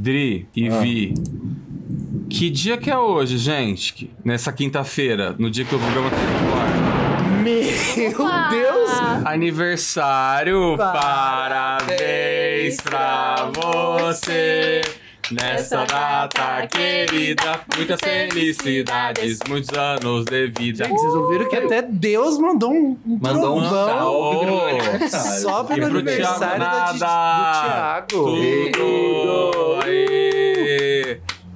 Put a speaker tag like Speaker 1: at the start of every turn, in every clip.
Speaker 1: Dri e
Speaker 2: Ah.
Speaker 1: Vi. Que dia que é hoje, gente? Que- Nessa quinta-feira, no dia que o programa tá no ar.
Speaker 2: Meu
Speaker 3: Opa!
Speaker 2: Deus!
Speaker 1: Aniversário,
Speaker 3: Parabéns
Speaker 1: parabéns pra você. Nessa
Speaker 3: Essa
Speaker 1: data querida, muitas felicidades, muitos anos de vida.
Speaker 2: Gente, vocês ouviram que até Deus mandou um, um
Speaker 4: Mandou um salve pro meu aniversário.
Speaker 2: só pro
Speaker 1: E pro
Speaker 2: aniversário
Speaker 1: nada.
Speaker 2: do Thiago.
Speaker 1: Tudo! Aê!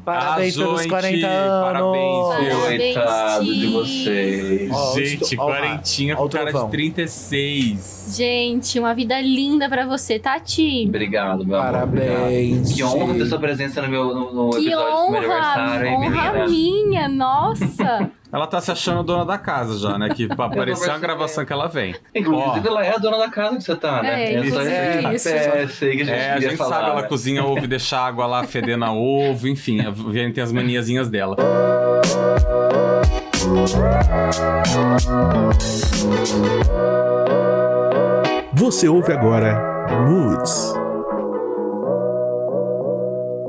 Speaker 2: Parabéns
Speaker 1: Arrasou,
Speaker 2: pelos
Speaker 1: hein,
Speaker 2: 40
Speaker 1: Ti?
Speaker 2: anos.
Speaker 1: Parabéns, viu?
Speaker 4: Coitado de vocês.
Speaker 2: Ó,
Speaker 1: Gente,
Speaker 2: ó,
Speaker 1: quarentinha
Speaker 2: ó
Speaker 1: com cara de
Speaker 2: trovão.
Speaker 1: 36.
Speaker 3: Gente, uma vida linda pra você, Tati.
Speaker 4: Obrigado, meu amor.
Speaker 2: Parabéns.
Speaker 4: obrigado. Que honra ter sua presença no, meu, no, no
Speaker 3: Que
Speaker 4: episódio do meu aniversário, hein,
Speaker 3: honra! Honra
Speaker 4: menina?
Speaker 3: minha, nossa!
Speaker 1: Ela tá se achando dona da casa já, né? Que pra aparecer uma gravação que ela vem.
Speaker 4: Inclusive, ela é a dona da casa que você tá, né?
Speaker 3: É, isso.
Speaker 4: é, sei que a gente
Speaker 1: É, a gente
Speaker 4: falar,
Speaker 1: sabe, ela
Speaker 4: né?
Speaker 1: cozinha ovo e deixa a água lá fedendo a ovo, enfim, a Viviane tem as maniazinhas dela.
Speaker 5: Você ouve agora Moods.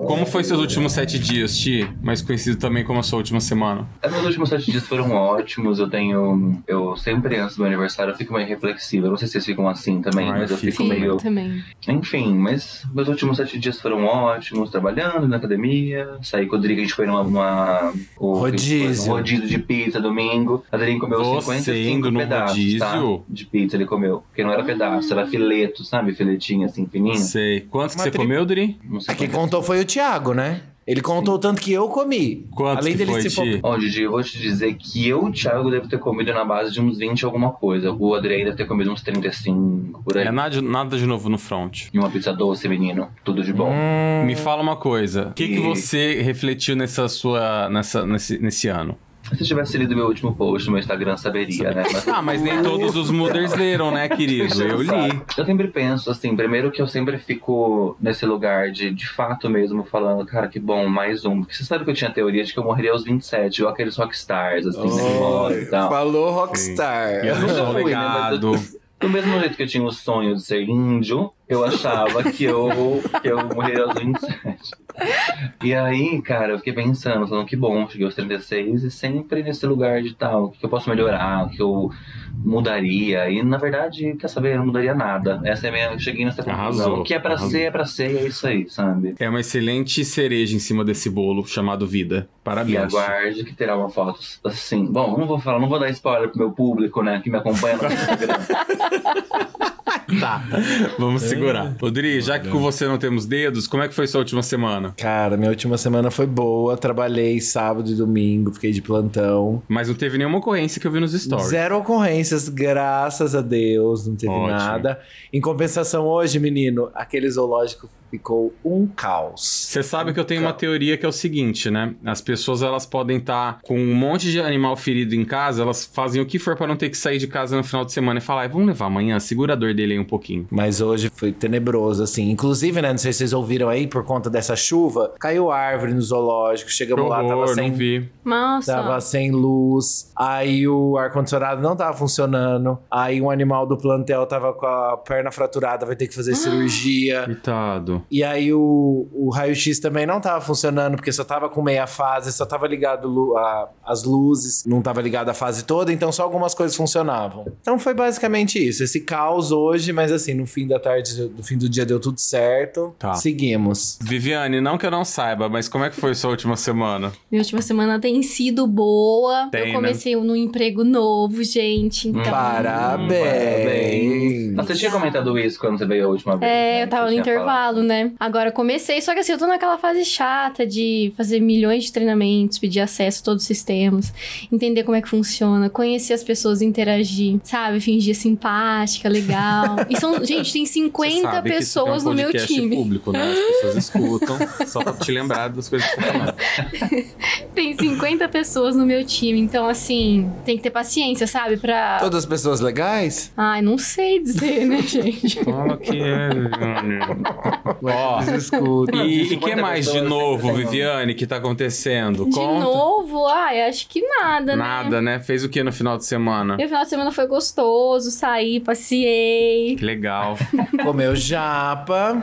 Speaker 1: Como foi seus últimos sete dias, Ti? Mais conhecido também como a sua última semana.
Speaker 4: Os meus últimos sete dias foram ótimos. Eu tenho. Eu sempre antes do meu aniversário eu fico meio reflexivo. Eu não sei se vocês ficam assim também,
Speaker 1: Ah, eu
Speaker 4: mas eu
Speaker 1: fico.
Speaker 3: Sim,
Speaker 4: meio.
Speaker 3: eu também.
Speaker 4: Enfim, mas meus últimos sete dias foram ótimos, trabalhando na academia. Saí com o Rodrigo, a gente foi numa. numa o-
Speaker 2: Rodízio.
Speaker 4: Um rodízio de pizza domingo. A Adriane comeu
Speaker 1: Você
Speaker 4: 55
Speaker 1: indo no
Speaker 4: pedaços, tá?
Speaker 1: rodízio?
Speaker 4: De pizza ele comeu. Porque não era pedaço, era fileto, sabe? Filetinho assim, fininho.
Speaker 1: Sei. Quantos que
Speaker 2: Uma
Speaker 1: você
Speaker 2: tri-
Speaker 1: comeu, Dri?
Speaker 4: Não sei
Speaker 2: Quem
Speaker 4: quanto-
Speaker 2: contou foi o Thiago, né? Ele contou o tanto que eu comi.
Speaker 1: Quantos
Speaker 2: Além
Speaker 1: que
Speaker 2: dele
Speaker 1: foi,
Speaker 2: se
Speaker 1: Ti?
Speaker 4: Ó, Didi, eu vou te dizer que eu e o Thiago deve ter comido na base de uns 20 alguma coisa. O Adriane deve ter comido uns 35, por aí.
Speaker 1: É nada, nada de novo no front.
Speaker 4: E uma pizza doce, menino. Tudo de bom.
Speaker 2: Hum,
Speaker 1: Me fala uma coisa. O que, que
Speaker 4: E-
Speaker 1: você refletiu nessa sua, nessa, nesse, nesse ano?
Speaker 4: Se tivesse lido meu último post no meu Instagram, saberia, né? Mas-
Speaker 1: Ah, mas nem todos os mothers leram, né, querido? Eu li.
Speaker 4: Eu sempre penso, assim, primeiro que eu sempre fico nesse lugar de, de fato mesmo, falando, cara, que bom, mais um. Porque você sabe que eu tinha a teoria de que eu morreria aos 27, igual aqueles rockstars, assim, né, e.
Speaker 2: Falou Rockstar.
Speaker 4: Eu nunca fui, né, eu-. Do mesmo jeito que eu tinha o sonho de ser índio, eu achava que eu, que eu morreria aos 27. E aí, cara, eu fiquei pensando, falando que bom, cheguei aos 36 e sempre nesse lugar de tal, o que eu posso melhorar, o que eu mudaria. E na verdade, quer saber, eu não mudaria nada. Essa é a minha. Eu cheguei nessa conclusão. O que é pra
Speaker 1: arrasou.
Speaker 4: ser, é pra ser, e é isso aí, sabe?
Speaker 1: É uma excelente cereja em cima desse bolo chamado vida.
Speaker 4: E
Speaker 1: Parabéns.
Speaker 4: aguarde que terá uma foto assim. Bom, não vou falar, não vou dar spoiler pro meu público, né, que me acompanha no Instagram.
Speaker 1: Tá. Vamos segurar. Rodri, já que com você não temos dedos, como é que foi sua última semana?
Speaker 2: Cara, minha última semana foi boa. Trabalhei sábado e domingo, fiquei de plantão.
Speaker 1: Mas não teve nenhuma ocorrência que eu vi nos stories.
Speaker 2: Zero ocorrências, graças a Deus, não teve
Speaker 1: Ótimo.
Speaker 2: nada. Em compensação, hoje, menino, aquele zoológico ficou um caos.
Speaker 1: Você sabe que eu tenho uma teoria que é o seguinte, né? As pessoas elas podem estar com um monte de animal ferido em casa, elas fazem o que for pra não ter que sair de casa no final de semana e falar, "Ai, vamos levar amanhã, segura a dor dele aí um pouquinho.
Speaker 2: Mas hoje foi tenebroso, assim. Inclusive, né, não sei se vocês ouviram aí, por conta dessa chuva, caiu árvore no zoológico, chegamos lá, tava sem
Speaker 1: não vi.
Speaker 3: Nossa.
Speaker 2: Tava sem luz, aí o ar-condicionado não tava funcionando, aí um animal do plantel tava com a perna fraturada, vai ter que fazer cirurgia.
Speaker 1: Coitado.
Speaker 2: E aí o, o raio-x também não tava funcionando, porque só tava com meia fase, só tava ligado a- as luzes, não tava ligado a fase toda, então só algumas coisas funcionavam. Então foi basicamente isso, esse caos hoje, mas assim, no fim da tarde, no fim do dia deu tudo certo.
Speaker 1: Tá.
Speaker 2: Seguimos.
Speaker 1: Viviane, não que eu não saiba, mas como é que foi sua última semana?
Speaker 3: Minha última semana tem sido boa.
Speaker 1: Tem, né?
Speaker 3: eu comecei num emprego novo, gente. Então.
Speaker 2: Parabéns!
Speaker 4: Mas você tinha comentado isso quando você veio a última vez.
Speaker 3: É,
Speaker 4: né?
Speaker 3: eu tava no
Speaker 4: tinha falado.
Speaker 3: Né? Agora eu comecei, só que assim, eu tô naquela fase chata de fazer milhões de treinamentos, pedir acesso a todos os sistemas, entender como é que funciona, conhecer as pessoas, interagir, sabe? Fingir simpática, legal. E são, gente, tem
Speaker 1: Você
Speaker 3: 50
Speaker 1: sabe que isso aqui é um
Speaker 3: pessoas no meu time.
Speaker 1: público, né? As pessoas escutam, só pra te lembrar das coisas que você.
Speaker 3: Tem 50 pessoas no meu time, então assim, tem que ter paciência, sabe? Pra.
Speaker 2: Todas as pessoas legais?
Speaker 3: Ai, não sei dizer, né, gente?
Speaker 1: Fala que é. Ó, e o que
Speaker 4: 50
Speaker 1: mais de novo. Viviane, que tá acontecendo?
Speaker 3: De
Speaker 1: Conta.
Speaker 3: novo, ai, acho que nada, né?
Speaker 1: Nada, né? Fez o que no final de semana?
Speaker 3: E o final de semana foi gostoso, saí, passeei.
Speaker 1: Que legal.
Speaker 2: Comeu japa.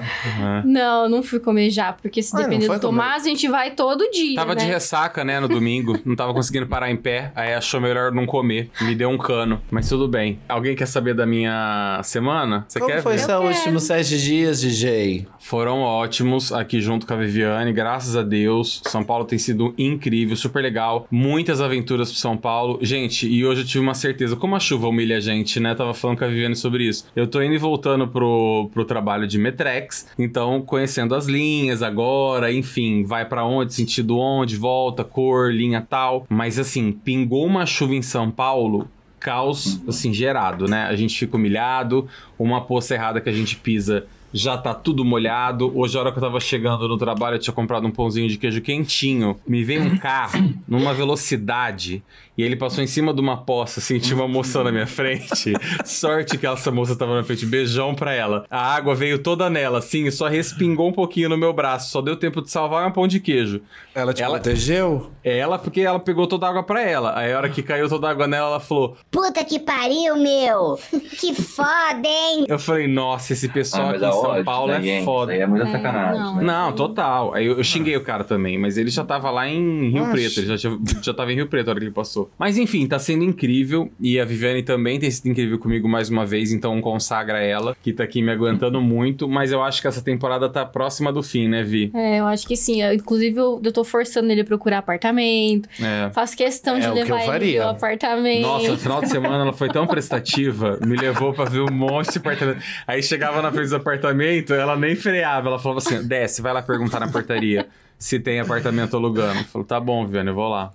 Speaker 3: Não, não fui comer já, porque se depender do Tomás, a gente vai todo dia.
Speaker 1: Tava
Speaker 3: né?
Speaker 1: de ressaca, né, no domingo. Não tava conseguindo parar em pé. Aí achou melhor não comer. Me deu um cano. Mas tudo bem. Alguém quer saber da minha semana? Você
Speaker 2: Como
Speaker 1: quer
Speaker 2: foi
Speaker 1: ver?
Speaker 2: seus últimos sete dias, DJ?
Speaker 1: Foram ótimos aqui junto com a Viviane, graças a Deus. São Paulo tem sido incrível, super legal. Muitas aventuras pro São Paulo. Gente, e hoje eu tive uma certeza. Como a chuva humilha a gente, né? Tava falando com a Viviane sobre isso. Eu tô indo e voltando pro, pro trabalho de Metrex. Então, conhecendo as linhas agora, enfim, vai pra onde, sentido onde, volta, cor, linha tal. Mas assim, pingou uma chuva em São Paulo caos, assim, gerado, né? A gente fica humilhado, uma poça errada que a gente pisa já tá tudo molhado. Hoje, a hora que eu tava chegando no trabalho, eu tinha comprado um pãozinho de queijo quentinho. Me veio um carro numa velocidade e ele passou em cima de uma poça, assim, tinha uma moça na minha frente. Sorte que essa moça tava na frente. Beijão pra ela. A água veio toda nela, assim, e só respingou um pouquinho no meu braço. Só deu tempo de salvar um pão de queijo.
Speaker 2: Ela te
Speaker 1: Ela-
Speaker 2: protegeu?
Speaker 1: É ela porque ela pegou toda a água pra ela. Aí a hora que caiu toda a água nela, ela falou:
Speaker 6: Puta que pariu, meu! Que foda, hein?
Speaker 1: Eu falei, nossa, esse pessoal
Speaker 4: Ah,
Speaker 1: aqui em
Speaker 4: é
Speaker 1: São
Speaker 4: ódio,
Speaker 1: Paulo
Speaker 4: isso daí,
Speaker 1: é foda.
Speaker 4: Isso aí é muita
Speaker 3: É,
Speaker 4: sacanagem.
Speaker 3: não.
Speaker 4: né?
Speaker 1: Não, total. Aí eu, eu xinguei o cara também, mas ele já tava lá em Rio
Speaker 2: Oxe.
Speaker 1: Preto, ele já, já tava em Rio Preto a hora que ele passou. Mas enfim, tá sendo incrível e a Viviane também tem sido incrível comigo mais uma vez, então consagra ela, que tá aqui me aguentando muito, mas eu acho que essa temporada tá próxima do fim, né, Vi?
Speaker 3: É, eu acho que sim. Eu, inclusive, eu, eu tô forçando ele a procurar apartamento.
Speaker 1: É.
Speaker 3: Faço questão
Speaker 2: É
Speaker 3: de
Speaker 2: o que eu
Speaker 3: levar ele ao apartamento.
Speaker 1: Nossa, no final de semana ela foi tão prestativa, me levou pra ver um monte de apartamento. Aí chegava na frente do apartamento, ela nem freava, ela falava assim: desce, vai lá perguntar na portaria se tem apartamento alugando. Falou, tá bom, Viviane, eu vou lá.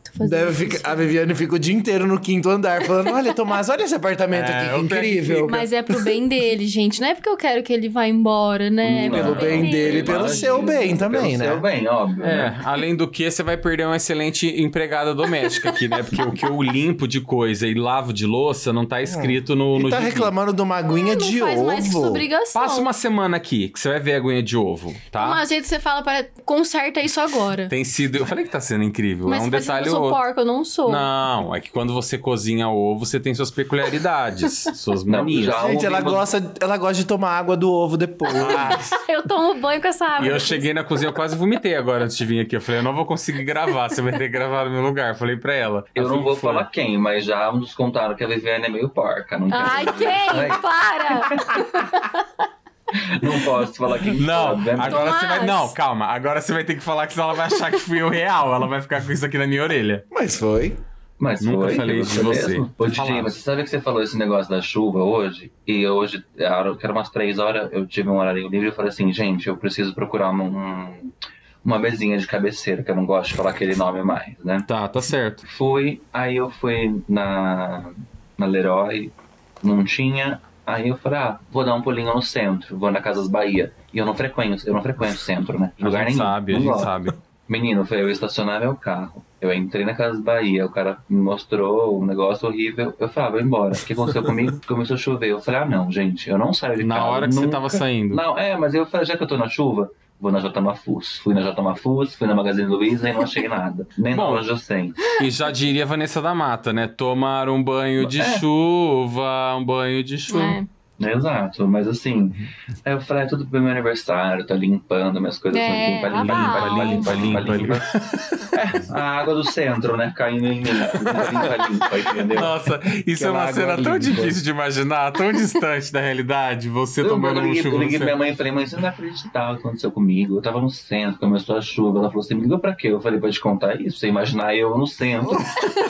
Speaker 2: A Viviane fica o dia inteiro no quinto andar falando: Olha, Tomás, olha esse apartamento
Speaker 1: É,
Speaker 2: aqui, que incrível.
Speaker 3: Mas é pro bem dele, gente. Não é porque eu quero que ele vá embora, né? É
Speaker 4: Não,
Speaker 2: Pelo
Speaker 3: pro
Speaker 2: bem dele e pelo
Speaker 4: Imagina,
Speaker 2: seu bem também,
Speaker 4: pelo
Speaker 2: né?
Speaker 4: seu bem, óbvio.
Speaker 1: É,
Speaker 4: né?
Speaker 1: além do que, você vai perder uma excelente empregada doméstica aqui, né? Porque o que eu limpo de coisa e lavo de louça não tá escrito no, no
Speaker 2: E tá
Speaker 1: gibi.
Speaker 2: reclamando de uma aguinha
Speaker 3: Não
Speaker 2: de
Speaker 3: faz
Speaker 2: ovo.
Speaker 3: mais que sua obrigação.
Speaker 1: Passa uma semana aqui, que você vai ver a aguinha de ovo, tá?
Speaker 3: Mas jeito que você fala, para... conserta isso agora.
Speaker 1: Tem sido. Eu falei que tá sendo incrível.
Speaker 3: Mas
Speaker 1: é um detalhe
Speaker 3: eu sou
Speaker 1: ou outro.
Speaker 3: porca, eu não sou.
Speaker 1: Não, é que quando você cozinha ovo, você tem suas peculiaridades, suas manias.
Speaker 2: Gente, ela gosta, ela gosta de tomar água do ovo depois.
Speaker 3: Eu tomo banho com essa água.
Speaker 1: E eu cheguei na cozinha, eu quase vomitei agora antes de vir aqui. Eu falei, eu não vou conseguir gravar, você vai ter que gravar no meu lugar. Falei pra ela.
Speaker 4: Eu
Speaker 1: Ela
Speaker 4: não vou
Speaker 1: "Foi."
Speaker 4: falar quem, mas já nos contaram que a Viviane é meio porca. Não,
Speaker 3: Ai, quem? Para!
Speaker 4: não posso falar quem
Speaker 1: Não,
Speaker 4: obviamente.
Speaker 1: agora você vai. Não, calma. Agora você vai ter que falar que senão ela vai achar que fui eu real. Ela vai ficar com isso aqui na minha orelha.
Speaker 2: Mas foi.
Speaker 4: Mas
Speaker 1: Nunca
Speaker 4: foi,
Speaker 1: falei
Speaker 4: foi
Speaker 1: de você.
Speaker 4: mesmo? Ô, Didi, você sabe que você falou esse negócio da chuva hoje? E hoje, que era umas três horas, eu tive um horário livre e eu falei assim, gente, eu preciso procurar uma, um- uma mesinha de cabeceira, que eu não gosto de falar aquele nome mais, né?
Speaker 1: Tá, tá certo.
Speaker 4: Fui, aí eu fui na, na Leroy, não tinha. Aí eu falei, ah, vou dar um pulinho no centro, vou na Casas Bahia. E eu não frequento, eu não frequento o centro, né?
Speaker 1: A gente
Speaker 4: nenhum.
Speaker 1: sabe, a gente sabe.
Speaker 4: Menino, foi eu estacionar meu carro. Eu entrei na Casa Bahia, o cara me mostrou um negócio horrível. Eu falei, ah, vou embora. O que aconteceu comigo? Começou a chover. Eu falei, ah, não, gente, eu não saio de
Speaker 1: Na
Speaker 4: casa.
Speaker 1: hora que você
Speaker 4: nunca.
Speaker 1: tava saindo.
Speaker 4: Não, é, mas eu falei, já que eu tô na chuva, vou na J Mafus. Fui na J Mafus, fui na Magazine Luiza e não achei nada. Nem na
Speaker 1: Bom.
Speaker 4: loja 100.
Speaker 1: E já diria Vanessa da Mata, né? Tomar um banho de
Speaker 4: É.
Speaker 1: chuva, um banho de chuva.
Speaker 3: É.
Speaker 4: Exato, mas assim, aí eu falei, é tudo pro meu aniversário, tô limpando minhas coisas,
Speaker 3: É,
Speaker 4: limpa, limpa,
Speaker 3: lavado.
Speaker 4: limpa, limpa, limpa, limpa. É, a água do centro, né, caindo em mim, limpa, limpa, limpa, entendeu?
Speaker 1: Nossa, isso é
Speaker 2: Aquela
Speaker 1: uma cena tão
Speaker 2: limpa.
Speaker 1: difícil de imaginar, tão distante da realidade. Você
Speaker 4: Eu,
Speaker 1: tomando
Speaker 4: eu
Speaker 1: um
Speaker 4: liguei,
Speaker 1: chuva
Speaker 4: eu liguei pra minha mãe e falei, mãe, você não vai acreditar o que aconteceu comigo. Eu tava no centro, começou a chuva. Ela falou, você me ligou pra quê? Eu falei, pra te contar isso, você imaginar eu no centro,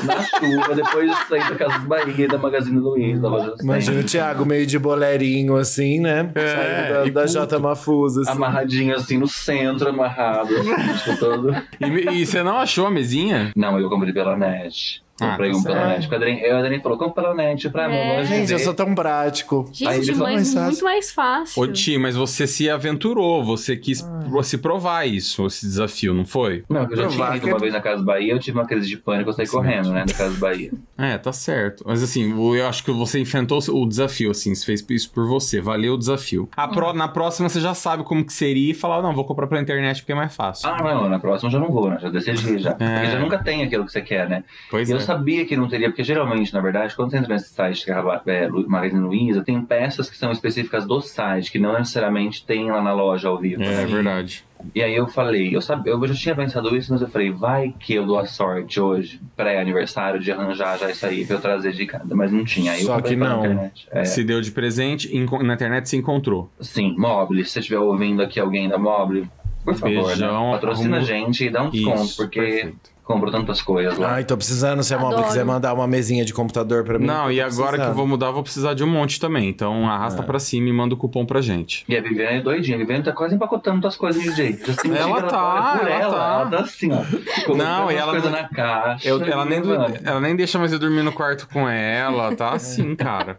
Speaker 4: na chuva, depois de sair da Casa dos Bahia, da Magazine Luiza, da loja 100.
Speaker 2: Imagina o Thiago meio de bolerinho, assim, né?
Speaker 1: É,
Speaker 2: Saindo da, da. J Mafusa, assim.
Speaker 4: Amarradinho assim no centro, amarrado. assim, todo...
Speaker 1: E, e você não achou a mesinha?
Speaker 4: Não, eu comprei pela net.
Speaker 1: Ah,
Speaker 4: Comprei
Speaker 1: tá
Speaker 4: um pela net. O Adrien, eu, falou, compra pela net. Ah,
Speaker 3: É.
Speaker 4: amor,
Speaker 2: Gente, eu sou tão prático.
Speaker 4: Aí
Speaker 3: Gente,
Speaker 4: ele
Speaker 3: de
Speaker 4: falou,
Speaker 3: mãe
Speaker 2: "Mas
Speaker 3: é muito
Speaker 2: fácil."
Speaker 3: mais fácil.
Speaker 1: Ô, Ti, mas você se aventurou, você quis pro- se provar isso, esse desafio, não foi?
Speaker 4: Não, eu já tinha
Speaker 2: Provar
Speaker 4: ido
Speaker 2: que-
Speaker 4: uma vez na Casa Bahia, eu tive uma crise de pânico, eu saí correndo, né, da Casa Bahia.
Speaker 1: É, tá certo. Mas assim, eu acho que você enfrentou o desafio, assim, você fez isso por você, valeu o desafio. A pró- na próxima você já sabe como que seria e falar, não, vou comprar pela internet porque é mais fácil.
Speaker 4: Ah, não, na próxima eu já não vou, né? Já decidi já.
Speaker 1: É.
Speaker 4: Porque já nunca tem aquilo que você quer, né?
Speaker 1: pois
Speaker 4: E eu
Speaker 1: é.
Speaker 4: sabia que não teria, porque geralmente, na verdade, quando você entra nesse site que é a é, Magazine Luiza, tem peças que são específicas do site, que não necessariamente tem lá na loja ao vivo.
Speaker 1: É,
Speaker 4: né?
Speaker 1: verdade.
Speaker 4: E aí eu falei, eu sabia, eu já tinha pensado isso, mas eu falei, vai que eu dou a sorte hoje, pré-aniversário, de arranjar já isso aí pra eu trazer de casa. Mas não tinha. Aí
Speaker 2: Só que não.
Speaker 4: internet. É,
Speaker 1: Se deu de presente, na internet se encontrou.
Speaker 4: sim, Mobile, se você estiver ouvindo aqui alguém da Mobile, por favor,
Speaker 1: Beijão,
Speaker 4: né? patrocina a gente e dá um desconto, porque
Speaker 1: perfeito.
Speaker 4: Compro tantas coisas lá.
Speaker 2: Ai, tô precisando. Se a Mob
Speaker 3: Adoro.
Speaker 2: quiser mandar uma mesinha de computador pra mim.
Speaker 1: Não, e agora que eu
Speaker 2: precisando.
Speaker 1: vou mudar, eu vou precisar de um monte também. Então arrasta pra cima e manda o cupom pra gente.
Speaker 4: E a Viviane é doidinha. A Viviane tá quase empacotando as coisas de jeito. Assim,
Speaker 1: Ela tá,
Speaker 4: olha por
Speaker 1: ela
Speaker 4: ela,
Speaker 1: tá.
Speaker 4: ela tá assim, ó.
Speaker 1: Não, e ela
Speaker 4: coisas
Speaker 1: não-
Speaker 4: na caixa.
Speaker 1: Eu- ela, nem, ela nem deixa mais eu dormir no quarto com ela, tá assim, cara.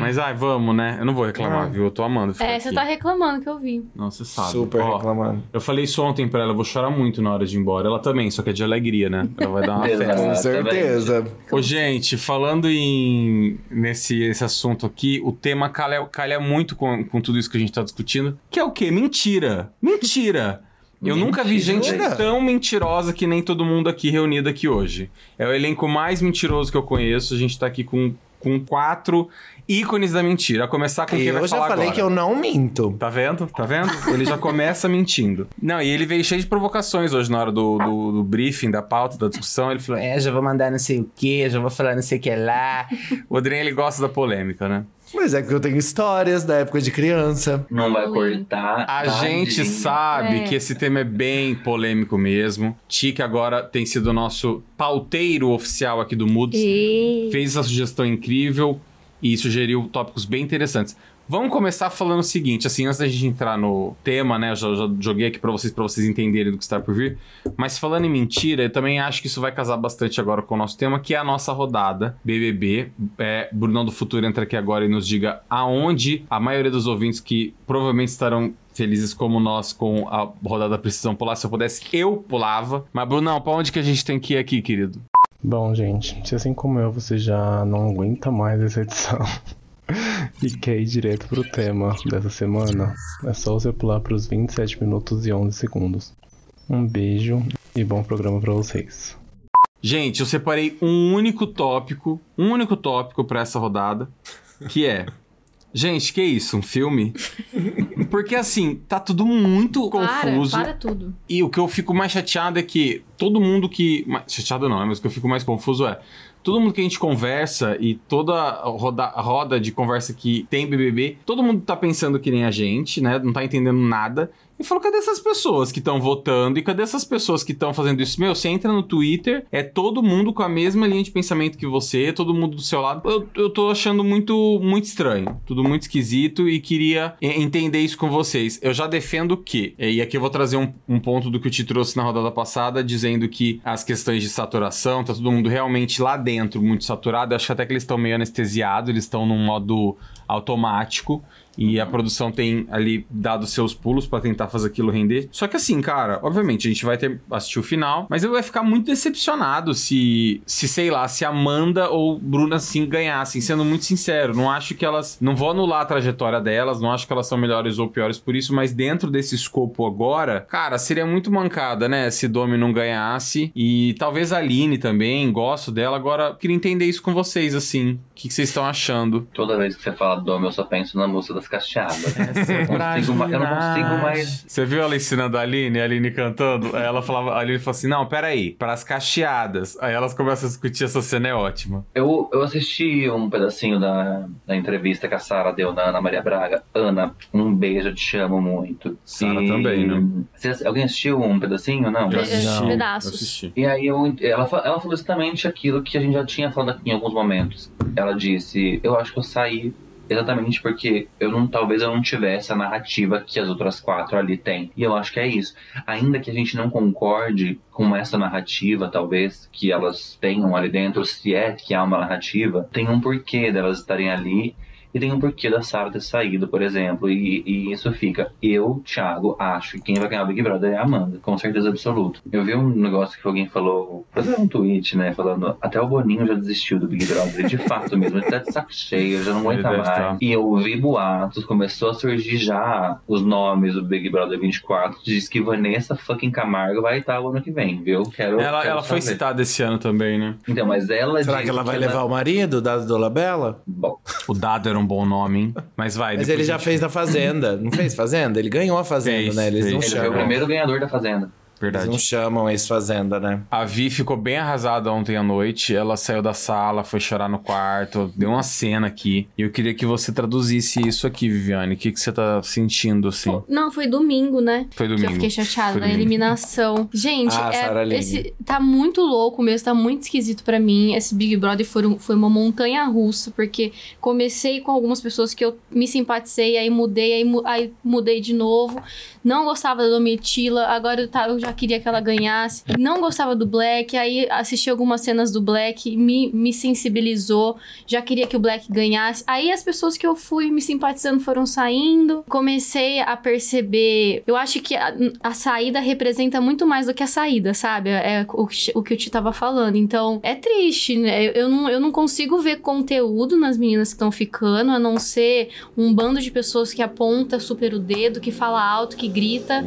Speaker 1: Mas ai, vamos, né? Eu não vou reclamar,
Speaker 2: Ah.
Speaker 1: viu? Eu tô amando ficar
Speaker 3: É, você
Speaker 1: aqui.
Speaker 3: tá reclamando que eu vi.
Speaker 1: Não, você sabe.
Speaker 2: Super
Speaker 1: Ó,
Speaker 2: reclamando.
Speaker 1: Eu falei isso ontem pra ela, eu vou chorar muito na hora de ir embora. Ela também, só que é de alegria, né? Ela vai dar uma
Speaker 4: Exato.
Speaker 1: festa.
Speaker 2: Com certeza.
Speaker 1: Ô, gente, falando em nesse esse assunto aqui, o tema calha, calha muito com, com tudo isso que a gente tá discutindo, que é o quê? Mentira! Mentira! Eu nunca vi gente
Speaker 2: Mentira?
Speaker 1: tão mentirosa que nem todo mundo aqui reunido aqui hoje. É o elenco mais mentiroso que eu conheço. A gente tá aqui com, com quatro ícones da mentira. A começar com quem vai
Speaker 2: Eu já
Speaker 1: falar
Speaker 2: falei
Speaker 1: agora.
Speaker 2: que eu não minto.
Speaker 1: Tá vendo? Tá vendo? Ele já começa mentindo. Não, e ele veio cheio de provocações hoje na hora do, do, do briefing, da pauta, da discussão. Ele falou: É, já vou mandar não sei o quê, já vou falar não sei o que lá. O Adrien, ele gosta da polêmica, né?
Speaker 2: Mas é que eu tenho histórias da época de criança.
Speaker 4: Não vai cortar.
Speaker 1: A
Speaker 4: tadinho.
Speaker 1: gente sabe
Speaker 3: É.
Speaker 1: que esse tema é bem polêmico mesmo. Tique agora tem sido o nosso pauteiro oficial aqui do Moods.
Speaker 3: E...
Speaker 1: fez essa sugestão incrível e sugeriu tópicos bem interessantes. Vamos começar falando o seguinte, assim, antes da gente entrar no tema, né? Eu já, já joguei aqui pra vocês, para vocês entenderem do que está por vir. Mas falando em mentira, eu também acho que isso vai casar bastante agora com o nosso tema, que é a nossa rodada BBB. É, Brunão do Futuro entra aqui agora e nos diga aonde a maioria dos ouvintes que provavelmente estarão felizes como nós com a rodada Precisão Pular. Se eu pudesse, eu pulava. Mas, Brunão, pra onde que a gente tem que ir aqui, querido?
Speaker 7: Bom, gente, se assim como eu você já não aguenta mais essa edição e quer ir direto pro tema dessa semana, é só você pular pros 27 minutos e 11 segundos. Um beijo e bom programa pra vocês.
Speaker 1: Gente, eu separei um único tópico, um único tópico pra essa rodada, que é Gente, que isso? Um filme? Porque assim, tá tudo muito
Speaker 3: Para,
Speaker 1: confuso.
Speaker 3: para tudo.
Speaker 1: E o que eu fico mais chateado é que todo mundo que. Chateado não, né? Mas o que eu fico mais confuso é. Todo mundo que a gente conversa e toda roda, roda de conversa que tem BBB, todo mundo tá pensando que nem a gente, né? Não tá entendendo nada. E falou, cadê essas pessoas que estão votando? E cadê essas pessoas que estão fazendo isso? Meu, você entra no Twitter, é todo mundo com a mesma linha de pensamento que você, todo mundo do seu lado. Eu, eu tô achando muito, muito estranho, tudo muito esquisito e queria entender isso com vocês. Eu já defendo que, e aqui eu vou trazer um, um ponto do que o Ti trouxe na rodada passada, dizendo que as questões de saturação, tá todo mundo realmente lá dentro muito saturado. Eu acho até que eles estão meio anestesiados, eles estão num modo automático. E a produção tem ali dado seus pulos pra tentar fazer aquilo render. Só que assim, cara, obviamente a gente vai ter assistir o final, mas eu ia ficar muito decepcionado se, se sei lá, se Amanda ou Bruna assim ganhassem, sendo muito sincero. Não acho que elas. Não vou anular a trajetória delas, não acho que elas são melhores ou piores por isso, mas dentro desse escopo agora, cara, seria muito mancada, né? Se Domi não ganhasse. E talvez a Aline também, gosto dela. Agora, queria entender isso com vocês, assim. O que, vocês estão achando?
Speaker 4: Toda vez que você fala Dom, eu só penso na música das cacheadas.
Speaker 1: Essa é
Speaker 4: Eu não consigo ma- eu não consigo mais.
Speaker 1: Você viu ela ensinando a Aline, a Aline cantando? Aí ela falava, a Aline falou assim: não, peraí, para as cacheadas. Aí elas começam a discutir, essa cena é ótima.
Speaker 4: Eu, eu assisti um pedacinho da, da entrevista que a Sara deu na Ana Maria Braga. Ana, um beijo, eu te amo muito.
Speaker 1: Sara também, né?
Speaker 4: Você- alguém assistiu um pedacinho? Não?
Speaker 3: Eu
Speaker 1: assisti, eu
Speaker 3: pedaços.
Speaker 1: assisti.
Speaker 4: E aí eu, ela, ela falou exatamente aquilo que a gente já tinha falado aqui em alguns momentos. Ela disse, eu acho que eu saí exatamente porque eu não, talvez eu não tivesse a narrativa que as outras quatro ali têm. E eu acho que é isso. Ainda que a gente não concorde com essa narrativa, talvez, que elas tenham ali dentro, se é que há uma narrativa, tem um porquê delas estarem ali. E tem um porquê da Sarah ter saído, por exemplo. E, e isso fica. Eu, Thiago, acho que quem vai ganhar o Big Brother é a Amanda, com certeza absoluta. Eu vi um negócio que alguém falou, fazer um tweet, né? Falando, até o Boninho já desistiu do Big Brother. De fato mesmo, ele tá de saco cheio, já não aguenta mais.
Speaker 1: estar.
Speaker 4: E eu ouvi boatos, começou a surgir já os nomes do Big Brother 24. Diz que Vanessa fucking Camargo vai estar o ano que vem, viu? Quero,
Speaker 1: Ela,
Speaker 4: quero
Speaker 1: ela foi citada esse ano também, né?
Speaker 4: Então, mas ela
Speaker 2: Será que ela vai levar o marido, Dado Dolabella?
Speaker 4: Bom,
Speaker 1: O Dado era um bom nome, hein? Mas vai.
Speaker 2: Mas ele já
Speaker 1: gente-
Speaker 2: fez na Fazenda. Não fez Fazenda? Ele ganhou a Fazenda,
Speaker 1: Fez,
Speaker 2: né? Eles
Speaker 1: fez.
Speaker 2: não
Speaker 4: ele foi o
Speaker 2: chamam.
Speaker 4: primeiro ganhador da Fazenda.
Speaker 2: Eles
Speaker 1: Verdade.
Speaker 2: não chamam ex-Fazenda, né?
Speaker 1: A Vi ficou bem arrasada ontem à noite. Ela saiu da sala, foi chorar no quarto, deu uma cena aqui. E eu queria que você traduzisse isso aqui, Viviane. O que, que você tá sentindo, assim?
Speaker 3: Não, foi domingo, né?
Speaker 1: Foi
Speaker 3: Que eu
Speaker 1: domingo.
Speaker 3: fiquei chateada
Speaker 1: domingo.
Speaker 3: eliminação. Gente,
Speaker 2: Ah,
Speaker 3: é, esse, tá muito louco mesmo, tá muito esquisito pra mim. Esse Big Brother foi, um- foi uma montanha russa, porque comecei com algumas pessoas que eu me simpatizei, aí mudei, aí, aí mudei de novo. Não gostava da Domitila, agora eu, tava- eu já queria que ela ganhasse. Não gostava do Black, aí assisti algumas cenas do Black, me, me sensibilizou, já queria que o Black ganhasse. Aí as pessoas que eu fui me simpatizando foram saindo. Comecei a perceber. Eu acho que a, a saída representa muito mais do que a saída, sabe? É o, que- o que o Ti tava falando. Então, é triste, né? Eu, eu não, eu não consigo ver conteúdo nas meninas que estão ficando, a não ser um bando de pessoas que aponta super o dedo, que fala alto, que grita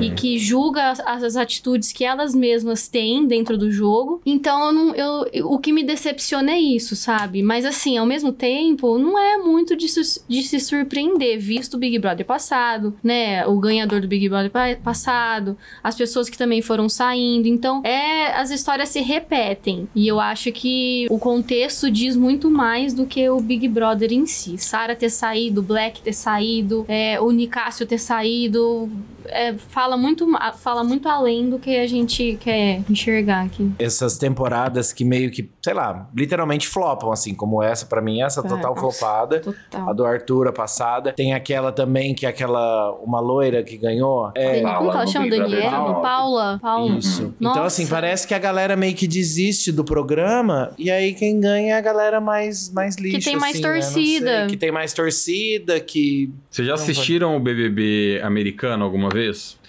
Speaker 3: e que julga as, as atitudes que elas mesmas têm dentro do jogo. Então, eu não, eu, o que me decepciona é isso, sabe? Mas assim, ao mesmo tempo, não é muito de, se- de se surpreender, visto o Big Brother passado, né? O ganhador do Big Brother pa- passado, as pessoas que também foram saindo. Então, é as histórias se repetem. E eu acho que o contexto diz muito mais do que o Big Brother em si. Sarah ter saído, Black ter saído, é, o Nicásio ter saído. É, fala, muito, fala muito além do que a gente quer enxergar aqui.
Speaker 2: Essas temporadas que meio que, sei lá, literalmente flopam, assim, como essa, pra mim, essa
Speaker 3: Ah,
Speaker 2: total
Speaker 3: nossa.
Speaker 2: flopada. A
Speaker 3: Total.
Speaker 2: do Arthur, a passada. Tem aquela também, que é aquela, uma loira que ganhou. É,
Speaker 3: Dani- como que ela chama? Daniela?
Speaker 4: 19.
Speaker 3: Paula? Paula?
Speaker 2: Isso.
Speaker 3: Nossa.
Speaker 2: Então, assim, parece que a galera meio que desiste do programa. E aí quem ganha é a galera mais, mais lixo.
Speaker 3: tem mais
Speaker 2: assim, né?
Speaker 3: Torcida.
Speaker 2: sei, que tem mais torcida, que.
Speaker 1: Vocês já assistiram o BBB americano alguma vez?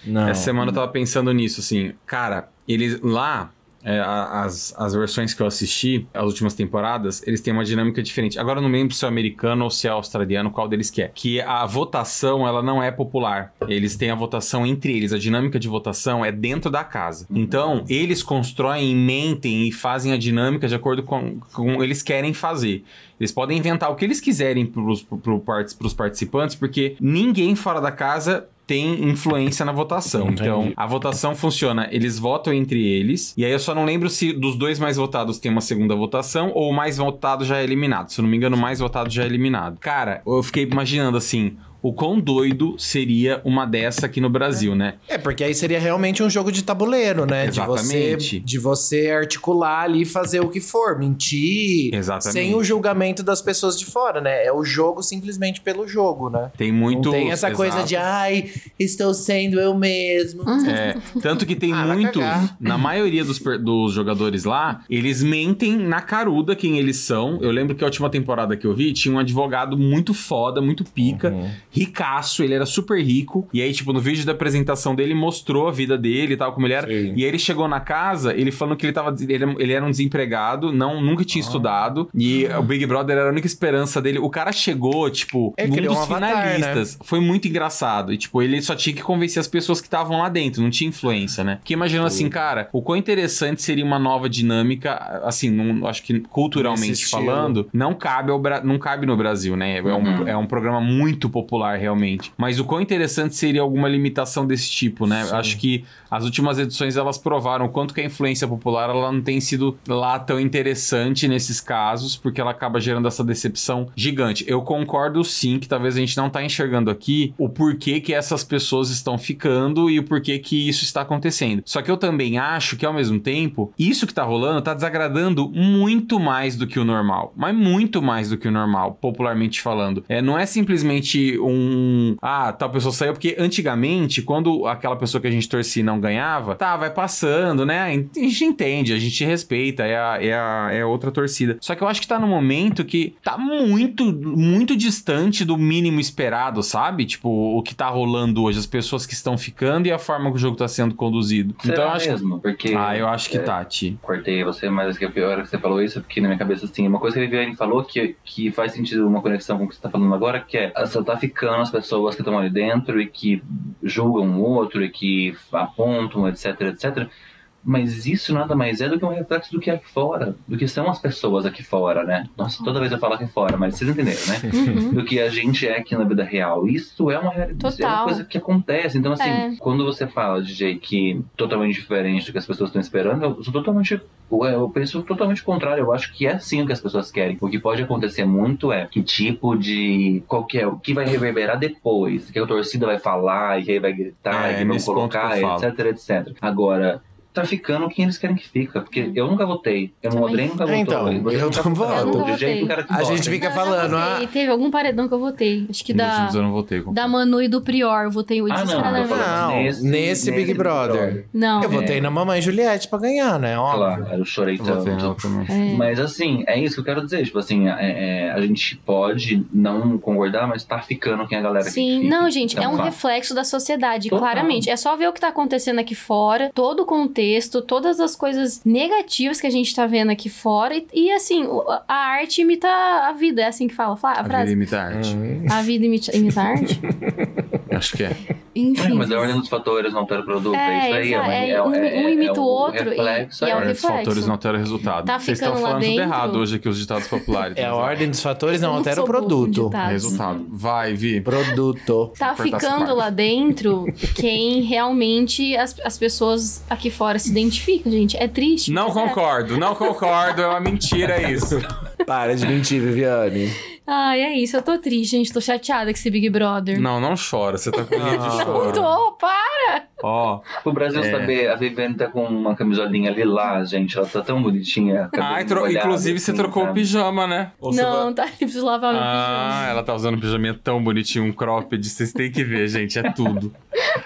Speaker 2: Não.
Speaker 1: Essa semana eu tava pensando nisso, assim. Cara, eles lá. é, as, as versões que eu assisti, as últimas temporadas, eles têm uma dinâmica diferente. Agora eu não lembro se é americano ou se é australiano, qual deles que é. Que a votação, ela não é popular. Eles têm a votação entre eles. A dinâmica de votação é dentro da casa. Então, eles constroem, mentem e fazem a dinâmica de acordo com como eles querem fazer. Eles podem inventar o que eles quiserem parti- pros participantes, porque ninguém fora da casa tem influência na votação.
Speaker 2: Entendi.
Speaker 1: Então, a votação funciona, eles votam entre eles, e aí eu só não lembro se dos dois mais votados tem uma segunda votação ou o mais votado já é eliminado. Se eu não me engano, o mais votado já é eliminado. Cara, eu fiquei imaginando assim, o quão doido seria uma dessa aqui no Brasil, né?
Speaker 2: É, porque aí seria realmente um jogo de tabuleiro, né? De você,
Speaker 1: Exatamente.
Speaker 2: de você articular ali e fazer o que for, mentir.
Speaker 1: Exatamente.
Speaker 2: Sem o julgamento das pessoas de fora, né? É o jogo simplesmente pelo jogo, né?
Speaker 1: Tem muito.
Speaker 2: Não tem essa coisa
Speaker 1: Exato.
Speaker 2: de, ai, estou sendo eu mesmo.
Speaker 1: É, tanto que tem
Speaker 2: Ah,
Speaker 1: muitos, na maioria dos, dos jogadores lá, eles mentem na caruda quem eles são. Eu lembro que a última temporada que eu vi tinha um advogado muito foda, muito pica,
Speaker 2: Uhum.
Speaker 1: Ricaço, ele era super rico. E aí, tipo, no vídeo da apresentação dele, mostrou a vida dele e tal, como ele era.
Speaker 2: Sim.
Speaker 1: E aí ele chegou na casa, ele falando que ele tava. Ele, era- um desempregado, não, nunca
Speaker 2: Ah.
Speaker 1: tinha estudado. E o Big Brother era a única esperança dele. O cara chegou, tipo,
Speaker 2: Ele
Speaker 1: um
Speaker 2: criou
Speaker 1: dos
Speaker 2: um avatar, né?
Speaker 1: finalistas. Foi muito engraçado. E, tipo, ele só tinha que convencer as pessoas que estavam lá dentro, não tinha influência, né? Porque imagina assim, cara, o quão interessante seria uma nova dinâmica, assim, não, acho que culturalmente falando, não cabe, ao não cabe no Brasil, né? É, um, é um programa muito popular, realmente. Mas o quão interessante seria alguma limitação desse tipo, né? Acho que as últimas edições elas provaram o quanto que a influência popular ela não tem sido lá tão interessante nesses casos, porque ela acaba gerando essa decepção gigante. Eu concordo sim que talvez a gente não tá enxergando aqui o porquê que essas pessoas estão ficando e o porquê que isso está acontecendo. Só que eu também acho que ao mesmo tempo, isso que tá rolando tá desagradando muito mais do que o normal, mas muito mais do que o normal, popularmente falando. É, não é simplesmente um. Ah, tal pessoa saiu. Porque antigamente, quando aquela pessoa que a gente torcia não ganhava, tá, vai passando, né? A gente entende, a gente respeita, é a, é a, é outra torcida. Só que eu acho que tá num momento que tá muito, muito distante do mínimo esperado, sabe? Tipo, o que tá rolando hoje, as pessoas que estão ficando e a forma que o jogo tá sendo conduzido.
Speaker 4: Será
Speaker 1: então eu acho.
Speaker 4: mesmo? Porque
Speaker 1: Ah, eu acho que
Speaker 4: é,
Speaker 1: tá, Ti.
Speaker 4: cortei você, mas que a pior hora que você falou isso, eu fiquei na minha cabeça assim, uma coisa que a Viviane falou que, que faz sentido uma conexão com o que você tá falando agora, que é você tá ficando as pessoas que estão ali dentro e que julgam o outro e que apontam, etc, etc. Mas isso nada mais é do que um reflexo do que é aqui fora, do que são as pessoas aqui fora, né? Nossa, toda vez eu falo aqui fora, mas vocês entenderam, né?
Speaker 3: Uhum.
Speaker 4: do que a gente é aqui na vida real. Isso é uma realidade, é uma coisa que acontece. Então, assim,
Speaker 3: É.
Speaker 4: quando você fala, DJ, que totalmente diferente do que as pessoas estão esperando, eu sou totalmente. Eu penso totalmente o contrário. Eu acho que é sim o que as pessoas querem. O que pode acontecer muito é que tipo de. Qual que é? O que vai reverberar depois? Que a torcida vai falar, e que aí vai gritar,
Speaker 1: É,
Speaker 4: e que vão colocar, etc, etc. Agora. Tá ficando quem eles querem que fica. Porque eu nunca votei. Eu não
Speaker 3: Também.
Speaker 4: Andrei nunca votou.
Speaker 2: Então, eu
Speaker 4: nunca
Speaker 2: não voto.
Speaker 4: O
Speaker 3: Eu
Speaker 4: é o
Speaker 3: votei.
Speaker 4: que
Speaker 2: A gente fica
Speaker 3: eu
Speaker 2: falando,
Speaker 3: votei.
Speaker 2: ah,
Speaker 3: Teve algum paredão que eu votei. Acho que da,
Speaker 1: eu não votei.
Speaker 3: da Manu e do Prior. Eu votei
Speaker 4: Ah, não, eu
Speaker 2: Não, nesse Big Brother.
Speaker 3: Não.
Speaker 2: Eu votei na Mamãe Juliette pra ganhar, né? Óbvio.
Speaker 4: Claro, eu chorei
Speaker 1: Eu votei
Speaker 4: tanto.
Speaker 3: É.
Speaker 4: Mas assim, é isso que eu quero dizer. Tipo assim, é- é, a gente pode não concordar, mas tá ficando quem a galera quer que
Speaker 3: Sim,
Speaker 4: fique.
Speaker 3: não, gente,
Speaker 4: Então,
Speaker 3: é um
Speaker 4: tá.
Speaker 3: reflexo da sociedade,
Speaker 4: Total.
Speaker 3: claramente. É só ver o que tá acontecendo aqui fora, todo o contexto, todas as coisas negativas que a gente tá vendo aqui fora. E, e, assim, o- a arte imita a vida, é assim que fala, a,
Speaker 1: A vida
Speaker 3: frase.
Speaker 1: imita a arte.
Speaker 2: Hum.
Speaker 3: A vida imita, imita a arte?
Speaker 1: Acho que é.
Speaker 3: Enfim.
Speaker 4: É, mas a ordem dos fatores não altera o produto. É,
Speaker 3: É,
Speaker 4: isso aí.
Speaker 3: exa-
Speaker 4: é,
Speaker 3: é, um- um imita o outro
Speaker 4: reflexo,
Speaker 3: e é o
Speaker 4: é.
Speaker 1: Os
Speaker 3: reflexo.
Speaker 1: fatores não alteram o resultado.
Speaker 3: Tá
Speaker 1: Vocês estão
Speaker 3: ficando lá
Speaker 1: falando tudo
Speaker 3: dentro.
Speaker 1: errado hoje aqui, os ditados populares.
Speaker 2: É a ordem dos fatores, não
Speaker 3: Eu
Speaker 2: altera o produto.
Speaker 1: Resultado. Vai, Vi.
Speaker 2: Produto.
Speaker 3: Tá ficando lá dentro quem realmente as, as pessoas aqui fora se identificam, gente. É triste.
Speaker 1: Não
Speaker 3: é.
Speaker 1: concordo, não concordo. É uma mentira isso.
Speaker 2: Para de mentir, Viviane.
Speaker 3: Ai, é isso. Eu tô triste, gente. Tô chateada com esse Big Brother.
Speaker 1: Não, não chora. Você tá com medo de choro.
Speaker 3: Tô, para!
Speaker 1: Ó.
Speaker 4: Pro Brasil
Speaker 1: É.
Speaker 4: saber, a Viviane tá com uma camisolinha lilás, gente. Ela tá tão bonitinha.
Speaker 1: Ah, tro-
Speaker 4: molhado,
Speaker 1: inclusive você
Speaker 4: assim,
Speaker 1: trocou o
Speaker 4: sabe?
Speaker 1: pijama, né? Ou você
Speaker 3: não,
Speaker 1: vai-
Speaker 3: tá. Eu preciso lavar meu
Speaker 1: Ah,
Speaker 3: pijama.
Speaker 1: ela tá usando um pijaminha tão bonitinho, um cropped. Vocês têm que ver, gente. É tudo.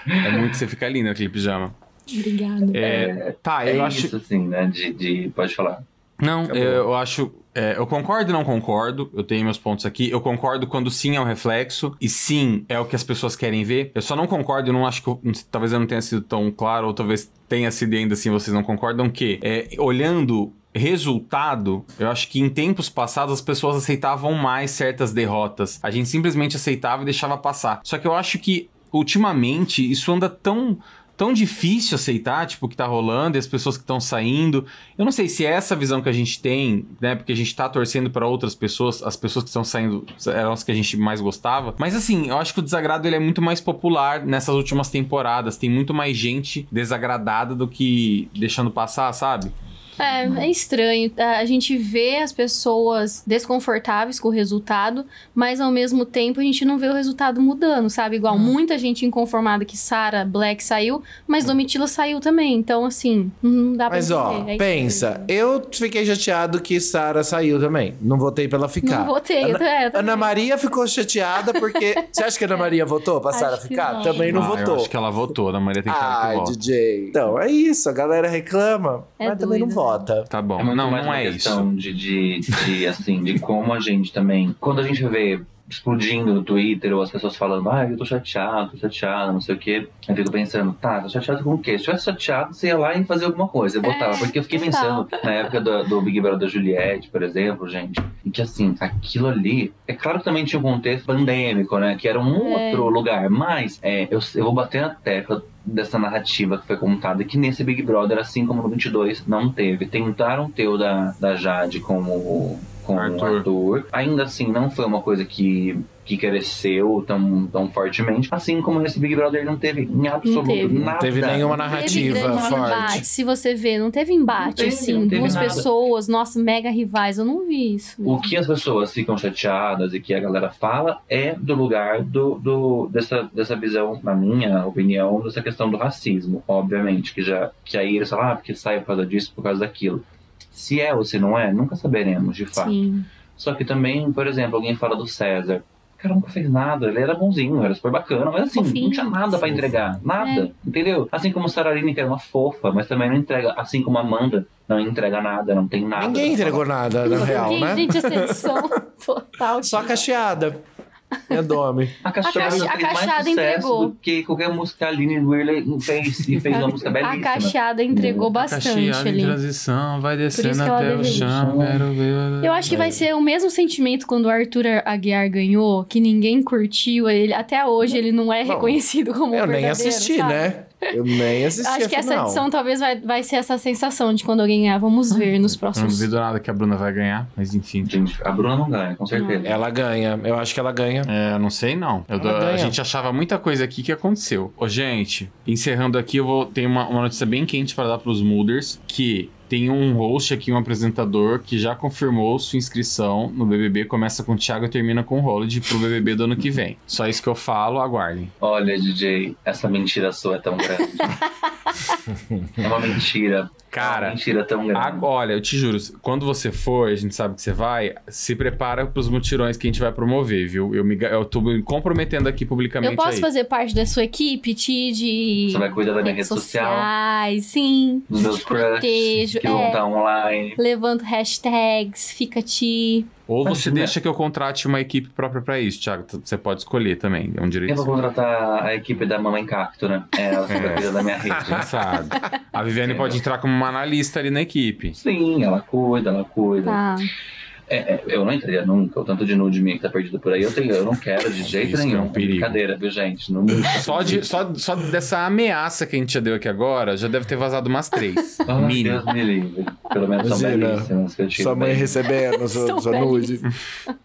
Speaker 1: É muito. Você fica linda aquele pijama.
Speaker 3: Obrigada.
Speaker 1: É, tá,
Speaker 4: É
Speaker 1: eu acho.
Speaker 4: isso, assim, né? De, de... Pode falar.
Speaker 1: Não,
Speaker 4: Acabou.
Speaker 1: eu, eu acho. é, eu concordo e não concordo. Eu tenho meus pontos aqui. Eu concordo quando sim é um reflexo. E sim é o que as pessoas querem ver. Eu só não concordo, eu não acho que. eu- talvez eu não tenha sido tão claro, ou talvez tenha sido e ainda assim vocês não concordam, que é, olhando. Resultado, eu acho que em tempos passados as pessoas aceitavam mais certas derrotas. A gente simplesmente aceitava e deixava passar. Só que eu acho que ultimamente isso anda tão tão difícil aceitar, tipo, o que tá rolando e as pessoas que estão saindo. Eu não sei se é essa visão que a gente tem, né? Porque a gente tá torcendo para outras pessoas, as pessoas que estão saindo eram as que a gente mais gostava. Mas assim, eu acho que o desagrado ele é muito mais popular nessas últimas temporadas. Tem muito mais gente desagradada do que deixando passar, sabe?
Speaker 3: É, é estranho. A gente vê as pessoas desconfortáveis com o resultado, mas ao mesmo tempo a gente não vê o resultado mudando, sabe? Igual muita gente inconformada que Sarah Black saiu, mas Domitila saiu também. Então, assim, não dá pra
Speaker 2: Mas ó.
Speaker 3: É
Speaker 2: pensa, eu fiquei chateado que Sara saiu também. Não votei pra ela ficar.
Speaker 3: Não votei.
Speaker 2: Ana,
Speaker 3: é.
Speaker 2: Ana Maria ficou chateada porque. Você acha que a Ana Maria votou pra
Speaker 3: Acho
Speaker 2: Sara
Speaker 3: que
Speaker 2: ficar?
Speaker 3: não.
Speaker 2: Também não
Speaker 1: Ah, Eu
Speaker 2: votou.
Speaker 1: acho que ela votou, a Maria tem cara que
Speaker 2: Ai,
Speaker 1: vota.
Speaker 2: DJ. Então, é isso. A galera reclama,
Speaker 3: É
Speaker 2: mas também não
Speaker 3: doido,
Speaker 1: Tá bom.
Speaker 4: É
Speaker 1: não, não
Speaker 4: uma
Speaker 1: é isso.
Speaker 4: questão de, de, de, assim, de como a gente também. Quando a gente vê explodindo no Twitter ou as pessoas falando, ah, eu tô chateado, tô chateado, não sei o quê. Eu fico pensando, tá, tô chateado com o quê? Se tivesse chateado, você ia lá e fazer alguma coisa, eu botava. Porque eu fiquei pensando, na época do, do Big Brother da Juliette, por exemplo, gente, em que assim, aquilo ali, é claro que também tinha um contexto pandêmico, né? Que era um
Speaker 3: É.
Speaker 4: outro lugar, mas é, eu, eu vou bater na tecla dessa narrativa que foi contada, que nesse Big Brother, assim como no 22, não teve. Tentaram ter o da, da Jade como com
Speaker 1: Arthur.
Speaker 4: o Arthur. Ainda assim, não foi uma coisa que, que cresceu tão, tão fortemente. Assim como nesse Big Brother não teve em absoluto
Speaker 3: teve.
Speaker 4: nada.
Speaker 2: Não teve nenhuma
Speaker 3: Não teve
Speaker 2: narrativa
Speaker 3: grande
Speaker 2: forte.
Speaker 3: embate, se você vê, não teve embate,
Speaker 4: Não teve,
Speaker 3: assim,
Speaker 4: não teve
Speaker 3: duas
Speaker 4: nada.
Speaker 3: pessoas, nossa, mega rivais, eu não vi isso.
Speaker 4: O que as pessoas ficam chateadas e que a galera fala é do lugar do, do, dessa, dessa visão, na minha opinião, dessa questão do racismo, obviamente, que já que aí eles falam, ah, porque sai por causa disso, por causa daquilo. Se é ou se não é, nunca saberemos, de fato.
Speaker 3: Sim.
Speaker 4: Só que também, por exemplo, alguém fala do César. cara nunca fez nada. Ele era bonzinho, era super bacana, mas assim,
Speaker 3: Fofinho.
Speaker 4: não tinha nada pra entregar. Nada, entendeu? Assim como Saraline, que era uma fofa, mas também não entrega. Assim como Amanda, não entrega nada, não tem nada.
Speaker 2: Ninguém entregou nada, na real, né?
Speaker 3: gente, essa edição total.
Speaker 2: Só cacheada. É dome.
Speaker 4: A Cacheada
Speaker 3: A Cache- a entregou.
Speaker 4: do que qualquer música a Aline Whirley fez e fez uma música
Speaker 3: A
Speaker 4: belíssima.
Speaker 3: cacheada entregou bastante
Speaker 1: em
Speaker 3: ali.
Speaker 1: transição, vai descendo até o chão, quero ver...
Speaker 3: Eu acho que vai ser o mesmo sentimento quando o Arthur Aguiar ganhou, que ninguém curtiu ele. Até hoje ele não é
Speaker 2: Não,
Speaker 3: reconhecido como
Speaker 2: Eu nem
Speaker 3: verdadeiro,
Speaker 2: assisti,
Speaker 3: sabe?
Speaker 2: né? Eu nem assisti
Speaker 3: Acho
Speaker 2: a
Speaker 3: que essa edição talvez vai, vai ser essa sensação de quando alguém ganhar. Vamos ver nos
Speaker 1: Não
Speaker 3: próximos.
Speaker 1: duvido nada que a Bruna vai ganhar, mas enfim.
Speaker 4: Gente, a Bruna não ganha, com certeza.
Speaker 2: Ela ganha. Eu acho que ela ganha.
Speaker 1: É, não sei não. Eu a gente achava muita coisa aqui que aconteceu. Ô, gente, encerrando aqui, eu vou ter uma, uma notícia bem quente para dar pros Mooders, que tem um host aqui, um apresentador, que já confirmou sua inscrição no BBB. Começa com o Thiago e termina com o Holiday pro BBB do ano que vem. Só isso que eu falo, aguardem.
Speaker 4: Olha, DJ, essa mentira sua é tão grande. é uma mentira.
Speaker 1: Cara,
Speaker 4: É uma mentira tão grande.
Speaker 1: Olha, eu te juro, quando você for, a gente sabe que você vai, se prepara pros mutirões que a gente vai promover, viu? Eu, me, eu tô me comprometendo aqui publicamente
Speaker 3: Eu posso
Speaker 1: aí.
Speaker 3: fazer parte da sua equipe, Ti, de
Speaker 4: Você vai cuidar da minha
Speaker 3: redes
Speaker 4: rede social,
Speaker 3: sociais, sim.
Speaker 4: dos meus
Speaker 3: Te
Speaker 4: crushes
Speaker 3: protejo,
Speaker 4: que vão
Speaker 3: é.
Speaker 4: estar online.
Speaker 3: Levanto hashtags, fica Ti.
Speaker 1: Ou você
Speaker 4: Imagina.
Speaker 1: deixa que eu contrate uma equipe própria pra isso, Thiago. Você pode escolher também, é um direito
Speaker 4: Eu vou contratar a equipe da Mamãe Cacto, né? É, ela fica
Speaker 1: É.
Speaker 4: cuida da minha rede.
Speaker 1: Já sabe. A Viviane
Speaker 4: Entendeu?
Speaker 1: pode entrar como uma analista ali na equipe.
Speaker 4: Sim, ela cuida, ela cuida.
Speaker 3: Tá.
Speaker 4: É, é, eu não entraria nunca, o tanto de nude minha que tá perdido por aí. Eu, tenho, eu não quero de jeito
Speaker 1: Isso que é
Speaker 4: nenhum.
Speaker 1: um perigo.
Speaker 4: Brincadeira, viu, gente? Não,
Speaker 1: Só, de, só, só dessa ameaça que a gente já deu aqui agora, já deve ter vazado umas três.
Speaker 4: Ai,
Speaker 1: Mínimo.
Speaker 4: Deus me livre. Pelo menos são
Speaker 2: Imagina,
Speaker 4: belíssimas que eu tiro.
Speaker 2: Sua mãe
Speaker 4: bem.
Speaker 2: recebendo
Speaker 3: São
Speaker 2: sua, sua nude.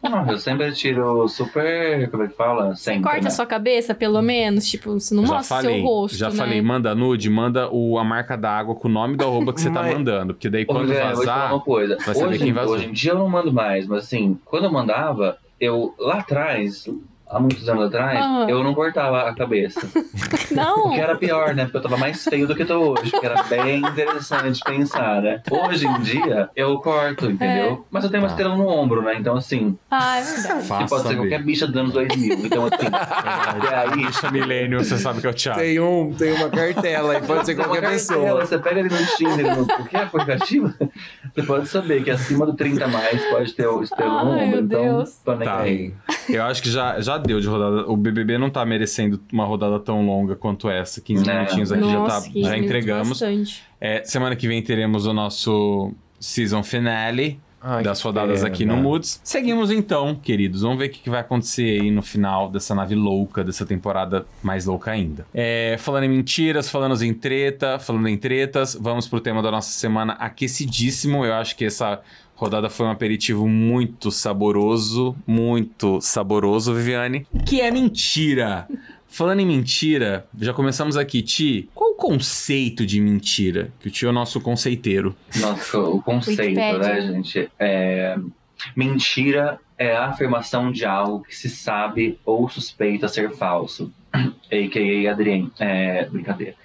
Speaker 4: Não, eu sempre tiro super. Como é que fala? Sempre.
Speaker 3: Corta
Speaker 4: né?
Speaker 3: a sua cabeça, pelo menos. Tipo, você não
Speaker 1: já
Speaker 3: mostra o
Speaker 1: falei,
Speaker 3: seu rosto,
Speaker 1: já
Speaker 3: né?
Speaker 1: falei, manda nude, manda o, a marca da água com o nome da arroba que você tá
Speaker 2: Mas-
Speaker 1: mandando. Porque daí quando vazar.
Speaker 4: uma coisa.
Speaker 1: vai saber
Speaker 4: hoje,
Speaker 1: quem vazou.
Speaker 4: hoje em dia eu não mando mais, mas assim, quando eu mandava, eu lá atrás, há muitos anos atrás,
Speaker 3: Ah.
Speaker 4: eu não cortava a cabeça. O
Speaker 3: Não,
Speaker 4: que era pior, né? Porque eu tava mais feio do que eu tô hoje. Que era bem interessante pensar, né? Hoje em dia, eu corto, entendeu? Mas eu tenho uma
Speaker 1: Tá.
Speaker 4: estrela no ombro, né? Então, assim,
Speaker 3: ah, é verdade.
Speaker 4: que
Speaker 1: Faça
Speaker 4: pode ser qualquer bicha dos anos 2000. Então, assim, e aí,
Speaker 1: Bicha milênio, você sabe que é o Thiago.
Speaker 2: Tem um, tem uma cartela e pode ser
Speaker 4: Tem uma
Speaker 2: qualquer
Speaker 4: cartela,
Speaker 2: pessoa.
Speaker 4: Você pega ali no Tinder, no qualquer aplicativo, você pode saber que acima do 30 a mais pode ter o estrela no
Speaker 3: Ai, meu
Speaker 4: então,
Speaker 3: Deus.
Speaker 4: tô nem
Speaker 1: Tá.
Speaker 4: aí.
Speaker 1: Eu acho que já, já deu de rodada. O BBB não tá merecendo uma rodada tão longa quanto essa. 15
Speaker 4: Não.
Speaker 1: minutinhos aqui
Speaker 3: Nossa,
Speaker 1: já, tá, já
Speaker 3: lindo
Speaker 1: entregamos. É, semana que vem teremos o nosso season finale
Speaker 2: Ai,
Speaker 1: das rodadas aqui no
Speaker 2: pena.
Speaker 1: Moods. Seguimos então, queridos. Vamos ver o que que vai acontecer aí no final dessa nave louca, dessa temporada mais louca ainda. É, falando em mentiras, falando em treta, falando em tretas, vamos pro tema da nossa semana aquecidíssimo. Eu acho que essa rodada foi um aperitivo muito saboroso, muito saboroso, Viviane. Que é mentira. Falando em mentira, já começamos aqui, Ti. Qual o conceito de mentira? Que o Ti é o nosso conceiteiro.
Speaker 4: Nossa, o conceito, né, gente? É... Mentira é a afirmação de algo que se sabe ou suspeita ser falso. A.K.A. Adrien. É... Brincadeira.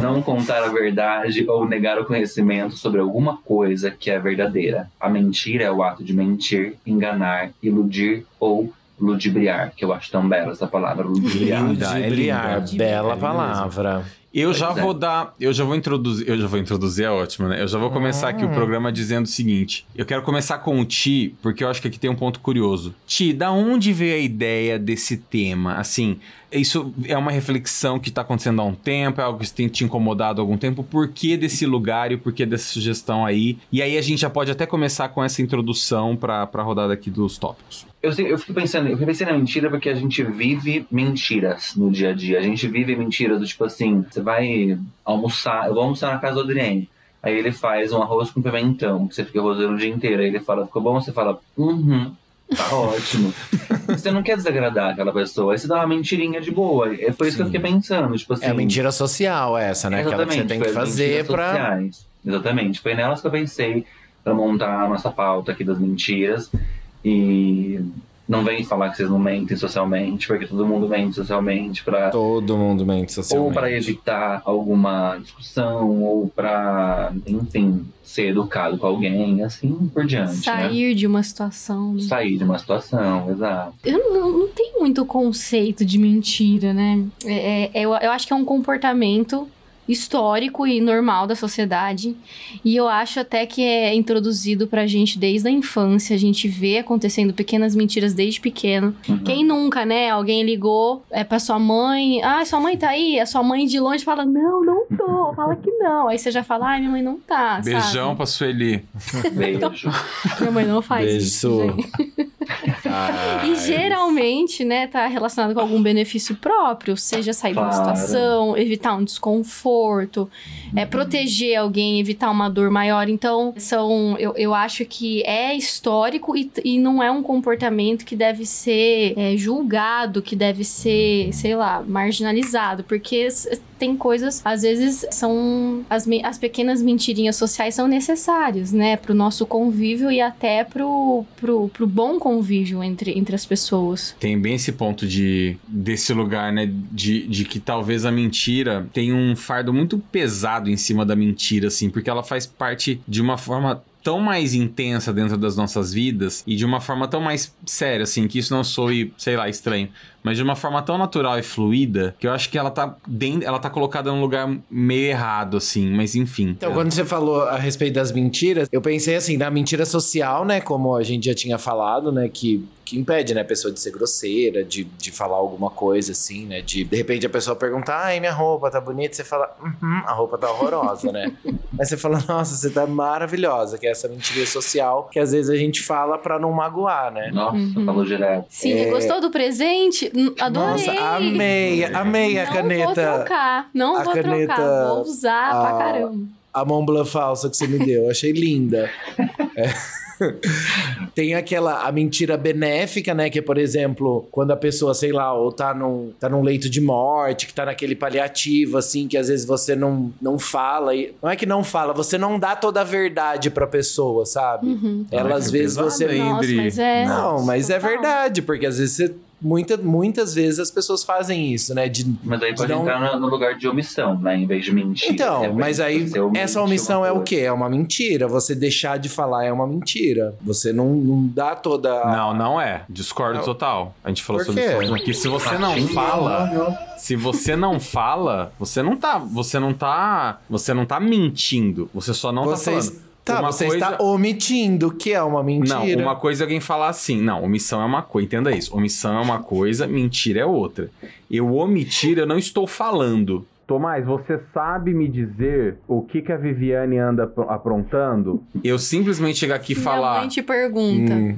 Speaker 4: Não contar a verdade ou negar o conhecimento sobre alguma coisa que é verdadeira. A mentira é o ato de mentir, enganar, iludir ou ludibriar, que eu acho tão bela essa palavra, ludibriar.
Speaker 1: Linda, é
Speaker 2: Ludibriar,
Speaker 1: linda.
Speaker 2: bela
Speaker 1: É
Speaker 2: palavra.
Speaker 1: Eu
Speaker 4: Pois
Speaker 1: já
Speaker 4: é.
Speaker 1: vou dar, eu já vou introduzir, eu já vou introduzir, é ótimo, né? Eu já vou começar aqui o programa dizendo o seguinte. Eu quero começar com o Ti, porque eu acho que aqui tem um ponto curioso. Ti, da onde veio a ideia desse tema? Assim, isso é uma reflexão que tá acontecendo há um tempo, é algo que tem te incomodado há algum tempo. Por que desse lugar e por que dessa sugestão aí? E aí a gente já pode até começar com essa introdução pra, pra rodada aqui dos tópicos.
Speaker 4: Eu, eu fico pensando, eu pensei na mentira porque a gente vive mentiras no dia a dia. A gente vive mentiras do tipo assim, você vai almoçar, eu vou almoçar na casa do Adrien. Aí ele faz um arroz com pimentão, que você fica rosando o dia inteiro. Aí ele fala, ficou bom? Você fala, uhum, tá ótimo. você não quer desagradar aquela pessoa, aí você dá uma mentirinha de boa. É foi isso que eu fiquei pensando, tipo assim.
Speaker 2: É mentira social essa, né? Aquela que você tem que fazer pra...
Speaker 4: sociais. Exatamente. Foi nelas que eu pensei pra montar a nossa pauta aqui das mentiras. E Não vem falar que vocês não mentem socialmente, porque todo mundo mente socialmente pra
Speaker 2: Todo mundo mente
Speaker 4: ou
Speaker 2: socialmente.
Speaker 4: para evitar alguma discussão, ou para, enfim, ser educado com alguém, assim por diante, né?
Speaker 3: Sair de uma situação.
Speaker 4: Sair de uma situação, exato.
Speaker 3: Eu não, não tenho muito conceito de mentira, né? É, é- eu, eu acho que é um comportamento histórico e normal da sociedade. E eu acho até que é introduzido pra gente desde a infância. A gente vê acontecendo pequenas mentiras desde pequeno.
Speaker 4: Uhum.
Speaker 3: Quem nunca, né? Alguém ligou é, pra sua mãe. Ah, sua mãe tá aí? A sua mãe de longe fala: Não, não tô. Fala que não. Aí você já fala: Ai, minha mãe não tá.
Speaker 1: Beijão
Speaker 3: sabe?
Speaker 1: pra Sueli.
Speaker 4: Beijo.
Speaker 3: Minha mãe não faz
Speaker 2: Beijo,
Speaker 3: isso. Gente. E geralmente, né, tá relacionado com algum benefício próprio, seja sair de uma
Speaker 4: Claro.
Speaker 3: situação, evitar um desconforto, é, proteger alguém, evitar uma dor maior. Então, são, eu, eu acho que é histórico e, e não é um comportamento que deve ser é, julgado, que deve ser, sei lá, marginalizado, porque tem coisas, às vezes, são as, as pequenas mentirinhas sociais são necessárias, né, pro nosso convívio e até pro, pro, pro bom convívio entre, entre as pessoas.
Speaker 1: Tem bem esse ponto de desse lugar, né? De, de que talvez a mentira tem um fardo muito pesado em cima da mentira, assim, porque ela faz parte de uma forma tão mais intensa dentro das nossas vidas e de uma forma tão mais séria, assim, que isso não soe, sei lá, estranho, mas de uma forma tão natural e fluida que eu acho que ela tá dentro, ela tá colocada num lugar meio errado, assim, mas enfim.
Speaker 2: Então, quando você falou a respeito das mentiras, eu pensei assim, na mentira social, né? Como a gente já tinha falado, né? Que, que impede, né, a pessoa de ser grosseira, de, de falar alguma coisa assim, né? De, de repente a pessoa perguntar, ai, minha roupa tá bonita, você fala, uhum, a roupa tá horrorosa, né? Aí você fala, nossa, você tá maravilhosa, que é essa mentira social que às vezes a gente fala pra não magoar, né?
Speaker 4: Nossa,
Speaker 3: Uhum.
Speaker 4: falou direto.
Speaker 3: Sim, gostou do presente? Adorei!
Speaker 2: Nossa, amei, amei a
Speaker 3: não
Speaker 2: caneta.
Speaker 3: vou trocar, não
Speaker 2: a
Speaker 3: vou
Speaker 2: caneta,
Speaker 3: trocar, vou usar pra
Speaker 2: a-
Speaker 3: caramba.
Speaker 2: a Montblanc falsa que você me deu. Achei linda. É. Tem aquela a mentira benéfica, né? Que é, por exemplo, quando a pessoa, sei lá, ou tá num, tá num leito de morte, que tá naquele paliativo, assim, que às vezes você não, não fala. E, não é que não fala, você não dá toda a verdade pra pessoa, sabe?
Speaker 3: Uhum.
Speaker 2: Ela,
Speaker 1: Ai,
Speaker 2: às vezes,
Speaker 1: pesado,
Speaker 2: você.
Speaker 3: Nossa, mas é...
Speaker 2: Não, mas é verdade, porque às vezes você. Muita, muitas vezes as pessoas fazem isso, né? De,
Speaker 4: Mas aí pode
Speaker 2: Não-
Speaker 4: entrar no, lugar de omissão, né? Em vez de mentir.
Speaker 2: Então,
Speaker 4: É,
Speaker 2: mas aí essa omissão é o quê? É uma mentira. Você deixar de falar é uma mentira. Você não, não dá toda. a-
Speaker 1: Não, não é. Discordo total. A gente falou
Speaker 2: Por
Speaker 1: sobre
Speaker 2: quê?
Speaker 1: isso. Porque se você não fala, se você não fala, você não tá, você não tá, você não tá mentindo. Você só não tá
Speaker 2: es-
Speaker 1: falando.
Speaker 2: Tá,
Speaker 1: Uma
Speaker 2: você
Speaker 1: coisa-
Speaker 2: está omitindo, que é uma mentira.
Speaker 1: Não, uma coisa é alguém falar assim, não, omissão é uma coisa, entenda isso. Omissão é uma coisa, mentira é outra. Eu omitir, eu não estou falando. Tomás, você sabe me dizer o que, que a Viviane anda apro- aprontando? Eu simplesmente chegar aqui e
Speaker 3: Minha
Speaker 1: falar,
Speaker 3: mãe te pergunta.
Speaker 2: Hum.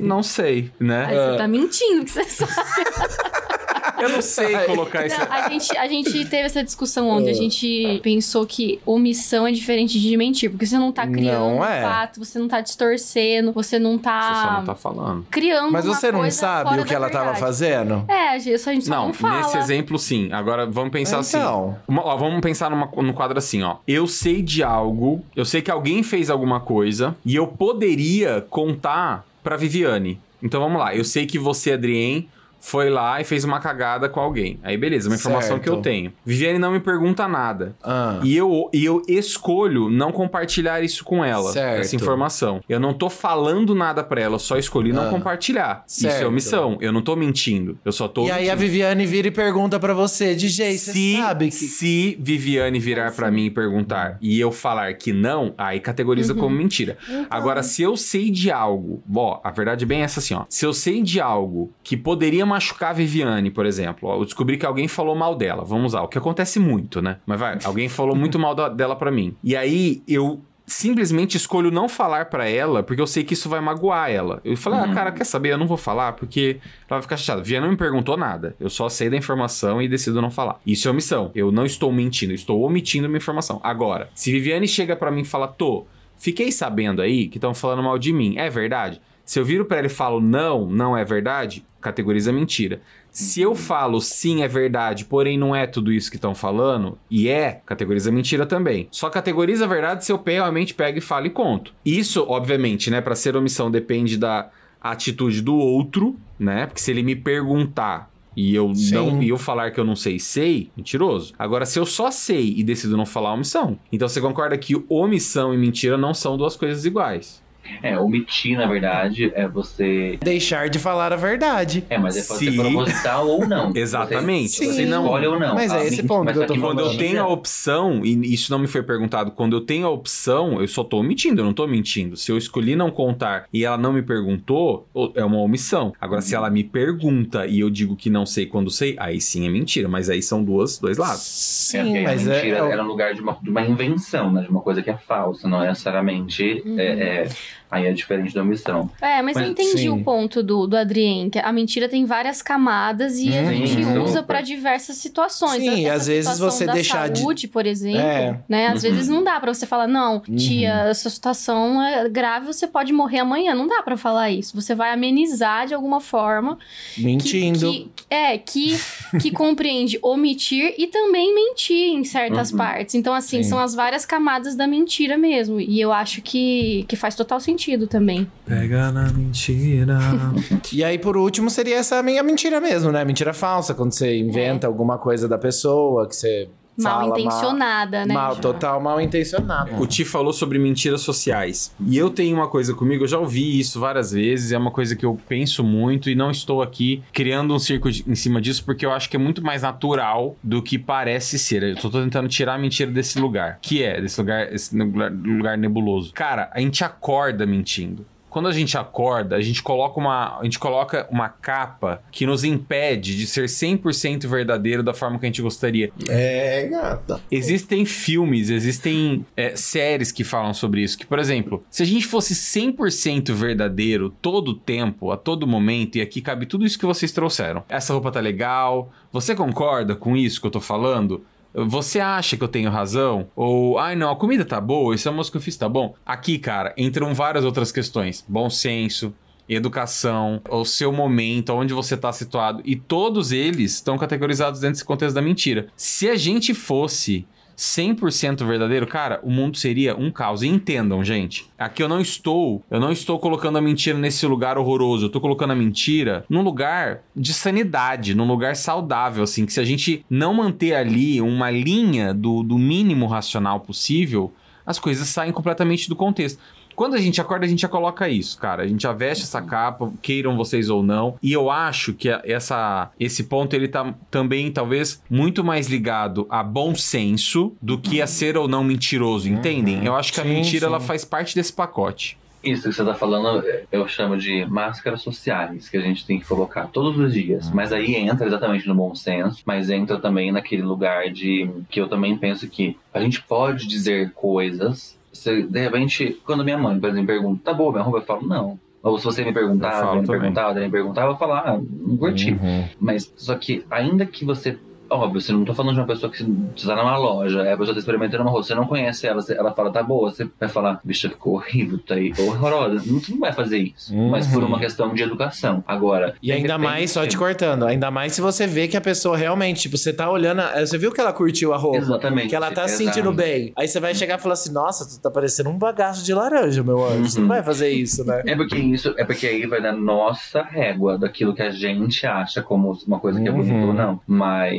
Speaker 1: não sei, né?
Speaker 3: Aí você tá mentindo, que você sabe.
Speaker 1: Eu não sei colocar isso.
Speaker 3: A, gente, a gente teve essa discussão onde a gente pensou que omissão é diferente de mentir, porque você não tá criando
Speaker 2: Não
Speaker 3: um
Speaker 2: é.
Speaker 3: fato, você não tá distorcendo, você não tá,
Speaker 1: Você só não tá falando.
Speaker 3: criando
Speaker 2: Mas
Speaker 3: uma
Speaker 2: você não
Speaker 3: coisa
Speaker 2: sabe o que ela tava
Speaker 3: verdade.
Speaker 2: fazendo?
Speaker 3: É, a gente só, a gente só não,
Speaker 1: Não,
Speaker 3: fala.
Speaker 1: nesse exemplo sim. Agora vamos pensar assim.
Speaker 2: Então.
Speaker 1: Uma- ó, vamos pensar numa, num quadro assim, ó. Eu sei de algo, eu sei que alguém fez alguma coisa e eu poderia contar pra Viviane. Então vamos lá, eu sei que você, Adrien, foi lá e fez uma cagada com alguém. Aí beleza, uma informação
Speaker 2: Certo.
Speaker 1: que eu tenho. Viviane não me pergunta nada.
Speaker 2: Ah,
Speaker 1: E eu, e eu escolho não compartilhar isso com ela,
Speaker 2: Certo.
Speaker 1: essa informação. Eu não tô falando nada pra ela, eu só escolhi não
Speaker 2: Ah.
Speaker 1: compartilhar. Isso é
Speaker 2: Certo.
Speaker 1: omissão. Eu não tô mentindo. Eu só tô
Speaker 2: e aí a. Viviane vira e pergunta pra você, DJ, você
Speaker 1: se,
Speaker 2: sabe que.
Speaker 1: se Viviane virar pra mim e perguntar e eu falar que não, aí categoriza
Speaker 2: Uhum.
Speaker 1: como mentira.
Speaker 2: Então.
Speaker 1: Agora, se eu sei de algo, ó, a verdade é bem essa assim, ó. Se eu sei de algo que poderia machucar a Viviane, por exemplo, eu descobri que alguém falou mal dela, vamos lá, o que acontece muito, né? Mas vai, alguém falou muito mal da- dela pra mim. E aí eu simplesmente escolho não falar pra ela, porque eu sei que isso vai magoar ela. Eu falei, ah, cara, quer saber? Eu não vou falar, porque ela vai ficar chateada. Viana não me perguntou nada. Eu só sei da informação e decido não falar. Isso é omissão. Eu não estou mentindo, eu estou omitindo minha informação. Agora, se Viviane chega pra mim e fala, tô, fiquei sabendo aí que estão falando mal de mim, é verdade? Se eu viro pra ela e falo, não, não é verdade, categoriza mentira. Se eu falo sim, é verdade, porém não é tudo isso que estão falando, e é, categoriza mentira também. Só categoriza a verdade se eu realmente pego e falo e conto. Isso, obviamente, né, Pra ser omissão depende da atitude do outro, né? Porque se ele me perguntar e eu
Speaker 2: Sim.
Speaker 1: não e eu falar que eu não sei, sei, mentiroso. Agora, se eu só sei e decido não falar, omissão. Então você concorda que omissão e mentira não são duas coisas iguais.
Speaker 4: É, omitir, na verdade, é você.
Speaker 2: Deixar de falar a verdade.
Speaker 4: É, mas é pode ser
Speaker 1: Se-
Speaker 4: proposital ou não.
Speaker 1: Exatamente.
Speaker 4: Você,
Speaker 2: Sim.
Speaker 4: você escolhe ou não.
Speaker 2: Mas é
Speaker 4: Ah,
Speaker 2: esse ponto que eu tô
Speaker 1: Quando eu
Speaker 2: falando.
Speaker 1: tenho a opção, e isso não me foi perguntado, quando eu tenho a opção, eu só tô omitindo, eu não tô mentindo. Se eu escolhi não contar e ela não me perguntou, é uma omissão. Agora, se ela me pergunta e eu digo que não sei quando sei, aí sim é mentira. Mas aí são duas, dois lados.
Speaker 2: Sim,
Speaker 4: É,
Speaker 2: mas
Speaker 4: a
Speaker 2: é,
Speaker 4: mentira
Speaker 2: é
Speaker 4: era no lugar de uma, de uma invenção, né? De uma coisa que é falsa, não é necessariamente.
Speaker 3: Uhum.
Speaker 4: é- é- aí é diferente da omissão.
Speaker 3: É, mas, eu
Speaker 4: Mas-
Speaker 3: entendi
Speaker 2: sim.
Speaker 3: o ponto do, do Adrien, que a mentira tem várias camadas e a
Speaker 2: Uhum.
Speaker 3: gente
Speaker 4: Sim,
Speaker 3: usa pra diversas situações.
Speaker 2: Sim, e
Speaker 3: Essa
Speaker 2: às vezes você
Speaker 3: da
Speaker 2: deixar de-
Speaker 3: saúde, por exemplo,
Speaker 2: É.
Speaker 3: né? Às
Speaker 4: Uhum.
Speaker 3: vezes não dá pra você falar, não, tia,
Speaker 2: Uhum.
Speaker 3: essa situação é grave, você pode morrer amanhã. Não dá pra falar isso. Você vai amenizar de alguma forma. que-
Speaker 2: mentindo.
Speaker 3: Que, é, que, que compreende omitir e também mentir em certas
Speaker 4: Uhum.
Speaker 3: partes. Então, assim,
Speaker 2: Sim.
Speaker 3: são as várias camadas da mentira mesmo. E eu acho que, que faz total sentido também.
Speaker 1: Pega na mentira.
Speaker 2: E aí, por último, seria essa minha mentira mesmo, né? Mentira falsa, quando você inventa alguma coisa da pessoa, que você
Speaker 3: Mal
Speaker 2: fala
Speaker 3: intencionada, né?
Speaker 2: Mal, total mal intencionado.
Speaker 1: O Ti falou sobre mentiras sociais. E eu tenho uma coisa comigo, eu já ouvi isso várias vezes, é uma coisa que eu penso muito e não estou aqui criando um circo de- em cima disso, porque eu acho que é muito mais natural do que parece ser. Eu tô tentando tirar a mentira desse lugar. Que é, desse lugar, esse lugar, lugar nebuloso. Cara, a gente acorda mentindo. Quando a gente acorda, a gente coloca uma, a gente coloca uma capa que nos impede de ser 100% verdadeiro da forma que a gente gostaria.
Speaker 5: É, gata.
Speaker 1: Existem filmes, existem é, séries que falam sobre isso. Que, por exemplo, se a gente fosse 100% verdadeiro todo o tempo, a todo momento, e aqui cabe tudo isso que vocês trouxeram. Essa roupa tá legal. Você concorda com isso que eu tô falando? Você acha que eu tenho razão? Ou, ai não, a comida tá boa, esse almoço que eu fiz tá bom? Aqui, cara, entram várias outras questões. Bom senso, educação, o seu momento, onde você está situado. E todos eles estão categorizados dentro desse contexto da mentira. Se a gente fosse 100% verdadeiro, cara, o mundo seria um caos. E entendam, gente, aqui eu não estou, eu não estou colocando a mentira nesse lugar horroroso. Eu tô colocando a mentira num lugar de sanidade, num lugar saudável, assim, que se a gente não manter ali uma linha do, do mínimo racional possível, as coisas saem completamente do contexto. Quando a gente acorda, a gente já coloca isso, cara. A gente já veste essa capa, queiram vocês ou não. E eu acho que essa, esse ponto, ele tá também, talvez, muito mais ligado a bom senso do que a ser ou não mentiroso, entendem? Eu acho que a mentira, ela faz parte desse pacote.
Speaker 4: Isso que você tá falando, eu chamo de máscaras sociais, que a gente tem que colocar todos os dias. Mas aí entra exatamente no bom senso, mas entra também naquele lugar de que eu também penso que a gente pode dizer coisas. Se, de repente, quando minha mãe, por exemplo, pergunta, tá boa minha roupa? Eu falo, não. Ou se você me perguntar, me perguntar, me perguntar, eu vou falar, ah, não curti.
Speaker 2: Uhum.
Speaker 4: Mas só que ainda que você. Óbvio, você não tô falando de uma pessoa que você tá numa loja, é a pessoa tá experimentando uma roupa, você não conhece ela, ela fala, tá boa, você vai falar, bicha, ficou horrível, tá aí, horrorosa. Não, você não vai fazer isso.
Speaker 2: Uhum.
Speaker 4: Mas por uma questão de educação. Agora.
Speaker 2: E ainda
Speaker 4: de
Speaker 2: mais, só te
Speaker 4: repente-
Speaker 2: cortando, ainda mais se você vê que a pessoa realmente, tipo, você tá olhando, você viu que ela curtiu a roupa,
Speaker 4: Exatamente.
Speaker 2: que ela tá se sentindo bem. Aí você vai chegar e falar assim, nossa, tu tá parecendo um bagaço de laranja, meu anjo. Você não
Speaker 4: Uhum.
Speaker 2: vai fazer isso, né?
Speaker 4: É porque isso, é porque aí vai da nossa régua, daquilo que a gente acha como uma coisa que é bonita
Speaker 2: Uhum.
Speaker 4: ou não. Mas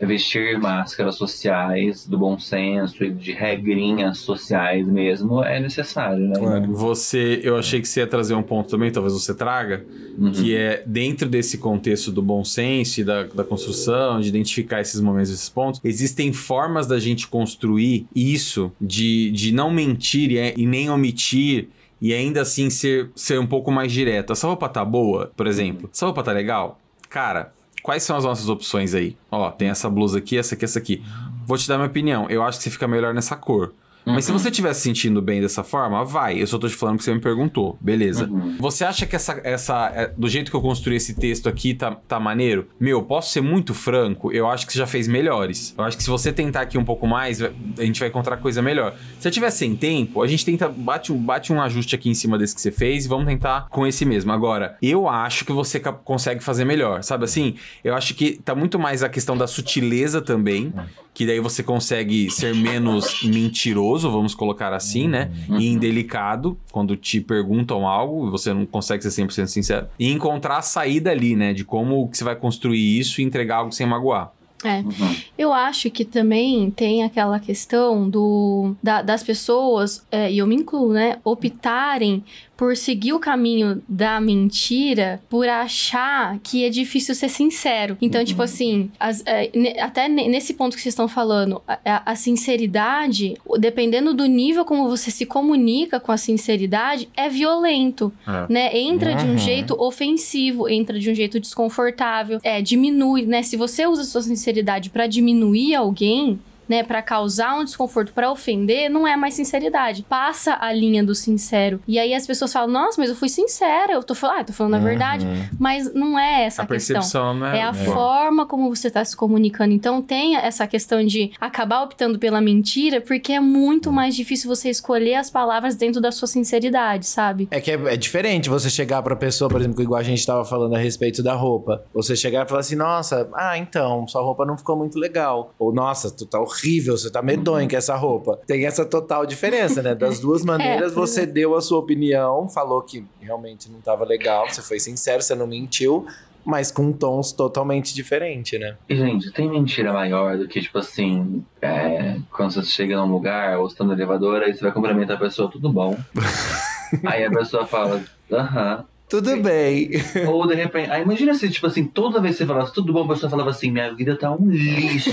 Speaker 4: vestir máscaras sociais, do bom senso e de regrinhas sociais mesmo, é necessário, né?
Speaker 1: Você, eu achei que você ia trazer um ponto também, talvez você traga,
Speaker 4: Uhum.
Speaker 1: que é dentro desse contexto do bom senso e da, da construção, de identificar esses momentos, esses pontos, existem formas da gente construir isso, de, de não mentir e, é- e nem omitir. E ainda assim ser, ser um pouco mais direto. Essa roupa tá boa, por exemplo? Essa roupa tá legal? Cara, quais são as nossas opções aí? Ó, tem essa blusa aqui, essa aqui, essa aqui. Vou te dar minha opinião. Eu acho que você fica melhor nessa cor. Mas se
Speaker 4: Uhum.
Speaker 1: você estiver se sentindo bem dessa forma, vai. Eu só tô te falando que você me perguntou. Beleza.
Speaker 4: Uhum.
Speaker 1: Você acha que essa, essa. é, Do jeito que eu construí esse texto aqui, tá, tá maneiro? Meu, posso ser muito franco? Eu acho que você já fez melhores. Eu acho que se você tentar aqui um pouco mais, a gente vai encontrar coisa melhor. Se você tiver sem tempo, a gente tenta. Bate um, bate um ajuste aqui em cima desse que você fez e vamos tentar com esse mesmo. Agora, eu acho que você consegue fazer melhor. Sabe assim? Eu acho que tá muito mais a questão da sutileza também. Que daí você consegue ser menos mentiroso, vamos colocar assim, né? E indelicado, quando te perguntam algo e você não consegue ser 100% sincero. E encontrar a saída ali, né? De como que você vai construir isso e entregar algo sem magoar.
Speaker 3: É.
Speaker 4: Uhum.
Speaker 3: Eu acho que também tem aquela questão do da- das pessoas, é, e eu me incluo, né, optarem por seguir o caminho da mentira por achar que é difícil ser sincero. Então, tipo assim, as- é, ne- até ne- nesse ponto que vocês estão falando, a, a- sinceridade, dependendo do nível como você se comunica com a sinceridade, é violento
Speaker 1: É.
Speaker 3: né? Entra de um
Speaker 2: Uhum.
Speaker 3: jeito ofensivo, entra de um jeito desconfortável, é, diminui, né? Se você usa a sua sinceridade pra diminuir alguém, né, Pra causar um desconforto, pra ofender, não é mais sinceridade. Passa a linha do sincero. E aí as pessoas falam: "Nossa, mas eu fui sincera, eu tô falando, ah, tô falando a verdade". Mas não é essa
Speaker 1: a
Speaker 3: a questão.
Speaker 1: percepção, né?
Speaker 3: É a forma como você tá se comunicando. Então tem essa questão de acabar optando pela mentira, porque é muito mais difícil você escolher as palavras dentro da sua sinceridade, sabe?
Speaker 2: É que é, é diferente você chegar pra pessoa, por exemplo, igual a gente tava falando a respeito da roupa. Você chegar e falar assim, nossa, ah, então, sua roupa não ficou muito legal. Ou, nossa, tu tá horrível, você tá medonho com essa roupa. Tem essa total diferença, né? Das duas maneiras,
Speaker 3: pois
Speaker 2: você deu a sua opinião, falou que realmente não tava legal, você foi sincero, você não mentiu, mas com tons totalmente diferentes, né?
Speaker 4: E, gente, tem mentira maior do que, tipo assim, é, quando você chega num lugar ou você tá no elevador, aí você vai cumprimentar a pessoa, tudo bom. aí a pessoa fala, aham.
Speaker 2: Tudo bem.
Speaker 4: Ou de repente, aí imagina se, tipo assim, toda vez que você falasse tudo bom, a pessoa falava assim: minha vida tá um lixo.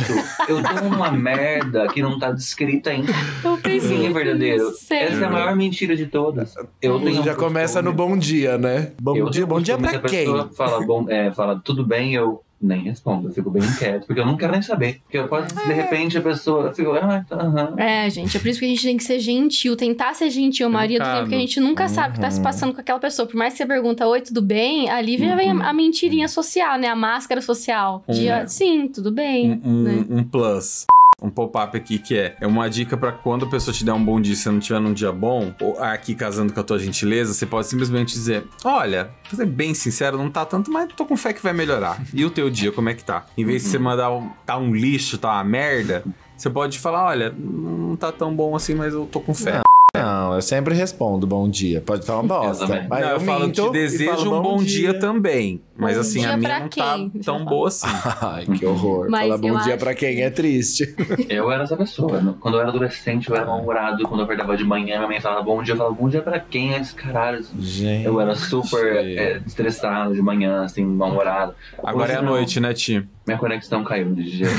Speaker 4: Eu tô numa merda que não tá descrita ainda.
Speaker 3: Eu pensei
Speaker 4: Sim, é verdadeiro. Essa é a maior mentira de todas. Eu tenho
Speaker 2: Já
Speaker 4: um
Speaker 2: começa no bom dia, né? Bom
Speaker 4: eu
Speaker 2: dia, bom dia pra quem?
Speaker 4: pessoa Fala, bom, é, fala tudo bem, eu nem respondo, eu fico bem quieto, porque eu não quero nem saber. Porque pode, de repente, a pessoa fica, ah, tá, aham.
Speaker 3: É, gente, é por isso que a gente tem que ser gentil, tentar ser gentil a maioria do tempo, que a gente nunca sabe o que tá se passando com aquela pessoa. Por mais que você pergunta, oi, tudo bem? Ali já vem a, a mentirinha social, né? A máscara social. De,
Speaker 1: Um-
Speaker 3: sim, tudo bem.
Speaker 1: um, um-
Speaker 3: né?
Speaker 1: um plus. Um pop-up aqui que é, é uma dica pra quando a pessoa te der um bom dia e você não tiver num dia bom, ou aqui casando com a tua gentileza, você pode simplesmente dizer: Olha, pra ser bem sincero, não tá tanto, mas tô com fé que vai melhorar. E o teu dia, como é que tá? Em vez de você mandar um, tá um lixo, tá uma merda, você pode falar: Olha, não tá tão bom assim, mas eu tô com fé.
Speaker 2: Não, eu sempre respondo bom dia. Pode estar uma bosta. Aí
Speaker 1: Não, eu, falo,
Speaker 2: minto
Speaker 1: te desejo
Speaker 2: falo,
Speaker 1: um bom dia, também. Mas
Speaker 3: Bom
Speaker 1: assim,
Speaker 3: dia
Speaker 1: a minha
Speaker 3: pra
Speaker 1: não
Speaker 3: quem?
Speaker 1: tá tão boa assim.
Speaker 2: Ai, que horror.
Speaker 3: Mas
Speaker 2: Falar bom dia
Speaker 3: acho
Speaker 2: pra quem é triste.
Speaker 4: Eu era essa pessoa. Quando eu era adolescente, eu era mal-humorado. Quando eu acordava de manhã, minha mãe falava bom dia. Eu falava, bom dia pra quem é esse caralho?
Speaker 2: Gente.
Speaker 4: Eu era super é, estressado de manhã, assim, mal-humorado.
Speaker 1: Agora
Speaker 4: Hoje
Speaker 1: é a
Speaker 4: não.
Speaker 1: noite, né, Ti?
Speaker 4: Minha conexão caiu de jeito.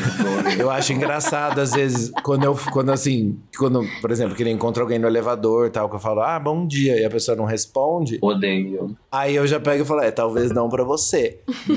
Speaker 2: Eu acho engraçado, às vezes, quando eu, quando assim, quando, por exemplo, que eu encontro alguém no elevador e tal, que eu falo, ah, bom dia, e a pessoa não responde,
Speaker 4: Odeio.
Speaker 2: aí eu já pego e falo, é, talvez não pra você.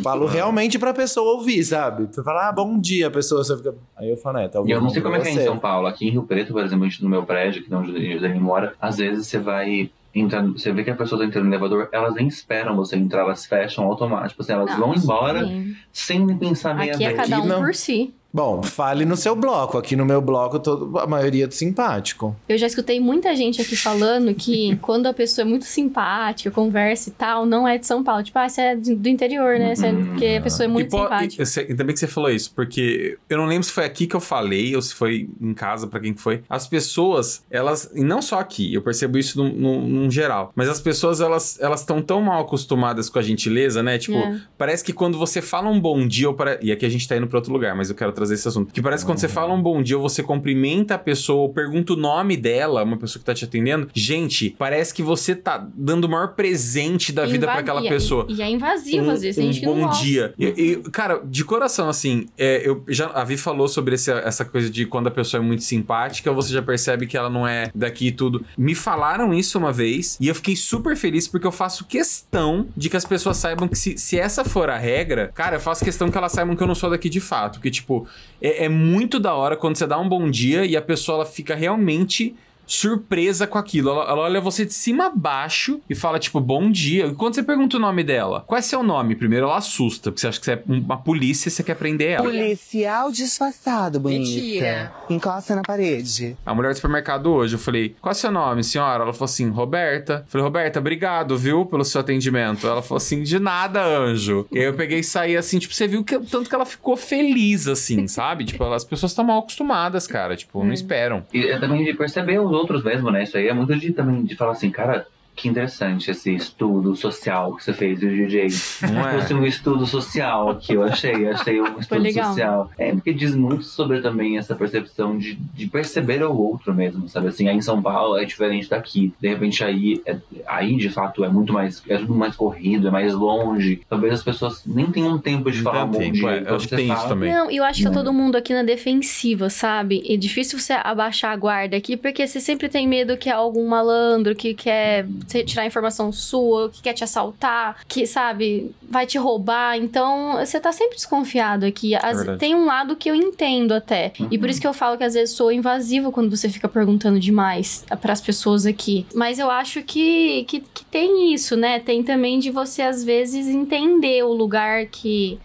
Speaker 2: Falo realmente pra pessoa ouvir, sabe? Você fala, ah, bom dia, a pessoa só fica. Aí eu falo, é,
Speaker 4: E
Speaker 2: talvez
Speaker 4: eu não sei como é que é em
Speaker 2: você.
Speaker 4: São Paulo. Aqui em Rio Preto, por exemplo, a gente, no meu prédio, que não onde o Dani mora, às vezes você vai entrando, você vê que a pessoa tá entrando no elevador, elas nem esperam você entrar, elas fecham automático. Assim, elas
Speaker 3: Não,
Speaker 4: vão embora
Speaker 3: sim.
Speaker 4: sem nem pensar meia
Speaker 3: Aqui é
Speaker 4: vez.
Speaker 3: cada um
Speaker 2: não.
Speaker 3: por si.
Speaker 2: Bom, fale no seu bloco. Aqui no meu bloco, todo, a maioria é simpático.
Speaker 3: Eu já escutei muita gente aqui falando que quando a pessoa é muito simpática, conversa e tal, não é de São Paulo. Tipo, ah, você é do interior, né? Você é- porque a pessoa é muito
Speaker 1: E po-
Speaker 3: simpática.
Speaker 1: e- Ainda bem que você falou isso, porque eu não lembro se foi aqui que eu falei ou se foi em casa, pra quem que foi. As pessoas, elas, e não só aqui, eu percebo isso num, num- num geral, mas as pessoas, elas elas estão tão mal acostumadas com a gentileza, né? Tipo,
Speaker 3: É.
Speaker 1: parece que quando você fala um bom dia, ou para... e aqui a gente tá indo pra outro lugar, mas eu quero trazer esse assunto. Que parece que quando você fala um bom dia, ou você cumprimenta a pessoa, ou pergunta o nome dela, uma pessoa que tá te atendendo, gente, parece que você tá dando o maior presente da vida pra
Speaker 3: Inva-
Speaker 1: aquela pessoa
Speaker 3: E é invasivo, às vezes.
Speaker 1: um
Speaker 3: Tem gente que não
Speaker 1: bom
Speaker 3: gosta.
Speaker 1: dia. E, e, cara, de coração, assim, é, eu já a Vi falou sobre esse- essa coisa de quando a pessoa é muito simpática, você já percebe que ela não é daqui e tudo. Me falaram isso uma vez e eu fiquei super feliz porque eu faço questão de que as pessoas saibam que se, se essa for a regra, cara, eu faço questão que elas saibam que eu não sou daqui de fato. Porque, tipo, é, é muito da hora quando você dá um bom dia e a pessoa ela fica realmente surpresa com aquilo. Ela, ela olha você de cima a baixo e fala, tipo, bom dia. E quando você pergunta o nome dela, qual é seu nome? Primeiro ela assusta, porque você acha que você é uma polícia e você quer prender ela.
Speaker 8: Policial disfarçado, bonita.
Speaker 9: Mentira.
Speaker 8: Encosta na parede.
Speaker 1: A mulher do supermercado hoje, eu falei, qual é seu nome, senhora? Ela falou assim, Roberta. Eu falei, Roberta, obrigado, viu, pelo seu atendimento. Ela falou assim, de nada, anjo. E aí eu peguei e saí assim, tipo, você viu que tanto que ela ficou feliz, assim, sabe? Tipo, as pessoas estão mal acostumadas, cara. Tipo, não esperam.
Speaker 4: E é também de perceber os outros mesmo, né? Isso aí é muito de também de falar assim, cara, que interessante esse estudo social que você fez do DJ.
Speaker 1: Não é?
Speaker 4: Fosse um estudo social aqui, eu achei, achei um estudo social. É, porque diz muito sobre também essa percepção de, de perceber o outro mesmo, sabe? Assim, aí em São Paulo é diferente daqui. De repente aí, é- aí de fato é muito mais, é tudo mais corrido, é mais longe. Talvez as pessoas nem tenham tempo de
Speaker 1: Não
Speaker 4: falar
Speaker 1: tempo,
Speaker 4: dia.
Speaker 1: é,
Speaker 4: Então
Speaker 1: acho que tem isso
Speaker 4: fala-
Speaker 1: também.
Speaker 3: Não, eu acho que tá todo mundo aqui na defensiva, sabe? É difícil você abaixar a guarda aqui, porque você sempre tem medo que é algum malandro que quer tirar informação sua, que quer te assaltar, que, sabe, vai te roubar. Então, você tá sempre desconfiado aqui. Às-
Speaker 1: verdade.
Speaker 3: tem um lado que eu entendo até. E por isso que eu falo que às vezes sou invasivo quando você fica perguntando demais pras pessoas aqui. Mas eu acho que, que, que tem isso, né? Tem também de você, às vezes, entender o lugar que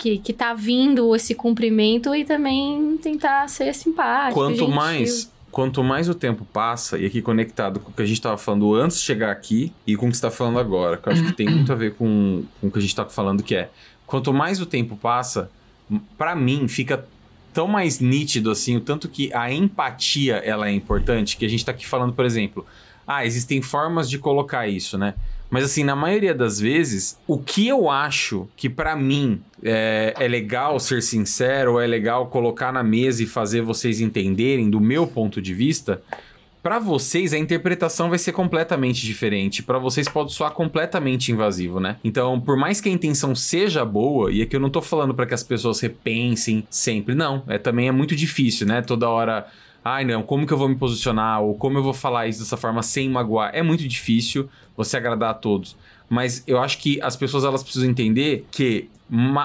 Speaker 3: que, que tá vindo esse cumprimento e também tentar ser simpático.
Speaker 1: Quanto
Speaker 3: gentil.
Speaker 1: mais, quanto mais o tempo passa, e aqui conectado com o que a gente tava falando antes de chegar aqui e com o que você tá falando agora, que eu acho que tem muito a ver com, com o que a gente tá falando, que é quanto mais o tempo passa, pra mim fica tão mais nítido assim, o tanto que a empatia ela é importante, que a gente tá aqui falando, por exemplo, ah, existem formas de colocar isso, né? Mas assim, na maioria das vezes, o que eu acho que pra mim é, é legal ser sincero, é legal colocar na mesa e fazer vocês entenderem do meu ponto de vista, Pra vocês a interpretação vai ser completamente diferente. Pra vocês pode soar completamente invasivo, né? Então, por mais que a intenção seja boa, e aqui eu não tô falando pra que as pessoas repensem sempre, não. É também é muito difícil, né? Toda hora Ai, não, como que eu vou me posicionar? Ou como eu vou falar isso dessa forma sem magoar? É muito difícil você agradar a todos. Mas eu acho que as pessoas elas precisam entender que,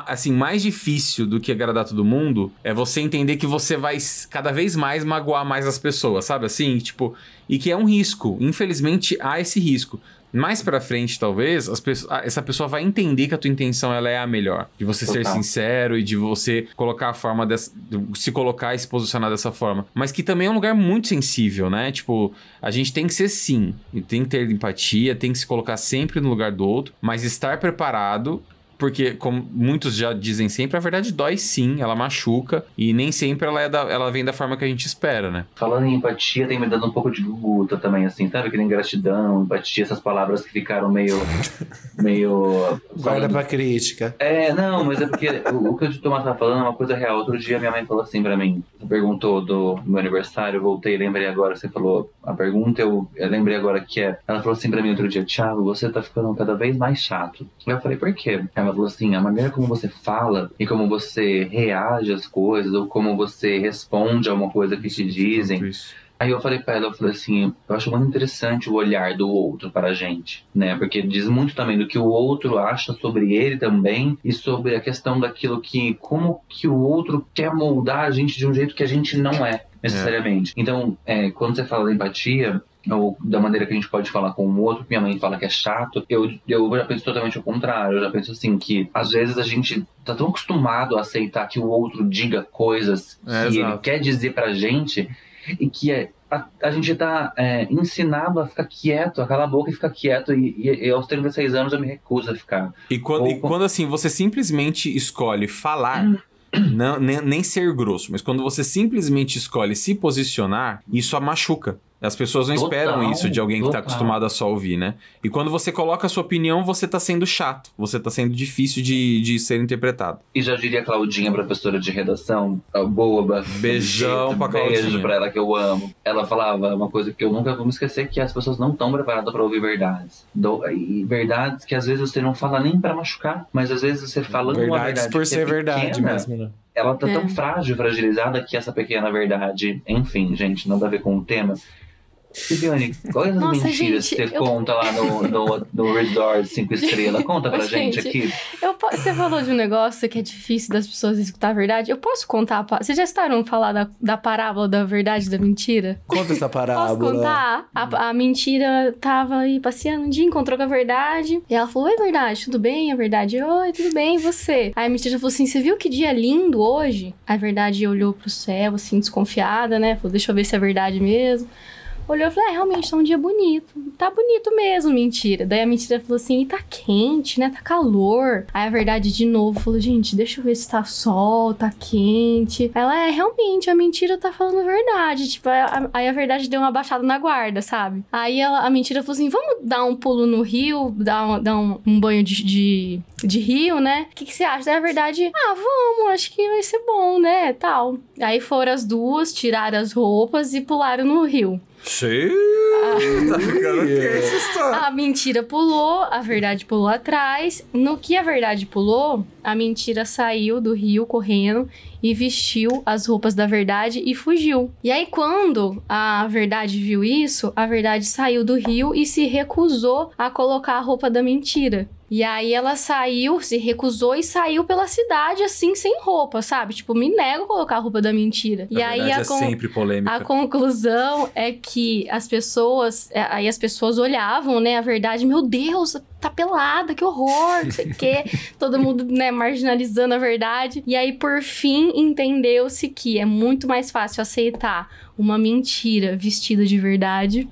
Speaker 1: assim, mais difícil do que agradar todo mundo é você entender que você vai cada vez mais magoar mais as pessoas, sabe? Assim, tipo, e que é um risco. Infelizmente, há esse risco. Mais pra frente, talvez, as pessoas- essa pessoa vai entender que a tua intenção ela é a melhor. De você ser
Speaker 4: Total.
Speaker 1: sincero e de você colocar a forma dessa. de se colocar e se posicionar dessa forma. Mas que também é um lugar muito sensível, né? Tipo, a gente tem que ser sim. E tem que ter empatia, tem que se colocar sempre no lugar do outro, mas estar preparado. Porque, como muitos já dizem sempre, a verdade dói sim, ela machuca. E nem sempre ela, é da- ela vem da forma que a gente espera, né?
Speaker 4: Falando em empatia, tem me dado um pouco de guta também, assim, sabe? Que nem gratidão, empatia, essas palavras que ficaram meio. meio.
Speaker 2: Guarda pra crítica.
Speaker 4: É, não, mas é porque o, o que o Tomás tava falando é uma coisa real. Outro dia minha mãe falou assim pra mim. Você perguntou do meu aniversário, eu voltei, lembrei agora, você falou a pergunta, eu, eu lembrei agora que é. Ela falou assim pra mim outro dia, Thiago, você tá ficando cada vez mais chato. Eu falei, por quê? Ela falou assim, a maneira como você fala e como você reage às coisas, ou como você responde a uma coisa que te dizem. Aí eu falei pra ela, eu falei assim, eu acho muito interessante o olhar do outro para a gente, né? Porque diz muito também do que o outro acha sobre ele também e sobre a questão daquilo que, como que o outro quer moldar a gente de um jeito que a gente não é, necessariamente. Então, é, quando você fala da empatia, ou da maneira que a gente pode falar com o outro, que minha mãe fala que é chato, eu, eu já penso totalmente ao contrário. Eu já penso assim que às vezes a gente tá tão acostumado a aceitar que o outro diga coisas que
Speaker 1: É,
Speaker 4: ele
Speaker 1: exato.
Speaker 4: quer dizer pra gente e que é, a, a gente tá é, ensinado a ficar quieto, a calar a boca e ficar quieto. E, e, e aos 36 anos eu me recuso a ficar.
Speaker 1: E quando, e
Speaker 4: Ou-
Speaker 1: quando, assim, você simplesmente escolhe falar, não, nem, nem ser grosso, mas quando você simplesmente escolhe se posicionar, isso a machuca. As pessoas não
Speaker 4: Total,
Speaker 1: esperam isso de alguém que tá
Speaker 4: total.
Speaker 1: acostumado a só ouvir, né? E quando você coloca a sua opinião, você tá sendo chato. Você tá sendo difícil de, de ser interpretado.
Speaker 4: E já diria a Claudinha, professora de redação, a boa.
Speaker 1: Beijão pra
Speaker 4: Beijo
Speaker 1: Claudinha.
Speaker 4: pra ela que eu amo. Ela falava uma coisa que eu nunca vou me esquecer, que as pessoas não estão preparadas pra ouvir verdades. Do- e verdades que às vezes você não fala nem pra machucar, mas às vezes você falando uma
Speaker 2: Verdades
Speaker 4: verdade
Speaker 2: por
Speaker 4: que
Speaker 2: ser
Speaker 4: é
Speaker 2: verdade
Speaker 4: pequena,
Speaker 2: mesmo, né?
Speaker 4: Ela tá
Speaker 3: É.
Speaker 4: tão frágil, fragilizada que essa pequena verdade, enfim, gente, nada a ver com o tema, Viviane, quais as
Speaker 3: Nossa,
Speaker 4: mentiras
Speaker 3: gente,
Speaker 4: que você
Speaker 3: eu-
Speaker 4: conta lá no, no, no Resort 5 estrelas? Conta pra gente,
Speaker 3: gente,
Speaker 4: aqui.
Speaker 3: Eu po- você falou de um negócio que é difícil das pessoas escutar a verdade. Eu posso contar? a Vocês já estaram falar da, da parábola da verdade e da mentira?
Speaker 2: Conta essa
Speaker 3: Posso
Speaker 2: parábola.
Speaker 3: contar? A, a mentira tava aí passeando um dia, encontrou com a verdade. E ela falou: Oi, verdade, tudo bem? A verdade, oi, tudo bem, e você? Aí a mentira falou assim: Você viu que dia lindo hoje? A verdade olhou pro céu, assim, desconfiada, né? Falou: Deixa eu ver se é verdade mesmo. Olhou e falou: É, realmente tá um dia bonito. Tá bonito mesmo, mentira. Daí a mentira falou assim: E tá quente, né? Tá calor. Aí a verdade de novo falou: Gente, deixa eu ver se tá sol, tá quente. Ela é, realmente, a mentira tá falando a verdade. Tipo, aí a verdade deu uma baixada na guarda, sabe? Aí ela, a mentira falou assim: Vamos dar um pulo no rio, dar, um- dar um, um banho de, de, de rio, né? O que, que você acha? Daí a verdade: Ah, vamos, acho que vai ser bom, né? Tal. Aí foram as duas, tiraram as roupas e pularam no rio.
Speaker 1: Sim, tá ficando ok essa história.
Speaker 3: A mentira pulou, a verdade pulou atrás. No que a verdade pulou, a mentira saiu do rio correndo e vestiu as roupas da verdade e fugiu. E aí, quando a verdade viu isso, a verdade saiu do rio e se recusou a colocar a roupa da mentira. E aí ela saiu, se recusou e saiu pela cidade assim, sem roupa, sabe? Tipo, me nego a colocar a roupa da mentira. e
Speaker 1: a
Speaker 3: aí a
Speaker 1: é
Speaker 3: con- a conclusão é que as pessoas, é, aí as pessoas olhavam, né, a verdade, meu Deus, tá pelada, que horror, não sei o quê. Todo mundo, né, marginalizando a verdade. E aí, por fim, entendeu-se que é muito mais fácil aceitar uma mentira vestida de verdade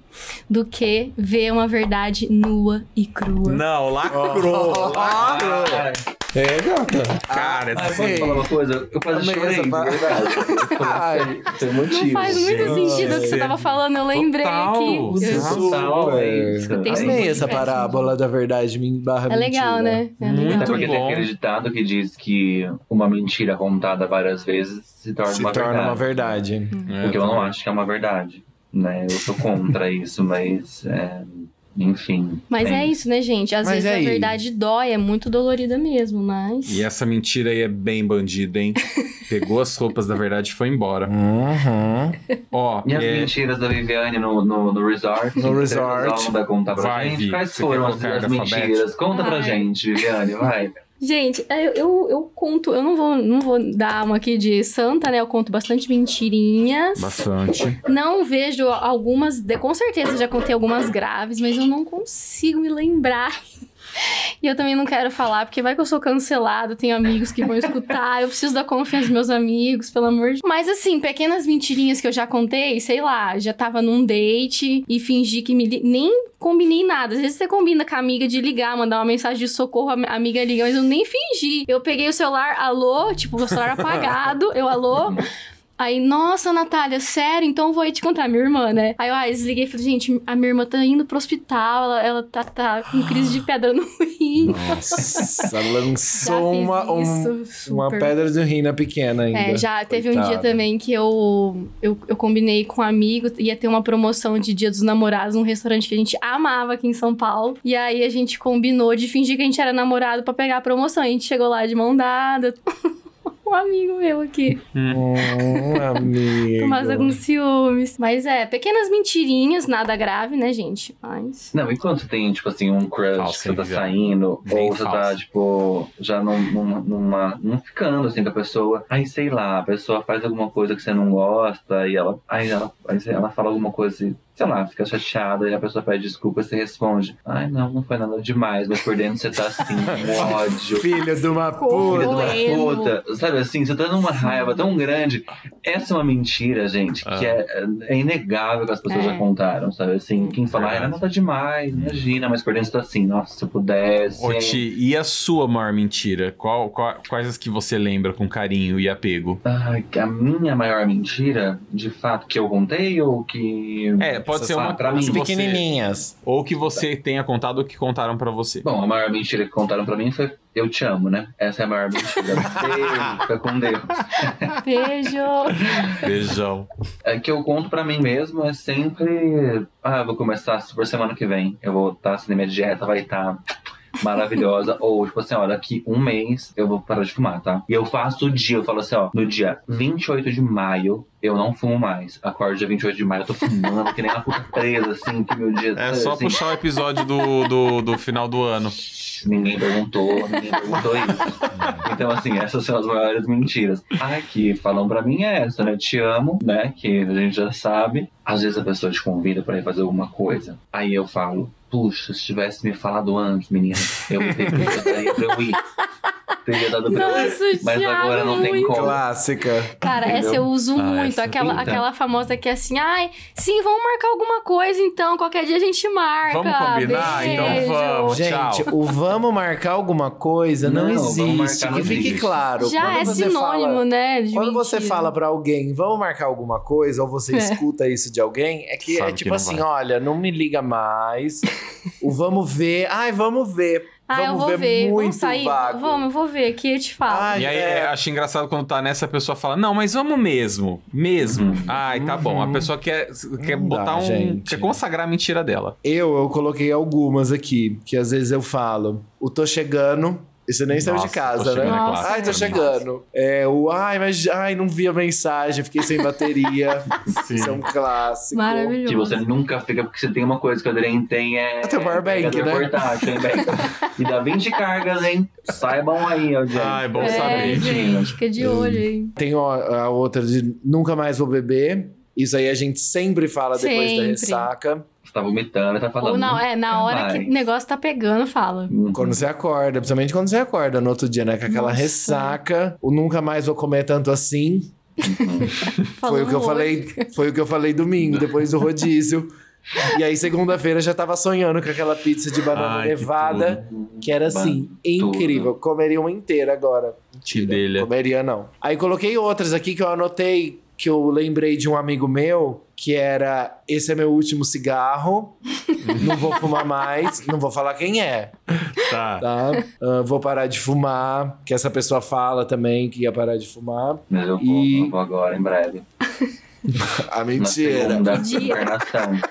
Speaker 3: do que ver uma verdade nua e crua.
Speaker 1: Não, lacrou, lacrou.
Speaker 4: Ai,
Speaker 2: É, gata.
Speaker 1: Cara,
Speaker 4: ai,
Speaker 1: assim,
Speaker 4: posso falar uma coisa? Eu quase
Speaker 2: Amei
Speaker 4: chorei,
Speaker 2: essa
Speaker 4: verdade.
Speaker 2: Ai,
Speaker 4: Tem motivo.
Speaker 3: Não faz muito sentido o que você tava falando, eu lembrei
Speaker 1: Total.
Speaker 3: aqui. Eu-
Speaker 4: Total, é isso.
Speaker 3: Escutei isso
Speaker 2: Amei
Speaker 3: muito
Speaker 2: essa parábola da verdade barra
Speaker 3: É legal,
Speaker 2: mentira.
Speaker 3: né? É
Speaker 1: Muito
Speaker 3: legal.
Speaker 4: Até porque tem
Speaker 1: bom.
Speaker 4: aquele ditado que diz que uma mentira contada várias vezes se torna
Speaker 2: Se
Speaker 4: uma
Speaker 2: torna
Speaker 4: verdade.
Speaker 2: uma verdade.
Speaker 1: é,
Speaker 4: O que eu não acho que é uma verdade. Né? Eu sou contra isso, mas. é, enfim.
Speaker 3: Mas é isso, né, gente? Às
Speaker 2: Mas
Speaker 3: vezes
Speaker 2: aí?
Speaker 3: a verdade dói, é muito dolorida mesmo, mas.
Speaker 1: E essa mentira aí é bem bandida, hein? Pegou as roupas da verdade e foi embora.
Speaker 2: Uhum.
Speaker 1: Ó,
Speaker 4: E as
Speaker 1: é,
Speaker 4: mentiras da Viviane no, no, no resort?
Speaker 2: No
Speaker 4: Você
Speaker 2: resort.
Speaker 4: Não vai contar pra
Speaker 1: Vai,
Speaker 4: gente?
Speaker 1: Vi.
Speaker 4: Quais
Speaker 1: Você
Speaker 4: foram as, as mentiras? Conta pra gente, Viviane, vai.
Speaker 3: Gente, eu, eu, eu conto, eu não vou, não vou dar uma aqui de santa, né? Eu conto bastante mentirinhas.
Speaker 1: bastante.
Speaker 3: Não vejo algumas, com certeza já contei algumas graves, mas eu não consigo me lembrar. E eu também não quero falar, porque vai que eu sou cancelado, tenho amigos que vão escutar, eu preciso da confiança dos meus amigos, pelo amor de Mas assim, pequenas mentirinhas que eu já contei, sei lá, já tava num date e fingi que me. li- Nem combinei nada. Às vezes você combina com a amiga de ligar, mandar uma mensagem de socorro, a amiga liga, mas eu nem fingi. Eu peguei o celular, alô, tipo, o celular apagado, eu alô. Aí, nossa, Natália, sério? Então eu vou aí te contar, minha irmã, né? Aí eu ah, desliguei e falei, gente, a minha irmã tá indo pro hospital, ela, ela tá, tá com crise de pedra no rim.
Speaker 2: Nossa, lançou uma, um- uma pedra de rina pequena ainda.
Speaker 3: É, já teve um dia
Speaker 2: Coitada.
Speaker 3: também que eu, eu, eu combinei com um amigo, ia ter uma promoção de Dia dos Namorados num restaurante que a gente amava aqui em São Paulo. E aí a gente combinou de fingir que a gente era namorado pra pegar a promoção. A gente chegou lá de mão dada. um amigo meu aqui.
Speaker 2: Hum, amigo.
Speaker 3: Mas alguns ciúmes. Mas é, pequenas mentirinhas, nada grave, né, gente? Mas.
Speaker 4: Não, e você tem, tipo assim, um crush
Speaker 1: Falso,
Speaker 4: que você tá saindo,
Speaker 1: Bem
Speaker 4: ou você tá, tipo, já num, numa, numa. não ficando assim com a pessoa. Aí, sei lá, a pessoa faz alguma coisa que você não gosta, e ela. Aí ela, aí ela fala alguma coisa assim, sei lá, fica chateada, e a pessoa pede desculpa e você responde. Ai, não, não foi nada demais, mas por dentro você tá assim, com ódio.
Speaker 2: Filho de uma
Speaker 4: Filha
Speaker 2: puta.
Speaker 4: de uma puta, sabe assim, você tá numa raiva tão grande. Essa é uma mentira, gente, que é, é inegável que as pessoas
Speaker 3: É.
Speaker 4: já contaram, sabe assim? Quem fala, ai,
Speaker 1: Verdade.
Speaker 4: não tá demais, imagina, mas por dentro tá assim, nossa, se eu pudesse.
Speaker 1: Ô, Ti, e a sua maior mentira? Qual, qual- quais as que você lembra com carinho e apego?
Speaker 4: Ai, que a minha maior mentira, de fato, que eu contei ou que.
Speaker 1: É, pode ser uma você,
Speaker 2: Pequenininhas.
Speaker 1: ou que você tenha contado ou que contaram pra você.
Speaker 4: Bom, a maior mentira que contaram pra mim foi eu te amo, né? Essa é a maior mentira. Beijo, fica com Deus.
Speaker 3: Beijo!
Speaker 1: Beijão.
Speaker 4: É que eu conto pra mim mesmo é sempre. Ah, vou começar super semana que vem. Eu vou estar assim, minha dieta vai estar maravilhosa. Ou, tipo assim, ó, daqui um mês eu vou parar de fumar, tá? E eu faço o dia, eu falo assim, ó, no dia 28 de maio, eu não fumo mais. Acordo dia 28 de maio, eu tô fumando, que nem uma puta presa, assim, que meu dia.
Speaker 1: É só
Speaker 4: assim,
Speaker 1: puxar o episódio do, do, do final do ano.
Speaker 4: Ninguém perguntou, ninguém perguntou isso. Então, assim, essas são as maiores mentiras. A que falam pra mim é essa, né? Te amo, né? Que a gente já sabe. Às vezes a pessoa te convida pra ir fazer alguma coisa. Aí eu falo, puxa, se tivesse me falado antes, menina, eu teria daria pra eu ir. Teria dado pra eu ir.
Speaker 3: Nossa,
Speaker 4: Mas
Speaker 3: Thiago,
Speaker 4: agora não tem como.
Speaker 2: Clássica.
Speaker 3: Cara,
Speaker 4: Entendeu?
Speaker 3: essa eu uso
Speaker 1: Ah,
Speaker 3: muito. Aquela,
Speaker 4: então.
Speaker 3: aquela famosa que é assim, ai, sim, vamos marcar alguma coisa então. Qualquer dia a gente marca.
Speaker 1: Vamos combinar? Então
Speaker 3: Beijo.
Speaker 1: vamos.
Speaker 2: Gente,
Speaker 1: tchau.
Speaker 2: o vamos marcar alguma coisa não,
Speaker 4: Não,
Speaker 2: existe. Que fique
Speaker 4: existe.
Speaker 2: claro.
Speaker 3: Já é
Speaker 2: você
Speaker 3: sinônimo,
Speaker 2: fala-
Speaker 3: né? De
Speaker 2: Quando você
Speaker 3: mentira.
Speaker 2: fala pra alguém, vamos marcar alguma coisa, ou você
Speaker 3: É.
Speaker 2: escuta isso de alguém, é que
Speaker 1: Sabe
Speaker 2: é
Speaker 1: que
Speaker 2: tipo
Speaker 1: não
Speaker 2: assim:
Speaker 1: vai.
Speaker 2: olha, não me liga mais. o vamos ver. Ai, vamos ver.
Speaker 3: Ah, eu
Speaker 2: vamos
Speaker 3: vou
Speaker 2: ver,
Speaker 3: ver.
Speaker 2: muito
Speaker 3: Vamos sair?
Speaker 2: vago.
Speaker 3: Vamos, eu vou ver aqui eu te falo.
Speaker 2: Ai,
Speaker 1: E aí,
Speaker 2: é.
Speaker 1: é, acho engraçado quando tá nessa, a pessoa fala, não, mas vamos mesmo. Mesmo.
Speaker 4: Uhum.
Speaker 1: Ai, tá bom. A pessoa quer, quer
Speaker 2: Não
Speaker 1: botar
Speaker 2: dá,
Speaker 1: um.
Speaker 2: gente.
Speaker 1: Quer consagrar a mentira dela.
Speaker 2: Eu, eu coloquei algumas aqui, que às vezes eu falo. O tô chegando. E você nem saiu de
Speaker 1: Nossa,
Speaker 2: casa, né?
Speaker 1: é
Speaker 3: Nossa,
Speaker 2: Ai, tô chegando. É, o ai, mas ai, não vi a mensagem, fiquei sem bateria.
Speaker 1: Sim.
Speaker 2: Isso é um clássico.
Speaker 3: Maravilhoso.
Speaker 4: Que você nunca fica, porque você tem uma coisa que o Adrien tem é.
Speaker 2: Tem o power bank,
Speaker 4: carregador
Speaker 2: né?
Speaker 4: portátil, hein, Beck? E dá 20 cargas, hein? Saibam aí, ó, gente.
Speaker 1: Ah, é bom
Speaker 3: É,
Speaker 1: saber.
Speaker 3: gente, fica de olho aí.
Speaker 2: Tem a outra de nunca mais vou beber. Isso aí a gente sempre fala depois da
Speaker 3: Sempre.
Speaker 2: ressaca.
Speaker 4: Você tá vomitando, tá falando.
Speaker 3: Ou não, é, na hora que
Speaker 4: mais.
Speaker 3: o negócio tá pegando, fala.
Speaker 4: Uhum.
Speaker 2: Quando você acorda, principalmente quando você acorda no outro dia, né? Com aquela
Speaker 3: Nossa.
Speaker 2: ressaca. O nunca mais vou comer tanto assim. Foi o que eu
Speaker 3: Falando
Speaker 2: falei, foi o que eu falei domingo, depois do rodízio. E aí, segunda-feira, eu já tava sonhando com aquela pizza de banana
Speaker 1: Ai, que
Speaker 2: nevada, que, era assim, incrível. Comeria uma inteira agora.
Speaker 1: Que delha.
Speaker 2: Comeria não. Aí coloquei outras aqui que eu anotei, que eu lembrei de um amigo meu, que era: esse é meu último cigarro, não vou fumar mais, não vou falar quem é,
Speaker 1: Tá.
Speaker 2: tá? Ah, vou parar de fumar, que essa pessoa fala também que ia parar de fumar.
Speaker 4: Mas eu vou,
Speaker 2: E-
Speaker 4: eu vou agora, em breve.
Speaker 2: A
Speaker 4: Na
Speaker 2: mentira.
Speaker 4: segunda
Speaker 3: Dia.
Speaker 4: encarnação.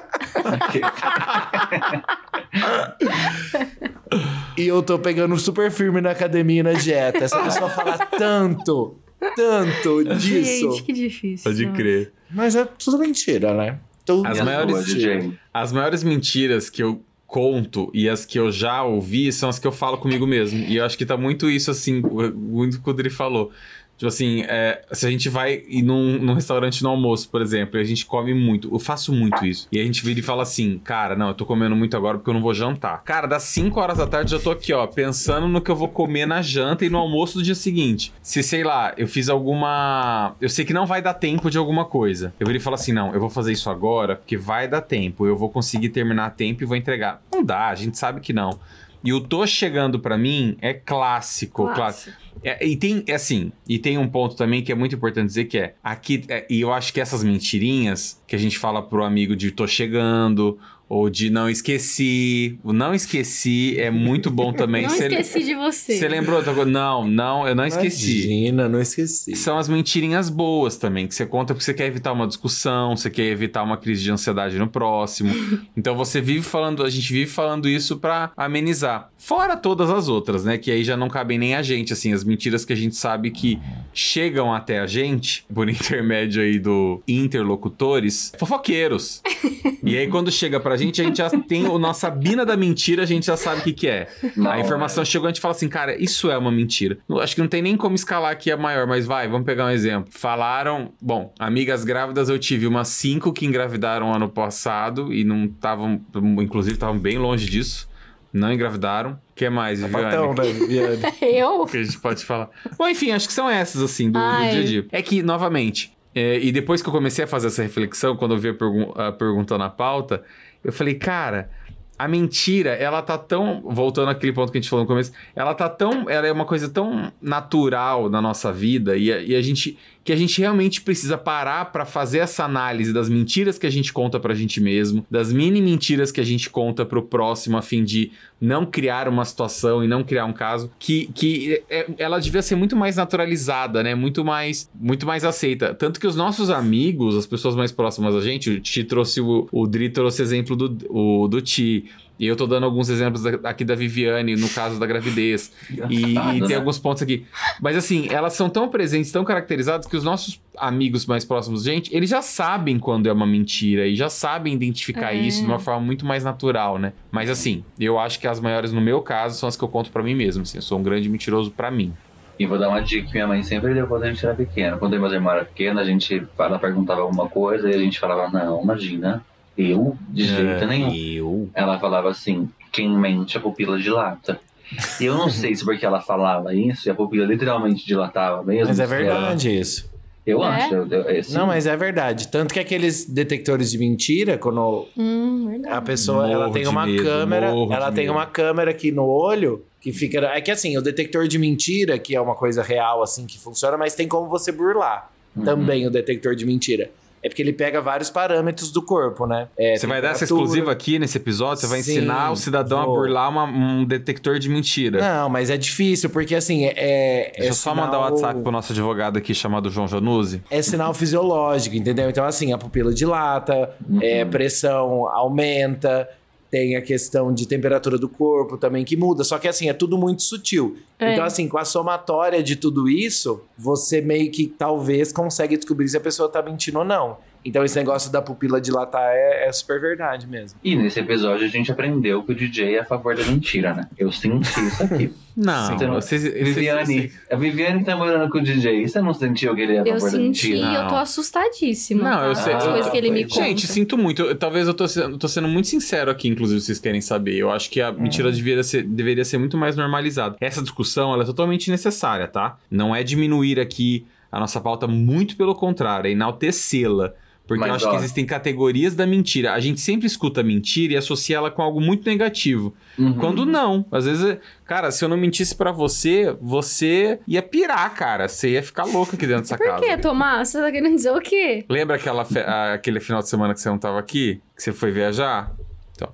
Speaker 2: E eu tô pegando super firme na academia e na dieta. Essa pessoa fala tanto, tanto disso.
Speaker 3: Gente, que difícil.
Speaker 1: Pode crer.
Speaker 2: Mas é tudo mentira, né? Tudo
Speaker 1: As maiores-
Speaker 4: DJ?
Speaker 1: As maiores mentiras que eu conto e as que eu já ouvi são as que eu falo comigo mesmo. E eu acho que tá muito isso, assim, muito o que o Dri falou. Tipo assim, é, se a gente vai ir num, num restaurante no almoço, por exemplo, e a gente come muito, eu faço muito isso. E a gente vira e fala assim, cara, não, eu tô comendo muito agora porque eu não vou jantar. Cara, das 5 horas da tarde eu tô aqui, ó, pensando no que eu vou comer na janta e no almoço do dia seguinte. Se, sei lá, eu fiz alguma. Eu sei que não vai dar tempo de alguma coisa. Eu viro e falo assim, não, eu vou fazer isso agora porque vai dar tempo, eu vou conseguir terminar a tempo e vou entregar. Não dá, a gente sabe que não. E o tô chegando pra mim é clássico, clássico. É, e tem, é assim, e tem um ponto também que é muito importante dizer que é, aqui, é, e eu acho que essas mentirinhas que a gente fala pro amigo de tô chegando, ou de não esqueci, o não esqueci é muito bom também.
Speaker 3: Não
Speaker 1: Cê-
Speaker 3: esqueci de você.
Speaker 1: Você lembrou outra coisa? Não, não, eu não esqueci.
Speaker 2: Imagina, não esqueci.
Speaker 1: São as mentirinhas boas também, que você conta porque você quer evitar uma discussão, você quer evitar uma crise de ansiedade no próximo. Então você vive falando, a gente vive falando isso pra amenizar. Fora todas as outras, né? Que aí já não cabem nem a gente, assim, as mentiras que a gente sabe que chegam até a gente, por intermédio aí do interlocutores, fofoqueiros. e aí quando chega pra gente, a gente já tem a nossa bina da mentira, a gente já sabe o que que é.
Speaker 4: Na
Speaker 1: A informação chegou, a gente fala assim, cara, isso é uma mentira. Eu Acho que não tem nem como escalar aqui a maior, mas vai, vamos pegar um exemplo. Falaram, bom, amigas grávidas eu tive umas cinco que engravidaram ano passado e não estavam, inclusive estavam bem longe disso. Não engravidaram. O que mais, Viviane?
Speaker 2: Patão, né, Viviane?
Speaker 3: Eu?
Speaker 1: que a gente pode falar. Bom, enfim, acho que são essas, assim, do, do dia a dia. É que, novamente, é, e depois que eu comecei a fazer essa reflexão, quando eu vi a, pergun a pergunta na pauta, eu falei, cara, a mentira, ela tá tão. Voltando àquele ponto que a gente falou no começo, ela tá tão. Ela é uma coisa tão natural na nossa vida e a, e a gente. Que a gente realmente precisa parar pra fazer essa análise das mentiras que a gente conta pra gente mesmo, das mini mentiras que a gente conta pro próximo, a fim de não criar uma situação e não criar um caso, que, que é- ela devia ser muito mais naturalizada, né? Muito mais, muito mais aceita. Tanto que os nossos amigos, as pessoas mais próximas a gente, o Ti trouxe o, o Dri trouxe exemplo do, o, do Ti. E eu tô dando alguns exemplos aqui da Viviane, no caso da gravidez. E, e tem
Speaker 4: né?
Speaker 1: alguns pontos aqui. Mas assim, elas são tão presentes, tão caracterizadas, que os nossos amigos mais próximos, gente, eles já sabem quando é uma mentira e já sabem identificar
Speaker 3: É.
Speaker 1: isso de uma forma muito mais natural, né? Mas assim, eu acho que as maiores, no meu caso, são as que eu conto pra mim mesmo. Assim, eu sou um grande mentiroso pra mim.
Speaker 4: E vou dar uma dica que minha mãe sempre deu quando a gente era pequeno. Quando eu e era pequeno, a gente ela perguntava alguma coisa e a gente falava, não, imagina, eu de jeito nenhum.
Speaker 1: Eu.
Speaker 4: Ela falava assim, quem mente a pupila dilata. E eu não sei se porque ela falava isso e a pupila literalmente dilatava mesmo.
Speaker 2: Mas é
Speaker 4: se ela-
Speaker 2: verdade isso.
Speaker 4: Eu
Speaker 3: É?
Speaker 4: acho. Eu, eu, esse-
Speaker 2: Não, mas é verdade. Tanto que aqueles detectores de mentira, quando
Speaker 3: Hum, verdade.
Speaker 2: a pessoa ela tem uma
Speaker 1: medo,
Speaker 2: câmera, ela tem
Speaker 1: medo.
Speaker 2: uma câmera aqui no olho que fica. É que assim, o detector de mentira, que é uma coisa real assim que funciona, mas tem como você burlar
Speaker 4: Uhum.
Speaker 2: também o detector de mentira. É porque ele pega vários parâmetros do corpo, né? É,
Speaker 1: Você vai dar essa exclusiva aqui nesse episódio? Você vai
Speaker 2: Sim,
Speaker 1: ensinar o cidadão
Speaker 2: vou.
Speaker 1: a burlar uma- um detector de mentira.
Speaker 2: Não, mas é difícil, porque assim, é.
Speaker 1: Deixa
Speaker 2: é
Speaker 1: eu só
Speaker 2: sinal-
Speaker 1: mandar o WhatsApp pro nosso advogado aqui chamado João Januzzi.
Speaker 2: É sinal fisiológico, entendeu? Então, assim, a pupila dilata,
Speaker 4: Uhum.
Speaker 2: é, pressão aumenta, tem a questão de temperatura do corpo também que muda. Só que, assim, é tudo muito sutil.
Speaker 3: É.
Speaker 2: Então, assim, com a somatória de tudo isso, você meio que talvez consegue descobrir se a pessoa tá mentindo ou não. Então, esse negócio da pupila dilatar é, é super verdade mesmo.
Speaker 4: E nesse episódio a gente aprendeu que o DJ é a favor da mentira, né? Eu senti isso aqui.
Speaker 1: Não,
Speaker 4: Você não-
Speaker 1: vocês, vocês-
Speaker 4: Viviane, a Viviane tá morando com o DJ. Você não sentiu que ele é a
Speaker 3: Eu
Speaker 4: favor da
Speaker 3: senti e eu tô assustadíssima.
Speaker 1: Não,
Speaker 3: tá?
Speaker 1: eu sei-
Speaker 3: As coisas que ele me
Speaker 4: Ah,
Speaker 3: conta.
Speaker 1: Gente, sinto muito. Eu- Talvez eu tô sendo, tô sendo muito sincero aqui, inclusive, se vocês querem saber. Eu acho que a mentira deveria ser, deveria ser muito mais normalizada. Essa discussão ela é totalmente necessária, tá? Não é diminuir aqui a nossa pauta, muito pelo contrário, é enaltecê-la. Porque
Speaker 4: Mas,
Speaker 1: eu acho
Speaker 4: ó.
Speaker 1: que existem categorias da mentira. A gente sempre escuta mentira e associa ela com algo muito negativo.
Speaker 4: Uhum.
Speaker 1: Quando não. Às vezes, cara, se eu não mentisse pra você, você ia pirar, cara. Você ia ficar louco aqui dentro dessa
Speaker 3: Por
Speaker 1: casa.
Speaker 3: que, Tomás? Você tá querendo dizer o quê?
Speaker 1: Lembra aquela fe- aquele final de semana que você não tava aqui? Que você foi viajar? Então.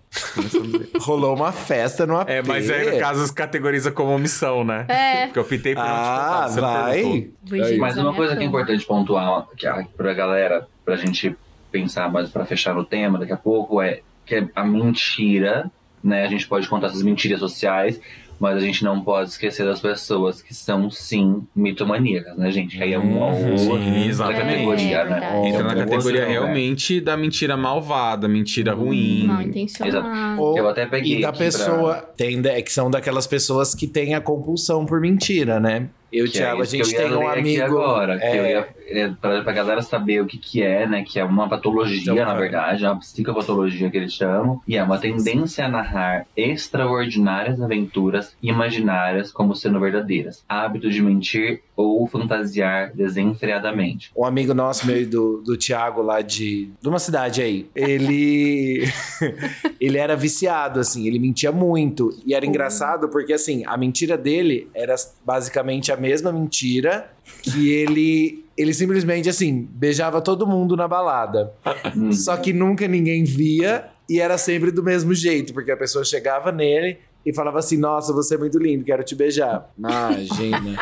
Speaker 2: Rolou uma festa no AP.
Speaker 1: É, mas aí no caso categoriza como omissão, né?
Speaker 3: É.
Speaker 1: Porque eu pitei por
Speaker 2: Ah, vai.
Speaker 4: Mas uma
Speaker 3: minha
Speaker 4: coisa que é importante pontuar que a, pra galera, pra gente pensar mais pra fechar no tema daqui a pouco, é que a mentira, né? A gente pode contar essas mentiras sociais, mas a gente não pode esquecer das pessoas que são, sim, mitomaníacas, né, gente? Aí é uma
Speaker 2: Uhum,
Speaker 4: outra
Speaker 1: sim, exatamente.
Speaker 4: categoria,
Speaker 3: É,
Speaker 4: né?
Speaker 3: verdade.
Speaker 1: Entra na categoria realmente da mentira malvada, mentira ruim.
Speaker 3: Mal intencionado.
Speaker 2: Ou-
Speaker 4: Eu até peguei
Speaker 2: E da
Speaker 4: aqui pra-
Speaker 2: pessoa. Tem, é que são daquelas pessoas que têm a compulsão por mentira, né? Eu e o
Speaker 4: é
Speaker 2: Thiago, a
Speaker 4: isso que
Speaker 2: gente tem um amigo.
Speaker 4: agora, que eu
Speaker 2: é,
Speaker 4: ia, é, pra, pra galera saber o que que é, né? Que é uma patologia,
Speaker 2: Então,
Speaker 4: na verdade, é uma psicopatologia que eles chamam. E é uma tendência a narrar extraordinárias aventuras imaginárias como sendo verdadeiras. Hábito de mentir ou fantasiar desenfreadamente.
Speaker 2: um amigo nosso, meio do, do Thiago, lá de, de uma cidade aí, ele. ele era viciado, assim, ele mentia muito. E era engraçado porque, assim, a mentira dele era basicamente a mesma mentira que ele. Ele simplesmente, assim, beijava todo mundo na balada.
Speaker 4: Hum.
Speaker 2: Só que nunca ninguém via e era sempre do mesmo jeito, porque a pessoa chegava nele e falava assim: Nossa, você é muito lindo, quero te beijar. Imagina.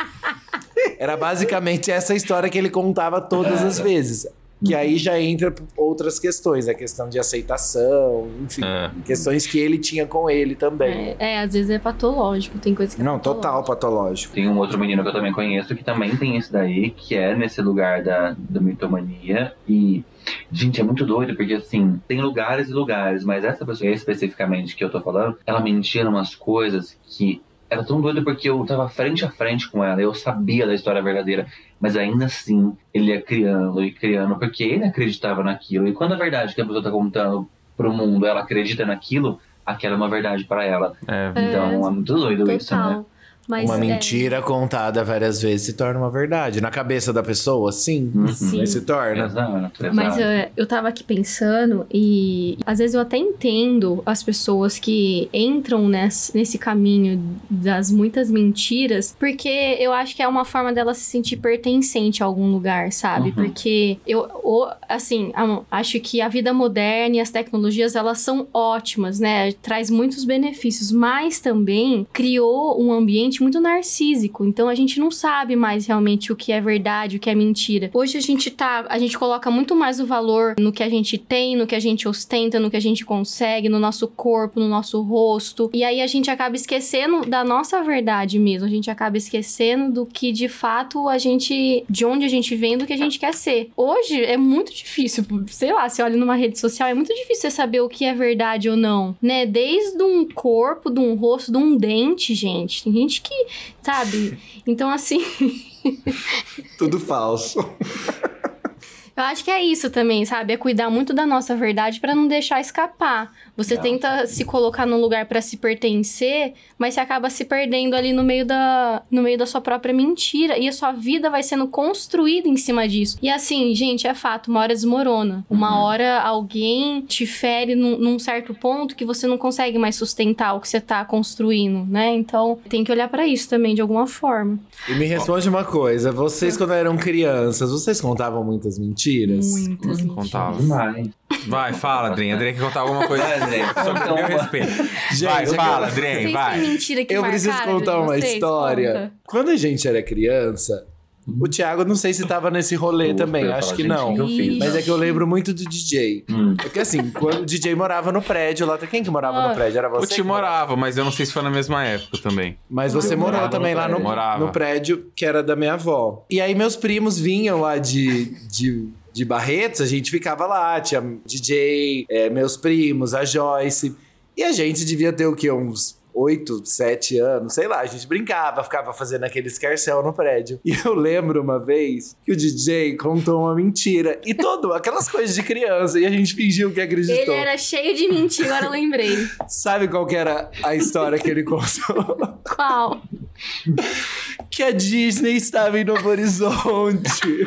Speaker 2: Era basicamente essa história que ele contava todas as vezes. Que aí já entra outras questões, a questão de aceitação, enfim,
Speaker 1: É.
Speaker 2: questões que ele tinha com ele também.
Speaker 3: É, é, às vezes é patológico, tem coisa que é
Speaker 2: Não, total
Speaker 3: patológico.
Speaker 2: patológico.
Speaker 4: Tem um outro menino que eu também conheço que também tem esse daí, que é nesse lugar da, da mitomania. E, gente, é muito doido, porque assim, tem lugares e lugares, mas essa pessoa especificamente que eu tô falando, ela mentia umas coisas que era tão doido porque eu tava frente a frente com ela, eu sabia da história verdadeira, mas ainda assim ele ia criando e criando, porque ele acreditava naquilo. E quando a verdade que a pessoa tá contando pro mundo, ela acredita naquilo, aquela é uma verdade pra ela.
Speaker 1: É,
Speaker 4: Então é muito doido isso, né?
Speaker 3: Mas,
Speaker 2: uma
Speaker 3: é,
Speaker 2: mentira contada várias vezes se torna uma verdade. Na cabeça da pessoa, sim.
Speaker 4: Uhum.
Speaker 3: Sim.
Speaker 2: Mas se torna.
Speaker 4: Exato, exato.
Speaker 3: Mas eu, eu tava aqui pensando e às vezes eu até entendo as pessoas que entram nesse, nesse caminho das muitas mentiras, porque eu acho que é uma forma dela se sentir pertencente a algum lugar, sabe?
Speaker 4: Uhum.
Speaker 3: Porque eu, o- assim, acho que a vida moderna e as tecnologias elas são ótimas, né? Traz muitos benefícios, mas também criou um ambiente ambiente muito narcísico. Então a gente não sabe mais realmente o que é verdade, o que é mentira. Hoje a gente tá, a gente coloca muito mais o valor no que a gente tem, no que a gente ostenta, no que a gente consegue, no nosso corpo, no nosso rosto. E aí a gente acaba esquecendo da nossa verdade mesmo. A gente acaba esquecendo do que de fato a gente, de onde a gente vem, do que a gente quer ser. Hoje é muito difícil, sei lá, você olha numa rede social, é muito difícil você saber o que é verdade ou não, né? Desde um corpo, de um rosto, de um dente, gente. Tem gente que, sabe? Então assim,
Speaker 2: Tudo falso.
Speaker 3: Eu acho que é isso também, sabe? É cuidar muito da nossa verdade pra não deixar escapar. Você tenta se colocar num lugar pra se pertencer, mas você acaba se perdendo ali no meio da no meio da sua própria mentira e a sua vida vai sendo construída em cima disso. E assim, gente, é fato, uma hora desmorona. Uma hora alguém te fere num, num certo ponto que você não consegue mais sustentar o que você tá construindo, né? Então, tem que olhar pra isso também de alguma forma.
Speaker 2: E me responde uma coisa: vocês, quando eram crianças, vocês contavam muitas mentiras?
Speaker 3: Muitas mentiras.
Speaker 1: Contava.
Speaker 4: Demais.
Speaker 1: Vai, fala, Adrien. Adrien quer contar alguma coisa
Speaker 4: Vai, Adrien,
Speaker 1: sobre
Speaker 4: conta
Speaker 1: o meu respeito.
Speaker 2: Gente,
Speaker 1: vai, fala, Adrien, vai.
Speaker 3: mentira que
Speaker 2: Eu preciso contar uma
Speaker 3: vocês?
Speaker 2: história.
Speaker 3: Conta.
Speaker 2: Quando a gente era criança, o Thiago, não sei se tava nesse rolê
Speaker 4: Ufa,
Speaker 2: também, acho que não.
Speaker 4: o que
Speaker 2: Mas é que eu lembro muito do DJ.
Speaker 4: Hum.
Speaker 2: Porque assim, quando o DJ morava no prédio lá, quem que morava
Speaker 3: Ah.
Speaker 2: no prédio? Era
Speaker 1: O
Speaker 2: você?
Speaker 1: Ti
Speaker 2: que
Speaker 1: morava, mas eu não sei se foi na mesma época também.
Speaker 2: Mas você
Speaker 4: Eu
Speaker 2: morou
Speaker 4: morava
Speaker 2: também
Speaker 4: no
Speaker 2: lá no,
Speaker 4: prédio.
Speaker 1: Morava.
Speaker 2: no prédio que era da minha avó. E aí meus primos vinham lá de, de, de Barretos, a gente ficava lá, tinha DJ, é, meus primos, a Joyce. E a gente devia ter o quê? Uns 8, 7 anos, sei lá, a gente brincava, ficava fazendo aquele escarcel no prédio. E eu lembro uma vez que o DJ contou uma mentira. E todo, aquelas coisas de criança, e a gente fingiu que
Speaker 3: Ele
Speaker 2: acreditou.
Speaker 3: era cheio de mentira, agora eu lembrei.
Speaker 2: Sabe qual que era a história que ele contou?
Speaker 3: Qual?
Speaker 2: que a Disney estava em Novo Horizonte.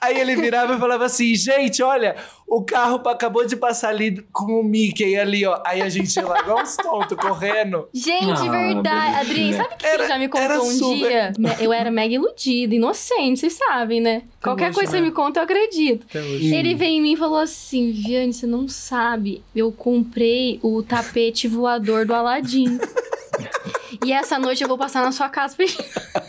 Speaker 2: Aí ele virava e falava assim: gente, olha, o carro acabou de passar ali com o Mickey ali, ó. Aí a gente ia lá, igual uns tontos, correndo.
Speaker 3: Gente,
Speaker 4: Ah,
Speaker 3: verdade. Adrien, sabe o que
Speaker 2: Era-
Speaker 3: ele já me contou um
Speaker 2: super-
Speaker 3: dia? Eu era mega iludida, inocente, vocês sabem, né? Qualquer coisa que
Speaker 2: né?
Speaker 3: você me conta, eu acredito. Ele veio em mim e falou assim: Viane, você não sabe. Eu comprei o tapete voador do Aladdin. E essa noite eu vou passar na sua casa pra,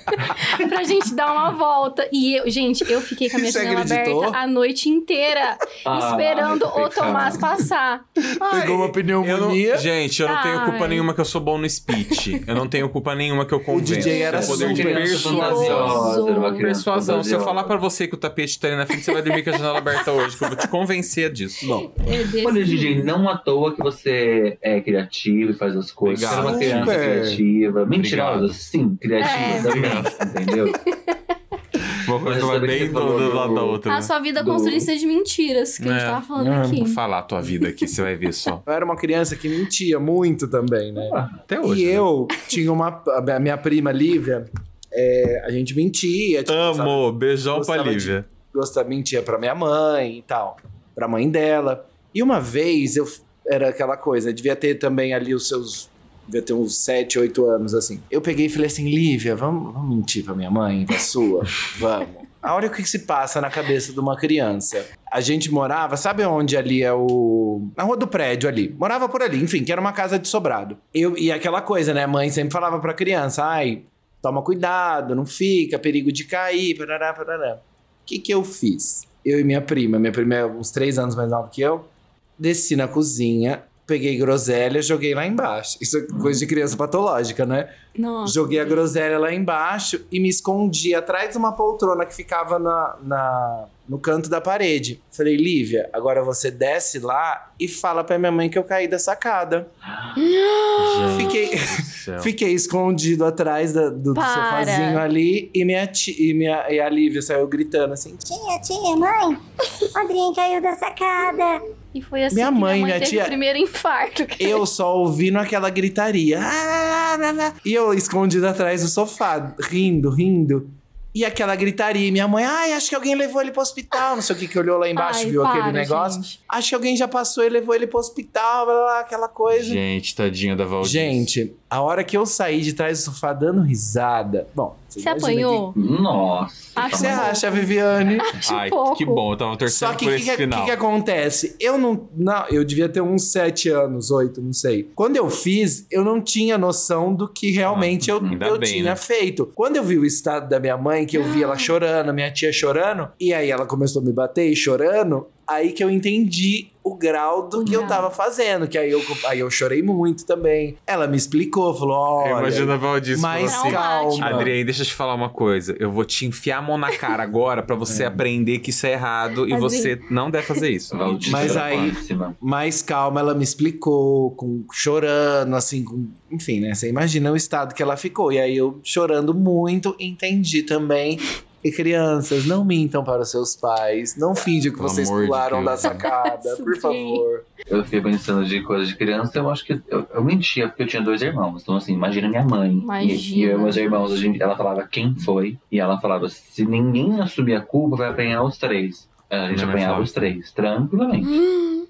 Speaker 3: pra gente dar uma volta. E eu, gente, eu fiquei com a minha
Speaker 2: Você
Speaker 3: janela
Speaker 2: acreditou?
Speaker 3: aberta a noite inteira,
Speaker 4: Ah,
Speaker 3: esperando o. Tomás passar.
Speaker 2: Pegou uma
Speaker 1: Eu não,
Speaker 2: pneumonia.
Speaker 1: gente, eu não tenho culpa
Speaker 3: Ai.
Speaker 1: nenhuma que eu sou bom no speech. Eu não tenho culpa nenhuma que eu convenço.
Speaker 2: DJ era
Speaker 1: É poder de
Speaker 2: super
Speaker 1: persuasão.
Speaker 4: uma criança
Speaker 1: Persuasão. Se eu falar pra você que o tapete tá ali na frente, você vai dormir com a janela aberta hoje, que eu vou te convencer disso.
Speaker 2: Bom,
Speaker 3: É
Speaker 4: Olha,
Speaker 3: jeito.
Speaker 4: DJ, não à toa que você é criativo e faz as coisas. Você
Speaker 1: Obrigado.
Speaker 4: é uma criança
Speaker 2: Super.
Speaker 4: criativa. Mentirosa,
Speaker 1: Obrigado.
Speaker 4: sim. Criativa
Speaker 3: É.
Speaker 4: também, entendeu?
Speaker 1: Uma coisa vai bem do, do
Speaker 4: do-
Speaker 1: lado da outra.
Speaker 3: A
Speaker 1: né?
Speaker 3: sua vida
Speaker 4: do-
Speaker 3: construída de mentiras que a gente
Speaker 1: É.
Speaker 3: tava falando
Speaker 2: Ah,
Speaker 3: aqui.
Speaker 1: Vou falar a tua vida aqui, você vai ver só.
Speaker 2: eu era uma criança que mentia muito também, né?
Speaker 1: Até hoje.
Speaker 2: e
Speaker 1: né?
Speaker 2: eu tinha uma. A minha prima Lívia, é, a gente mentia. Tipo, sabe?
Speaker 1: Amo, beijão pra
Speaker 2: Gostava de-
Speaker 1: Lívia.
Speaker 2: gostava, mentia pra minha mãe e tal, pra mãe dela. E uma vez eu era aquela coisa, devia ter também ali os seus. Devia ter uns 7, 8 anos assim. Eu peguei e falei assim: Lívia, vamos, vamos mentir pra minha mãe, pra sua? vamos. A hora que se passa na cabeça de uma criança. A gente morava, sabe onde ali é o. Na rua do prédio ali. Morava por ali, enfim, que era uma casa de sobrado. Eu, e aquela coisa, né? A mãe sempre falava pra criança: ai, toma cuidado, não fica, perigo de cair, parará, parará. O que que eu fiz? Eu e minha prima, minha prima é uns três anos mais nova que eu, desci na cozinha, peguei groselha, joguei lá embaixo. Isso é coisa de criança patológica, né?
Speaker 3: Nossa.
Speaker 2: Joguei a groselha lá embaixo e me escondi atrás de uma poltrona que ficava na, na- no canto da parede. Falei, Lívia, agora você desce lá e fala pra minha mãe que eu caí da sacada. Fiquei, fiquei escondido atrás da- do, do sofazinho ali e, minha ti- e, minha, e a Lívia saiu gritando assim:
Speaker 6: Tia, tia, mãe, o Adrien caiu da sacada.
Speaker 3: E foi assim
Speaker 2: Minha
Speaker 3: que
Speaker 2: mãe,
Speaker 3: minha mãe
Speaker 2: minha
Speaker 3: teve
Speaker 2: tia-
Speaker 3: o primeiro infarto.
Speaker 2: Eu só ouvindo aquela gritaria. Ah, lá, lá. E eu escondido atrás do sofá, rindo, rindo. E aquela gritaria, e minha mãe, ai, acho que alguém levou ele pro hospital. Não sei o que, que olhou lá embaixo,
Speaker 3: Ai,
Speaker 2: viu aquele
Speaker 3: para,
Speaker 2: negócio.
Speaker 3: gente.
Speaker 2: Acho que alguém já passou e levou ele pro hospital, blá, blá, aquela coisa.
Speaker 1: Gente, tadinha da Valdir.
Speaker 2: Gente, a hora que eu saí de trás do sofá dando risada. Bom,
Speaker 3: Você apanhou?
Speaker 4: Nossa.
Speaker 3: Acho
Speaker 2: O que você acha, Viviane?
Speaker 3: Acho
Speaker 1: Ai,
Speaker 3: pouco.
Speaker 1: que bom, eu tava
Speaker 2: Só
Speaker 1: torcendo
Speaker 2: que
Speaker 1: por
Speaker 2: o
Speaker 1: esse
Speaker 2: que, que,
Speaker 1: final.
Speaker 2: que que acontece? Eu não, não. Eu devia ter uns sete anos, oito, não sei. Quando eu fiz, eu não tinha noção do que realmente eu,
Speaker 1: ainda
Speaker 2: eu
Speaker 1: bem,
Speaker 2: tinha
Speaker 1: né?
Speaker 2: feito. Quando eu vi o estado da minha mãe, que eu vi ela chorando, minha tia chorando, e aí ela começou a me bater e chorando, aí que eu entendi o grau do que eu
Speaker 3: grau.
Speaker 2: tava fazendo. Que aí eu, aí eu chorei muito também. Ela me explicou, falou: olha.
Speaker 1: Imagina a Valdir
Speaker 2: Mas
Speaker 1: falando assim,
Speaker 2: calma.
Speaker 1: Adriane, deixa eu te falar uma coisa. Eu vou te enfiar a mão na cara agora pra
Speaker 2: É.
Speaker 1: você aprender que isso é errado e você não deve fazer isso.
Speaker 4: Valdir
Speaker 2: Mas aí-
Speaker 4: próxima.
Speaker 2: mais calma, ela me explicou, com, chorando, assim, com, enfim, né? Você imagina o estado que ela ficou. E aí eu chorando muito, entendi também. E crianças, não mintam para os seus pais. Não finjam que
Speaker 1: Pelo
Speaker 2: vocês
Speaker 1: de
Speaker 2: pularam
Speaker 1: Deus.
Speaker 2: da sacada, por favor.
Speaker 4: Eu fiquei pensando de coisa de criança, eu acho que eu, eu mentia, porque eu tinha dois irmãos. Então, assim, imagina minha mãe. E, e eu e
Speaker 3: Imagina.
Speaker 4: meus irmãos, a gente, ela falava quem foi. E ela falava: se ninguém assumir a culpa, vai apanhar os três. A gente
Speaker 1: mãe
Speaker 4: apanhava os três, tranquilamente.
Speaker 3: Hum,
Speaker 4: De.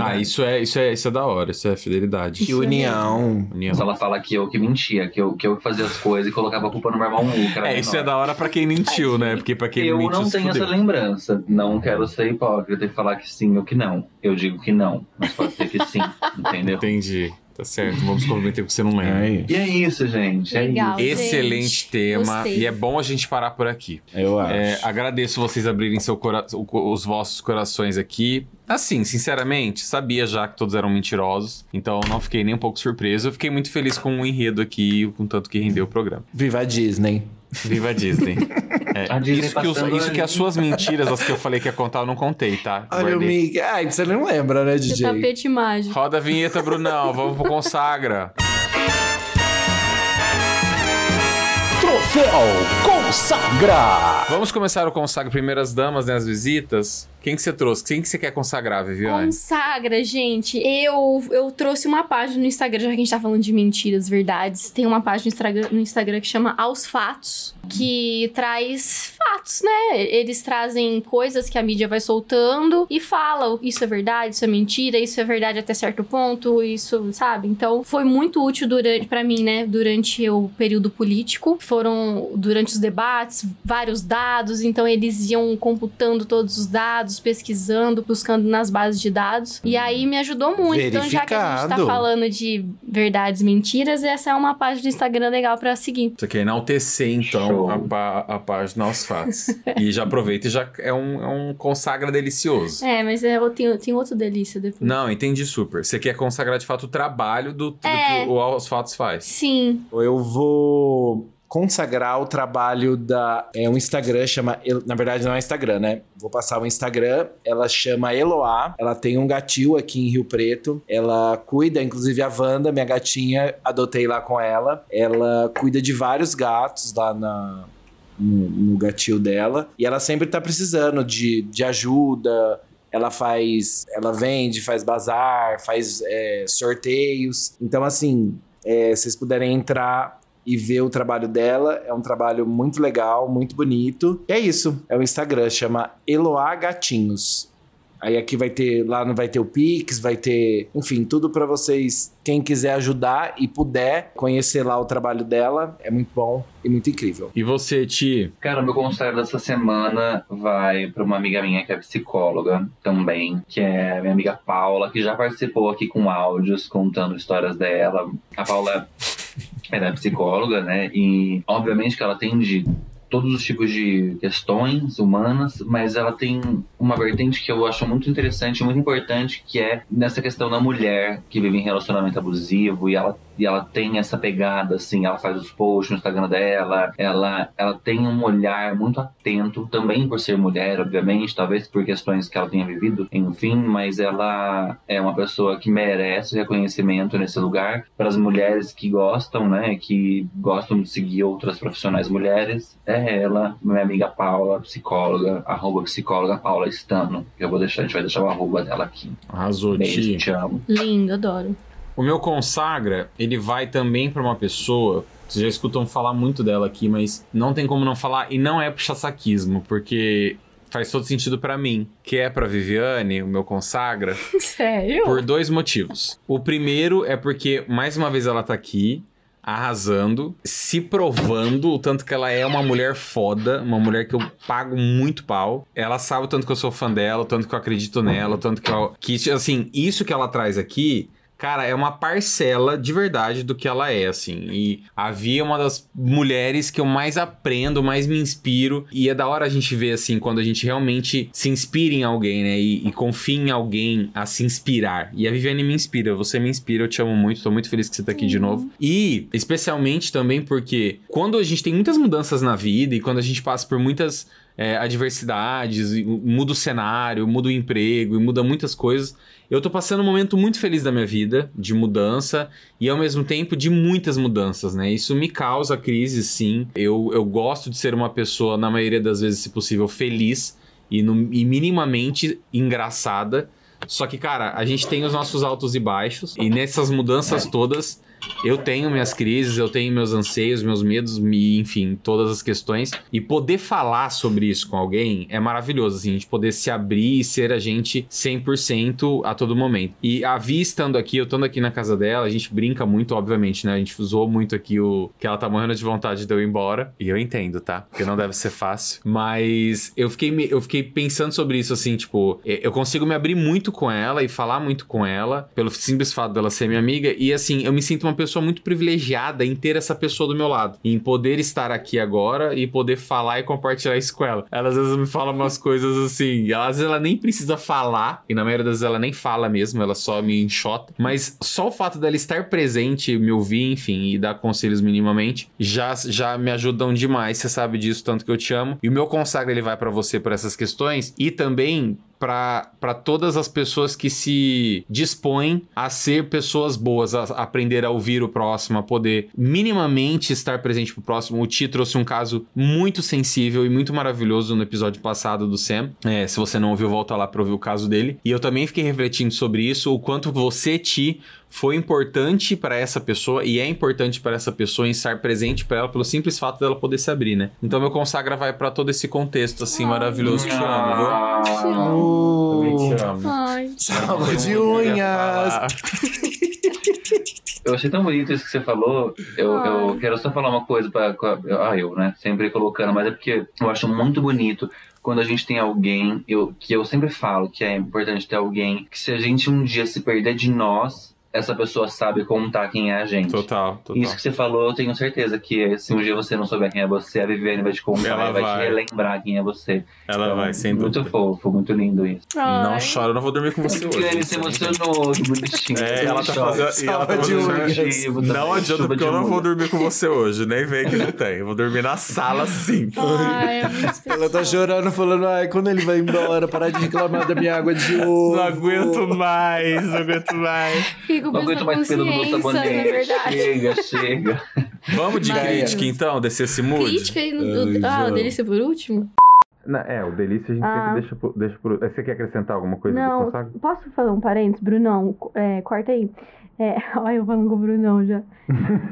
Speaker 1: Ah, isso é, isso, é, isso é da hora, isso é fidelidade.
Speaker 2: Que união.
Speaker 1: União.
Speaker 4: Mas ela fala que eu que mentia, que eu que eu fazia as coisas e colocava a culpa no meu irmão Lu, que era
Speaker 1: É, isso é da hora pra quem mentiu, né? Porque pra quem
Speaker 4: Eu
Speaker 1: mentiu,
Speaker 4: não tenho essa lembrança. Não quero ser hipócrita e falar que sim ou que não. Eu digo que não, mas pode ser que sim, entendeu?
Speaker 1: Entendi. Tá certo, vamos comprometer porque você não lembra.
Speaker 2: Aí,
Speaker 4: E é isso, gente. É
Speaker 3: Legal.
Speaker 4: isso.
Speaker 1: Excelente
Speaker 3: Gente,
Speaker 1: tema
Speaker 3: gostei.
Speaker 1: e é bom a gente parar por aqui.
Speaker 2: eu acho.
Speaker 1: É, agradeço vocês abrirem seu cora- os vossos corações aqui. Assim, sinceramente, sabia já que todos eram mentirosos, então não fiquei nem um pouco surpreso. Eu fiquei muito feliz com o enredo aqui, com tanto que rendeu o programa.
Speaker 2: Viva a Disney.
Speaker 1: Viva a Disney. É, isso, que os- isso que as suas mentiras, as que eu falei que ia contar, eu não contei, tá?
Speaker 2: Olha o
Speaker 1: Guardei.
Speaker 2: Mickey. Ai, você não lembra, né,
Speaker 3: seu
Speaker 2: DJ?
Speaker 3: tapete mágico.
Speaker 1: Roda a vinheta, Brunão. Vamos pro Consagra.
Speaker 5: Troféu Consagra!
Speaker 1: Vamos começar o Consagra Primeiras Damas, né? As visitas. Quem que você trouxe? Quem que você quer consagrar, Viviane?
Speaker 3: Consagra, gente. Eu, eu trouxe uma página no Instagram, já que a gente tá falando de mentiras, verdades. Tem uma página no Instagram, no Instagram que chama Aos Fatos, que traz fatos, né? Eles trazem coisas que a mídia vai soltando e fala isso é verdade, isso é mentira, isso é verdade até certo ponto, isso, sabe? Então, foi muito útil durante para mim, né, durante o período político. Foram durante os debates, vários dados, então eles iam computando todos os dados, pesquisando, buscando nas bases de dados. E aí me ajudou muito. Então, já que a gente tá
Speaker 2: Verificado.
Speaker 3: falando de verdades e mentiras, essa é uma página do Instagram legal pra seguir.
Speaker 1: Você quer enaltecer, então, a, pá- a página aos fatos. e já aproveita e já é um, é um consagra delicioso.
Speaker 3: É, mas é, eu tenho, tem outro delícia depois.
Speaker 1: Não, entendi super. Você quer consagrar de fato o trabalho do, do
Speaker 3: É.
Speaker 1: que o Aos Fatos faz.
Speaker 3: Sim.
Speaker 2: Eu vou consagrar o trabalho da. É um Instagram, chama. Na verdade, não é Instagram, né? Vou passar o Instagram. Ela chama Eloá. Ela tem um gatil aqui em Rio Preto. Ela cuida, inclusive a Wanda, minha gatinha, adotei lá com ela. Ela cuida de vários gatos lá na. No, no gatil dela. E ela sempre tá precisando de, de ajuda, ela faz. Ela vende, faz bazar, faz é, sorteios. Então, assim, é, se vocês puderem entrar e ver o trabalho dela, é um trabalho muito legal, muito bonito. E é isso. É o Instagram, chama Eloá Gatinhos. Aí aqui vai ter, lá não vai ter o Pix, vai ter, enfim, tudo pra vocês, quem quiser ajudar e puder conhecer lá o trabalho dela, é muito bom e muito incrível.
Speaker 1: E você, Ti?
Speaker 4: Cara, meu conselho dessa semana vai pra uma amiga minha que é psicóloga também, que é minha amiga Paula, que já participou aqui com áudios contando histórias dela. A Paula ela é psicóloga, né? E obviamente que ela atende todos os tipos de questões humanas, mas ela tem uma vertente que eu acho muito interessante, muito importante, que é nessa questão da mulher que vive em relacionamento abusivo e ela e ela tem essa pegada, assim, ela faz os posts no Instagram dela, ela, ela tem um olhar muito atento, também por ser mulher, obviamente, talvez por questões que ela tenha vivido, enfim, mas ela é uma pessoa que merece reconhecimento nesse lugar. Para as mulheres que gostam, né, que gostam de seguir outras profissionais mulheres, é ela, minha amiga Paula, psicóloga, arroba psicóloga Paula Stano. Eu vou deixar, a gente vai deixar o arroba dela aqui.
Speaker 1: Arrasou,
Speaker 4: Beijo, te amo.
Speaker 3: Lindo, adoro.
Speaker 1: O meu consagra, ele vai também pra uma pessoa Vocês já escutam falar muito dela aqui, mas não tem como não falar. E não é puxa-saquismo, porque faz todo sentido pra mim. Que é pra Viviane, o meu consagra,
Speaker 3: Sério?
Speaker 1: por dois motivos. O primeiro é porque, mais uma vez, ela tá aqui. Arrasando, se provando o tanto que ela é uma mulher foda, uma mulher que eu pago muito pau. Ela sabe o tanto que eu sou fã dela, o tanto que eu acredito nela, o tanto que eu. Que, assim, isso que ela traz aqui Cara, é uma parcela de verdade do que ela é, assim. E havia uma das mulheres que eu mais aprendo, mais me inspiro. E é da hora a gente ver, assim, quando a gente realmente se inspira em alguém, né? E, e confia em alguém a se inspirar. E a Viviane me inspira, você me inspira, eu te amo muito, tô muito feliz que você tá aqui de novo. E, especialmente também porque quando a gente tem muitas mudanças na vida e quando a gente passa por muitas é, adversidades, muda o cenário, muda o emprego muda muitas coisas. Eu tô passando um momento muito feliz da minha vida, de mudança, e ao mesmo tempo de muitas mudanças, né? Isso me causa crise, sim. Eu, eu gosto de ser uma pessoa, na maioria das vezes, se possível, feliz e, no, e minimamente engraçada. Só que, cara, a gente tem os nossos altos e baixos, e nessas mudanças todas, eu tenho minhas crises, eu tenho meus anseios, meus medos, me, enfim, todas as questões. E poder falar sobre isso com alguém é maravilhoso, assim, a gente poder se abrir e ser a gente 100% a todo momento. E a Vi estando aqui, eu estando aqui na casa dela, a gente brinca muito, obviamente, né? A gente usou muito aqui o que ela tá morrendo de vontade de eu ir embora. E eu entendo, tá? Porque não deve ser fácil. Mas eu fiquei, me- eu fiquei pensando sobre isso, assim, tipo, e- eu consigo me abrir muito com ela e falar muito com ela, pelo simples fato dela ser minha amiga. E assim, eu me sinto uma pessoa muito privilegiada em ter essa pessoa do meu lado. Em poder estar aqui agora e poder falar e compartilhar isso com ela. Ela às vezes me fala umas coisas assim. Ela, às vezes ela nem precisa falar, e na maioria das vezes ela nem fala mesmo, ela só me enxota. Mas só o fato dela estar presente, me ouvir, enfim, e dar conselhos minimamente, já, já me ajudam demais. Você sabe disso, tanto que eu te amo. E o meu consagra ele vai pra você por essas questões. E também para todas as pessoas que se dispõem a ser pessoas boas, a aprender a ouvir o próximo, a poder minimamente estar presente pro próximo. O Ti trouxe um caso muito sensível e muito maravilhoso no episódio passado do Sam. É, se você não ouviu, volta lá para ouvir o caso dele. E eu também fiquei refletindo sobre isso, o quanto você, Ti, foi importante para essa pessoa e é importante para essa pessoa em estar presente para ela pelo simples fato dela poder se abrir, né? Então meu consagra vai para todo esse contexto assim maravilhoso. Te amo, viu? Também te amo.
Speaker 3: Ai.
Speaker 2: Salva de unhas.
Speaker 4: Eu achei tão bonito isso que você falou. Eu, eu quero só falar uma coisa pra. com a- Ah, eu, né? Sempre colocando, mas é porque eu acho muito bonito quando a gente tem alguém, eu, que eu sempre falo que é importante ter alguém que se a gente um dia se perder de nós, essa pessoa sabe contar quem é a gente.
Speaker 1: Total, total.
Speaker 4: Isso que você falou, eu tenho certeza que se um dia você não souber quem é você, a Viviane vai te contar
Speaker 1: Ela
Speaker 4: e vai,
Speaker 1: vai.
Speaker 4: te relembrar quem é você.
Speaker 1: Ela
Speaker 4: Então,
Speaker 1: vai, sem
Speaker 4: Muito
Speaker 1: dúvida.
Speaker 4: fofo, muito lindo isso.
Speaker 1: Não
Speaker 3: Ai.
Speaker 1: chora, eu não vou dormir com você hoje.
Speaker 4: Viviane se emocionou, que bonitinho.
Speaker 1: É, ela tá fazendo. ela tá fazendo-. Não adianta, porque eu não vou dormir com você hoje. Nem vem que não tem. Eu vou dormir na sala sim.
Speaker 3: Ai, muito.
Speaker 2: Ela tá chorando, falando, ai, quando ele vai embora, parar de reclamar da minha água de ovo.
Speaker 1: Não aguento mais, não aguento mais.
Speaker 3: Fico
Speaker 4: Não aguento mais pelo do meu
Speaker 3: na
Speaker 4: sabonete.
Speaker 3: verdade.
Speaker 4: Chega, chega.
Speaker 1: Vamos de
Speaker 2: Gaia.
Speaker 1: crítica então, descer esse mood?
Speaker 3: Crítica aí no.
Speaker 2: Ai,
Speaker 3: ah,
Speaker 2: vamos.
Speaker 3: delícia por último?
Speaker 1: é, o delícia a gente
Speaker 3: Ah.
Speaker 1: sempre deixa por, deixa por. Você quer acrescentar alguma coisa do
Speaker 3: Não, posso falar um parênteses, Brunão? É, corta aí. É, olha, eu falando com o Brunão já.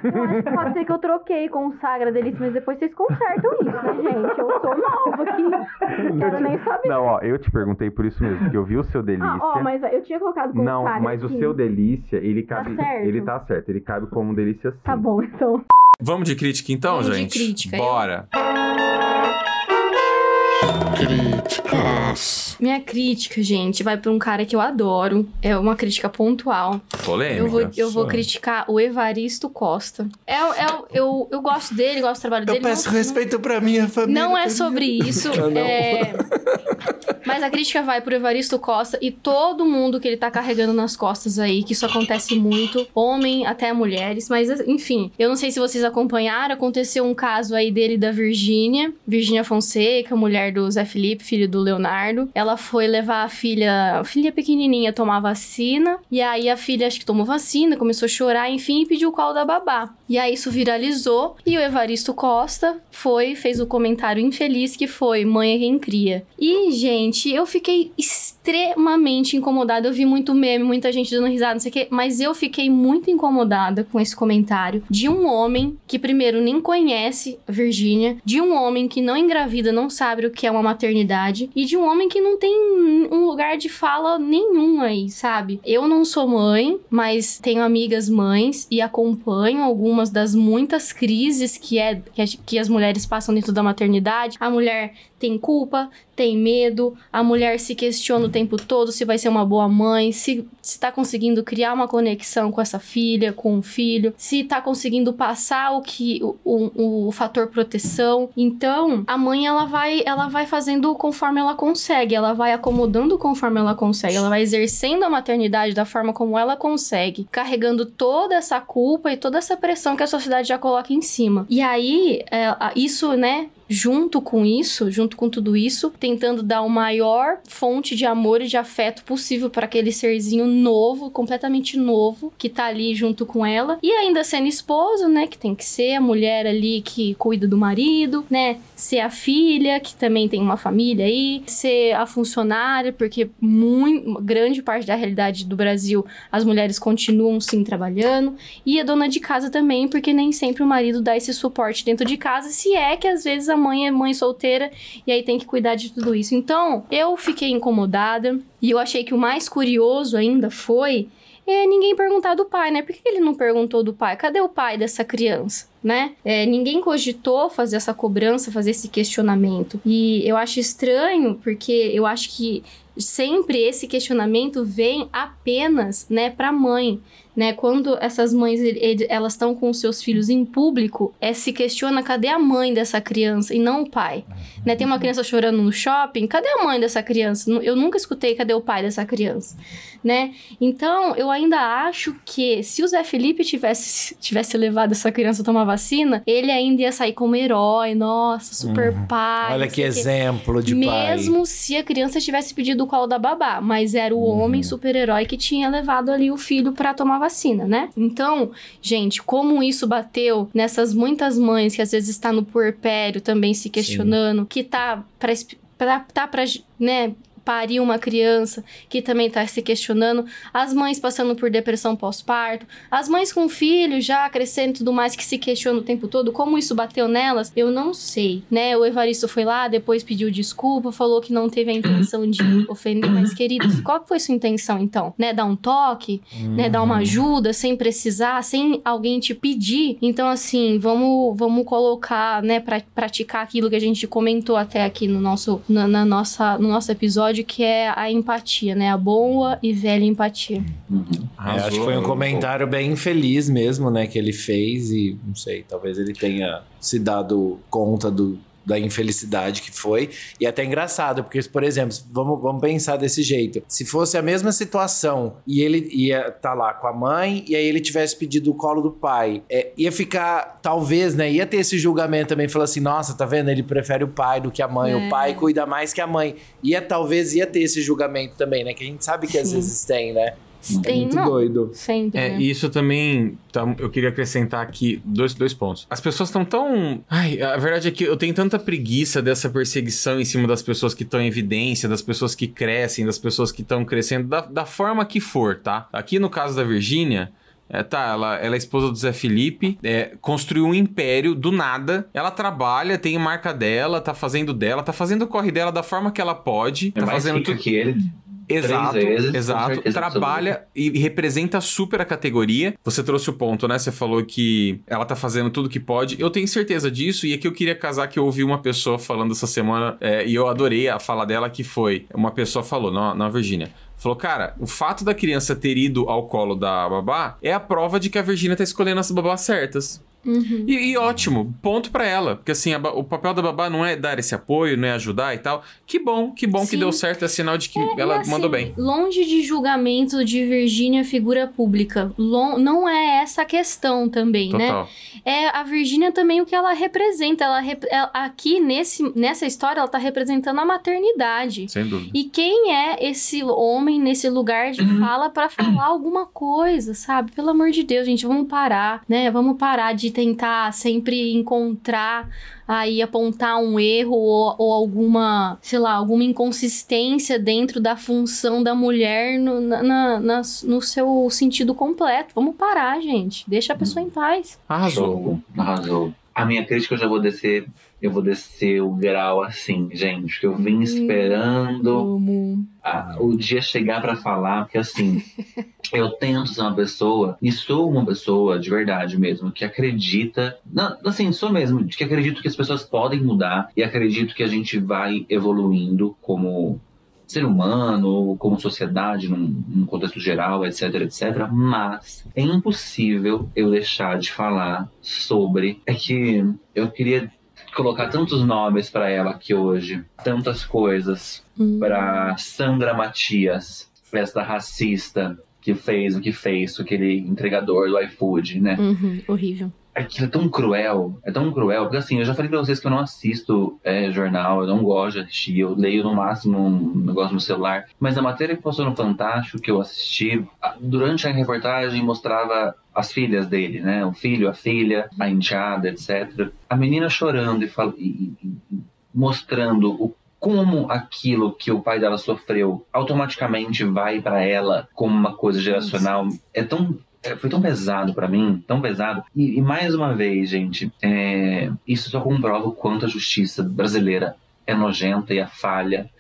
Speaker 3: Eu acho que pode ser que eu troquei com o Sagra Delícia, mas depois vocês consertam isso, né, gente? Eu sou nova aqui. Quero nem saber.
Speaker 1: Não, ó, eu te perguntei por isso mesmo, porque eu vi o seu delícia.
Speaker 3: Ah, ó, mas eu tinha colocado com
Speaker 1: Não,
Speaker 3: o Sagra.
Speaker 1: mas o
Speaker 3: aqui.
Speaker 1: seu delícia, ele cabe.
Speaker 3: certo.
Speaker 1: Ele tá certo, ele cabe como delícia sim.
Speaker 3: Tá bom, então.
Speaker 1: Vamos de crítica então,
Speaker 3: Vamos de
Speaker 1: gente?
Speaker 3: crítica, eu-
Speaker 1: Bora.
Speaker 3: Minha crítica, gente, vai pra um cara que eu adoro. É uma crítica pontual.
Speaker 1: Polêmica.
Speaker 3: Eu vou, eu vou criticar o Evaristo Costa. É, é, eu, eu gosto dele, gosto do trabalho
Speaker 2: Eu
Speaker 3: dele.
Speaker 2: peço
Speaker 3: não-
Speaker 2: respeito pra minha família.
Speaker 3: Não é sobre isso.
Speaker 2: Ah, não.
Speaker 3: é... Mas a crítica vai pro Evaristo Costa e todo mundo que ele tá carregando nas costas aí, que isso acontece muito, homem até mulheres, mas enfim, eu não sei se vocês acompanharam, aconteceu um caso aí dele da Virgínia, Virgínia Fonseca, mulher do Zé Felipe, filho do Leonardo. Ela foi levar a filha, a filha pequenininha tomar vacina, e aí a filha acho que tomou vacina, começou a chorar, enfim, e pediu o colo da babá. E aí isso viralizou e o Evaristo Costa foi, fez o comentário infeliz que foi: mãe é quem cria. E, gente, eu fiquei extremamente incomodada. Eu vi muito meme, muita gente dando risada, não sei o quê, mas eu fiquei muito incomodada com esse comentário de um homem que, primeiro, nem conhece Virgínia, de um homem que não engravida, não sabe o que é uma maternidade, e de um homem que não tem um lugar de fala nenhum aí, sabe? Eu não sou mãe, mas tenho amigas mães e acompanho algumas das muitas crises que, é, que, as mulheres passam dentro da maternidade. A mulher tem culpa, tem medo, a mulher se questiona o tempo todo se vai ser uma boa mãe, se, se tá conseguindo criar uma conexão com essa filha, com o filho, se tá conseguindo passar o que o, o, o fator proteção. Então, a mãe ela vai ela vai fazendo conforme ela consegue, ela vai acomodando conforme ela consegue, ela vai exercendo a maternidade da forma como ela consegue, carregando toda essa culpa e toda essa pressão que a sociedade já coloca em cima. E aí, é, isso, né, junto com isso, junto com tudo isso, tentando dar o maior fonte de amor e de afeto possível para aquele serzinho novo, completamente novo, que tá ali junto com ela. E ainda sendo esposo, né, que tem que ser a mulher ali que cuida do marido, né, ser a filha, que também tem uma família aí, ser a funcionária, porque muito, grande parte da realidade do Brasil, as mulheres continuam sim trabalhando, e a dona de casa também, porque nem sempre o marido dá esse suporte dentro de casa, se é que às vezes a mãe é mãe solteira e aí tem que cuidar de tudo isso. Então, eu fiquei incomodada e eu achei que o mais curioso ainda foi é ninguém perguntar do pai, né? Por que ele não perguntou do pai? Cadê o pai dessa criança? Né? É, ninguém cogitou fazer essa cobrança, fazer esse questionamento. E eu acho estranho, porque eu acho que sempre esse questionamento vem apenas, né, para mãe, né? Quando essas mães elas estão com os seus filhos em público, é se questiona cadê a mãe dessa criança e não o pai, né? Tem uma criança chorando no shopping, cadê a mãe dessa criança? Eu nunca escutei cadê o pai dessa criança, né? Então, eu ainda acho que se o Zé Felipe tivesse tivesse levado essa criança a tomar vacina, ele ainda ia sair como herói, nossa, super pai.
Speaker 2: Olha que exemplo de pai.
Speaker 3: Mesmo se a criança tivesse pedido o colo da babá, mas era o
Speaker 2: Uhum.
Speaker 3: homem super-herói que tinha levado ali o filho pra tomar vacina, né? Então, gente, como isso bateu nessas muitas mães que às vezes está no puerpério também se questionando, que tá pra, tá pra, né, parir uma criança que também tá se questionando, as mães passando por depressão pós-parto, as mães com filhos já crescendo e tudo mais que se questionam o tempo todo, como isso bateu nelas, eu não sei, né? O Evaristo foi lá, depois pediu desculpa, falou que não teve a intenção de ofender, mas queridos, qual foi sua intenção então? Né, dar um toque, né, dar uma ajuda sem precisar, sem alguém te pedir. Então assim, vamos vamos colocar, né, pra praticar aquilo que a gente comentou até aqui no nosso na, na nossa no nosso episódio que é a empatia, né? A boa e velha empatia.
Speaker 2: É, acho que foi um comentário bem infeliz mesmo, né, que ele fez e não sei, talvez ele tenha se dado conta do, da infelicidade que foi. E é até engraçado, porque, por exemplo, vamos, vamos pensar desse jeito. Se fosse a mesma situação e ele ia estar lá com a mãe e aí ele tivesse pedido o colo do pai, é, ia ficar, talvez, né, ia ter esse julgamento também, falar assim, nossa, tá vendo? Ele prefere o pai do que a mãe,
Speaker 3: É.
Speaker 2: o pai cuida mais que a mãe. Ia, talvez, ia ter esse julgamento também, né, que a gente sabe que às
Speaker 3: Sim.
Speaker 2: vezes tem, né? É
Speaker 3: Tem,
Speaker 2: muito
Speaker 3: não,
Speaker 2: doido.
Speaker 3: sempre,
Speaker 1: É,
Speaker 3: né?
Speaker 1: e isso também, tá, eu queria acrescentar aqui dois, dois pontos. As pessoas estão tão. Ai, a verdade é que eu tenho tanta preguiça dessa perseguição em cima das pessoas que estão em evidência, das pessoas que crescem, das pessoas que estão crescendo, da, da forma que for, tá? Aqui no caso da Virgínia. É, tá, ela, ela é esposa do Zé Felipe, é, construiu um império do nada. Ela trabalha, tem marca dela, tá fazendo dela, tá fazendo o corre dela da forma que ela pode.
Speaker 4: É
Speaker 1: tá
Speaker 4: mais
Speaker 1: fazendo
Speaker 4: rica
Speaker 1: tudo.
Speaker 4: que ele.
Speaker 1: Exato,
Speaker 4: Três vezes,
Speaker 1: exato. Trabalha e representa super a categoria. Você trouxe o ponto, né? Você falou que ela tá fazendo tudo que pode. Eu tenho certeza disso, e aqui eu queria casar que eu ouvi uma pessoa falando essa semana, é, e eu adorei a fala dela, que foi: uma pessoa falou, na, na Virgínia. Falou, cara, o fato da criança ter ido ao colo da babá é a prova de que a Virgínia tá escolhendo as babás certas.
Speaker 3: Uhum.
Speaker 1: E, e ótimo, ponto pra ela. Porque assim, a o papel da babá não é dar esse apoio, não é ajudar e tal. Que bom, que bom que
Speaker 3: Sim.
Speaker 1: deu certo, é sinal de que
Speaker 3: E,
Speaker 1: ela
Speaker 3: assim,
Speaker 1: mandou bem.
Speaker 3: Longe de julgamento de Virgínia figura pública. Lon- não é essa a questão também, né?
Speaker 1: Total.
Speaker 3: É a Virgínia também o que ela representa. Ela, ela- aqui nesse, nessa história ela tá representando a maternidade.
Speaker 1: Sem dúvida.
Speaker 3: E quem é esse homem nesse lugar de fala pra falar alguma coisa, sabe? Pelo amor de Deus, gente, vamos parar, né? Vamos parar de tentar sempre encontrar aí apontar um erro ou, ou alguma, sei lá, alguma inconsistência dentro da função da mulher no, na, na- na- no seu sentido completo. Vamos parar, gente. Deixa a pessoa em paz.
Speaker 1: Arrasou.
Speaker 4: Arrasou. A minha crítica eu já vou descer. Eu vou descer o grau assim, gente. Que eu vim esperando
Speaker 3: Amo.
Speaker 4: a- o dia chegar pra falar, porque assim, eu tento ser uma pessoa, e sou uma pessoa de verdade mesmo, que acredita, não, assim, sou mesmo, que acredito que as pessoas podem mudar, e acredito que a gente vai evoluindo como ser humano, como sociedade, num, num contexto geral, etc, etc. Mas é impossível eu deixar de falar sobre. É que eu queria colocar tantos nomes pra ela aqui hoje, tantas coisas
Speaker 3: Hum.
Speaker 4: para Sandra Matias, esta racista que fez o que fez aquele entregador do iFood, né?
Speaker 3: Uhum, horrível.
Speaker 4: Aquilo é tão cruel, é tão cruel, porque assim, eu já falei pra vocês que eu não assisto é, jornal, eu não gosto de assistir, eu leio no máximo um negócio no celular, mas a matéria que passou no Fantástico que eu assisti, durante a reportagem mostrava as filhas dele, né? O filho, a filha, a enteada, etc. A menina chorando e, fal- e- e- mostrando o como aquilo que o pai dela sofreu automaticamente vai pra ela como uma coisa geracional é tão foi tão pesado pra mim, tão pesado. E, e mais uma vez, gente, é, isso só comprova o quanto a justiça brasileira é nojenta e é falha.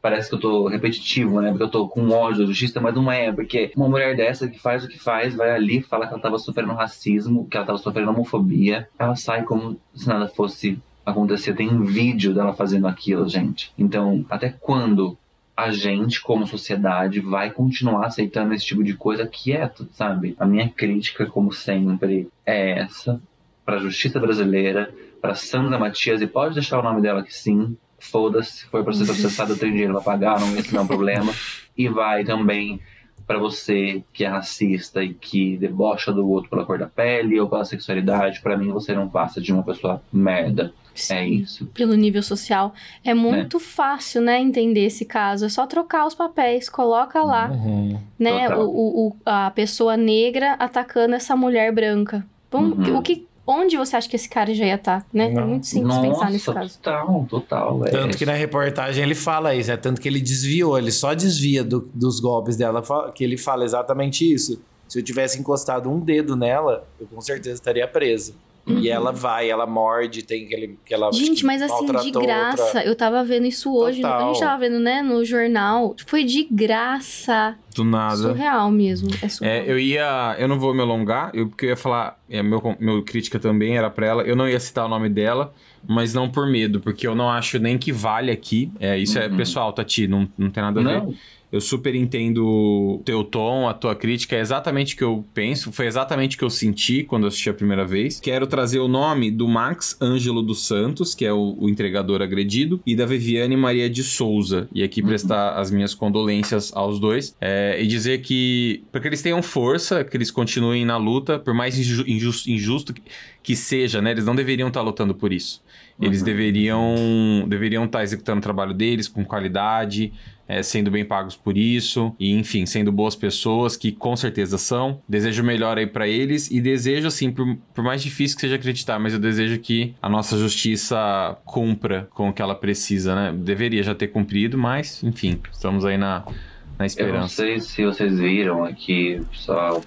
Speaker 4: Parece que eu tô repetitivo, né? Porque eu tô com ódio da justiça, mas não é, porque uma mulher dessa que faz o que faz, vai ali, fala que ela tava sofrendo racismo, que ela tava sofrendo homofobia, ela sai como se nada fosse acontecer. Tem um vídeo dela fazendo aquilo, gente. Então, até quando a gente, como sociedade, vai continuar aceitando esse tipo de coisa quieto, sabe? A minha crítica, como sempre, é essa para a justiça brasileira, para Sandra Matias, e pode deixar o nome dela que sim, foda-se, se for para ser processado, eu tenho dinheiro para pagar, não, esse não é um problema. E vai também para você que é racista e que debocha do outro pela cor da pele ou pela sexualidade, para mim você não passa de uma pessoa merda. É isso.
Speaker 3: Pelo nível social. É muito fácil, né, entender esse caso. É só trocar os papéis, coloca lá,
Speaker 2: Uhum.
Speaker 3: né, o, o- o- a pessoa negra atacando essa mulher branca. Vamos,
Speaker 4: Uhum.
Speaker 3: o que, onde você acha que esse cara já ia estar, né? É
Speaker 2: Não.
Speaker 3: muito simples pensar nesse caso.
Speaker 4: total, total. É,
Speaker 2: Tanto que na reportagem ele fala isso, é tanto que ele desviou, ele só desvia do- dos golpes dela, que ele fala exatamente isso. Se eu tivesse encostado um dedo nela, eu com certeza estaria preso. E ela vai, ela morde, tem aquele. Que ela,
Speaker 3: Uhum. Gente,
Speaker 2: que
Speaker 3: mas assim, de graça.
Speaker 2: outra.
Speaker 3: Eu tava vendo isso hoje. no- A
Speaker 2: Total.
Speaker 3: gente tava vendo, né, no jornal. Foi de graça.
Speaker 1: Do nada.
Speaker 3: Surreal mesmo. É surreal.
Speaker 1: É, eu ia. Eu não vou me alongar, eu, porque eu ia falar. É, meu, meu crítica também era pra ela. Eu não ia citar o nome dela, mas não por medo, porque eu não acho nem que vale aqui. É, isso é
Speaker 4: Uhum.
Speaker 1: pessoal, Tati, não, não tem nada a ver.
Speaker 4: Não,
Speaker 1: Eu super entendo o teu tom, a tua crítica, é exatamente o que eu penso, foi exatamente o que eu senti quando assisti a primeira vez. Quero trazer o nome do Max Ângelo dos Santos, que é o, o entregador agredido, e da Viviane Maria de Souza. E aqui prestar as minhas condolências aos dois. É, e dizer que, para que eles tenham força, que eles continuem na luta, por mais inju- injusto, injusto que, que seja, né? Eles não deveriam estar lutando por isso. Eles
Speaker 4: Uhum.
Speaker 1: deveriam deveriam estar executando o trabalho deles com qualidade, é, sendo bem pagos por isso, e enfim, sendo boas pessoas, que com certeza são. Desejo o melhor aí pra eles e desejo, assim, por, por mais difícil que seja acreditar, mas eu desejo que a nossa justiça cumpra com o que ela precisa, né? Deveria já ter cumprido, mas enfim, estamos aí na, na
Speaker 4: Eu não
Speaker 1: esperança.
Speaker 4: sei se vocês viram aqui, só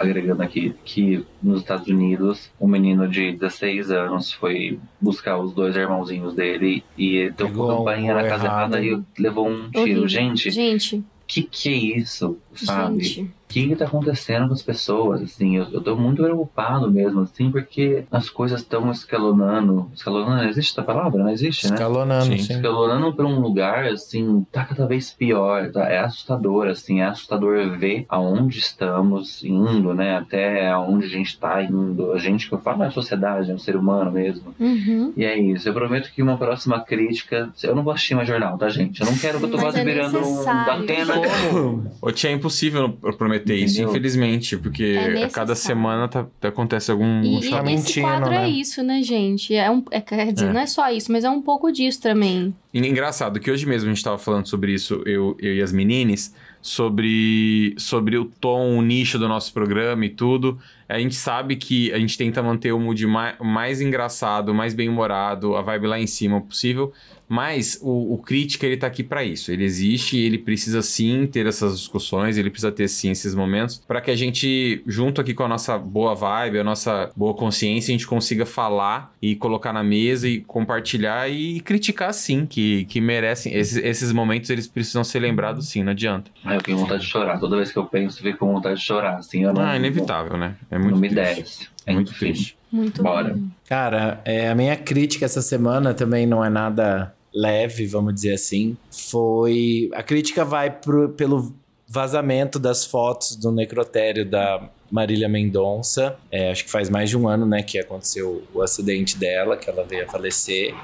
Speaker 4: agregando aqui, que nos Estados Unidos um menino de 16 anos foi buscar os dois irmãozinhos dele e deu
Speaker 2: Pegou
Speaker 4: campainha na casa
Speaker 2: errado.
Speaker 4: errada e levou um tiro.
Speaker 3: Horrível.
Speaker 4: Gente,
Speaker 3: Gente,
Speaker 4: que que é isso, sabe?
Speaker 3: gente.
Speaker 4: O que que tá acontecendo com as pessoas, assim, eu, tô muito preocupado mesmo, assim, porque as coisas estão escalonando, escalonando, existe essa palavra? Não existe, né?
Speaker 2: Escalonando,
Speaker 1: Sim.
Speaker 2: sim.
Speaker 4: escalonando pra um lugar, assim, tá cada vez pior, tá? É assustador, assim, é assustador ver aonde estamos indo, né? Até aonde a gente tá indo. A gente, que eu falo, é a sociedade, é um ser humano mesmo.
Speaker 3: Uhum.
Speaker 4: E é isso. Eu prometo que uma próxima crítica. Eu não vou assistir mais jornal, tá, gente? Eu não quero que eu tô
Speaker 3: Mas
Speaker 4: quase
Speaker 3: é
Speaker 4: virando um da Atena.
Speaker 1: Ô, tia, é impossível eu prometer isso,
Speaker 4: Entendeu?
Speaker 1: infelizmente, porque
Speaker 3: É
Speaker 1: a cada semana tá- acontece algum
Speaker 3: E,
Speaker 1: um
Speaker 3: e
Speaker 2: Tá
Speaker 3: esse quadro é
Speaker 2: né?
Speaker 3: isso, né, gente? É um, é, quer dizer,
Speaker 1: É.
Speaker 3: não é só isso, mas é um pouco disso também.
Speaker 1: E Engraçado que hoje mesmo a gente tava falando sobre isso, eu, eu e as meninas, sobre, sobre o tom, o nicho do nosso programa e tudo. A gente sabe que a gente tenta manter o mood mais, mais engraçado, mais bem-humorado, a vibe lá em cima possível. Mas o, o crítica, ele tá aqui para isso. Ele existe e ele precisa sim ter essas discussões, ele precisa ter sim esses momentos, para que a gente, junto aqui com a nossa boa vibe, a nossa boa consciência, a gente consiga falar e colocar na mesa e compartilhar e criticar sim, que, que merecem. Esses, esses momentos, eles precisam ser lembrados sim, não adianta.
Speaker 4: Aí eu tenho vontade de chorar. Toda vez que eu penso, eu fico com vontade de chorar. Assim, eu não,
Speaker 1: Ah, é inevitável, né? É
Speaker 4: Não,
Speaker 1: muito
Speaker 4: não me desce. É
Speaker 1: Muito triste.
Speaker 3: Muito
Speaker 4: Bora.
Speaker 3: bom.
Speaker 2: Cara, é, a minha crítica essa semana também não é nada leve, vamos dizer assim. Foi. A crítica vai pro- pelo vazamento das fotos do necrotério da Marília Mendonça. É, acho que faz mais de um ano, né, que aconteceu o acidente dela, que ela veio a falecer.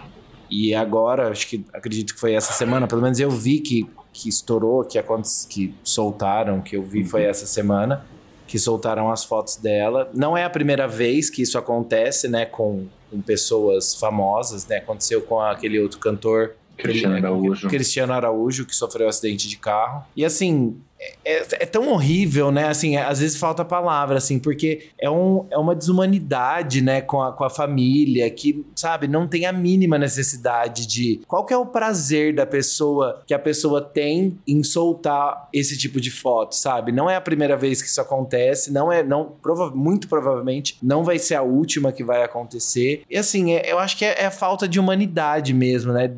Speaker 2: E agora, acho que acredito que foi essa semana, pelo menos eu vi que, que estourou, que, que soltaram, que eu vi foi essa semana, que soltaram as fotos dela. Não é a primeira vez que isso acontece, né, com, com pessoas famosas, né? Aconteceu com aquele outro cantor
Speaker 4: Cristiano Araújo.
Speaker 2: Cristiano Araújo, que sofreu um acidente de carro. E assim, é, é- é tão horrível, né? Assim, é- às vezes falta palavra, assim, porque é, um, é uma desumanidade, né, com a, com a família, que, sabe, não tem a mínima necessidade de. Qual que é o prazer da pessoa que a pessoa tem em soltar esse tipo de foto, sabe? Não é a primeira vez que isso acontece, não é. Não, prova, muito provavelmente não vai ser a última que vai acontecer. E assim, é- eu acho que é, é falta de humanidade mesmo, né?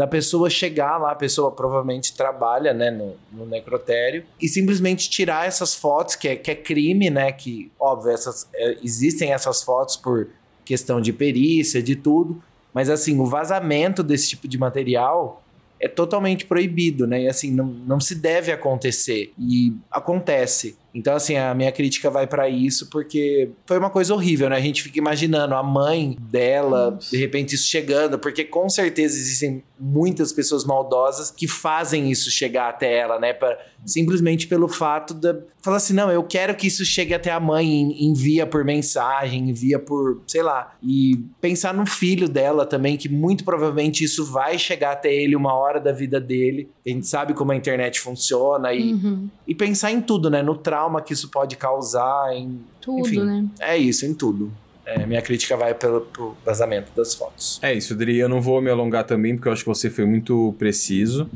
Speaker 2: Da pessoa chegar lá, a pessoa provavelmente trabalha, né, no, no necrotério, e simplesmente tirar essas fotos, que é, que é crime, né, que, óbvio, essas, é, existem essas fotos por questão de perícia, de tudo, mas, assim, o vazamento desse tipo de material é totalmente proibido, né, e, assim, não, não se deve acontecer, e acontece. Então, assim, a minha crítica vai pra isso, porque foi uma coisa horrível, né? A gente fica imaginando a mãe dela, de repente, isso chegando, porque com certeza existem muitas pessoas maldosas que fazem isso chegar até ela, né? Pra, simplesmente pelo fato de falar assim: não, eu quero que isso chegue até a mãe, en- envia por mensagem, envia por, sei lá. E pensar no filho dela também, que muito provavelmente isso vai chegar até ele uma hora da vida dele. A gente sabe como a internet funciona e
Speaker 3: Uhum.
Speaker 2: e pensar em tudo, né? No trauma que isso pode causar, em.
Speaker 3: Tudo,
Speaker 2: Enfim.
Speaker 3: né?
Speaker 2: É isso, em tudo. É, minha crítica vai pelo, pro vazamento das fotos.
Speaker 1: É isso, Dri. Eu não vou me alongar também, porque eu acho que você foi muito preciso.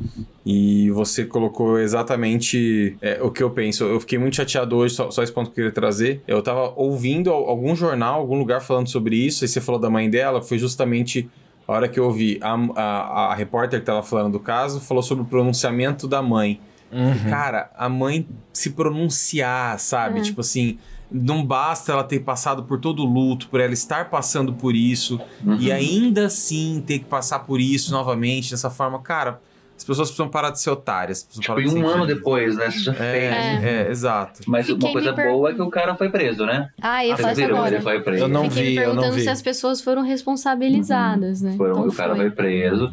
Speaker 1: E você colocou exatamente é, o que eu penso. Eu fiquei muito chateado hoje, só, só esse ponto que eu queria trazer. Eu tava ouvindo al- algum jornal, algum lugar falando sobre isso, e você falou da mãe dela, foi justamente a hora que eu ouvi. A, a, a repórter que tava falando do caso falou sobre o pronunciamento da mãe. Cara, a mãe se pronunciar, sabe?
Speaker 3: É.
Speaker 1: Tipo assim, não basta ela ter passado por todo o luto, por ela estar passando por isso,
Speaker 4: Uhum.
Speaker 1: e ainda assim ter que passar por isso novamente, dessa forma. Cara, as pessoas precisam parar de ser otárias.
Speaker 4: Tipo,
Speaker 1: parar de ser
Speaker 4: um ano depois, né? Você já fez.
Speaker 1: É, é, exato.
Speaker 4: Mas
Speaker 3: Fiquei
Speaker 4: uma coisa
Speaker 3: per-
Speaker 4: boa é que o cara foi preso, né?
Speaker 3: Ah, eu
Speaker 4: viram?
Speaker 3: agora.
Speaker 4: Ele foi preso.
Speaker 2: Eu não
Speaker 3: Fiquei
Speaker 2: vi,
Speaker 3: me
Speaker 2: eu não
Speaker 3: perguntando
Speaker 2: vi.
Speaker 3: se as pessoas foram responsabilizadas, né?
Speaker 4: Foram,
Speaker 3: Então
Speaker 4: o cara
Speaker 3: foi.
Speaker 4: foi preso.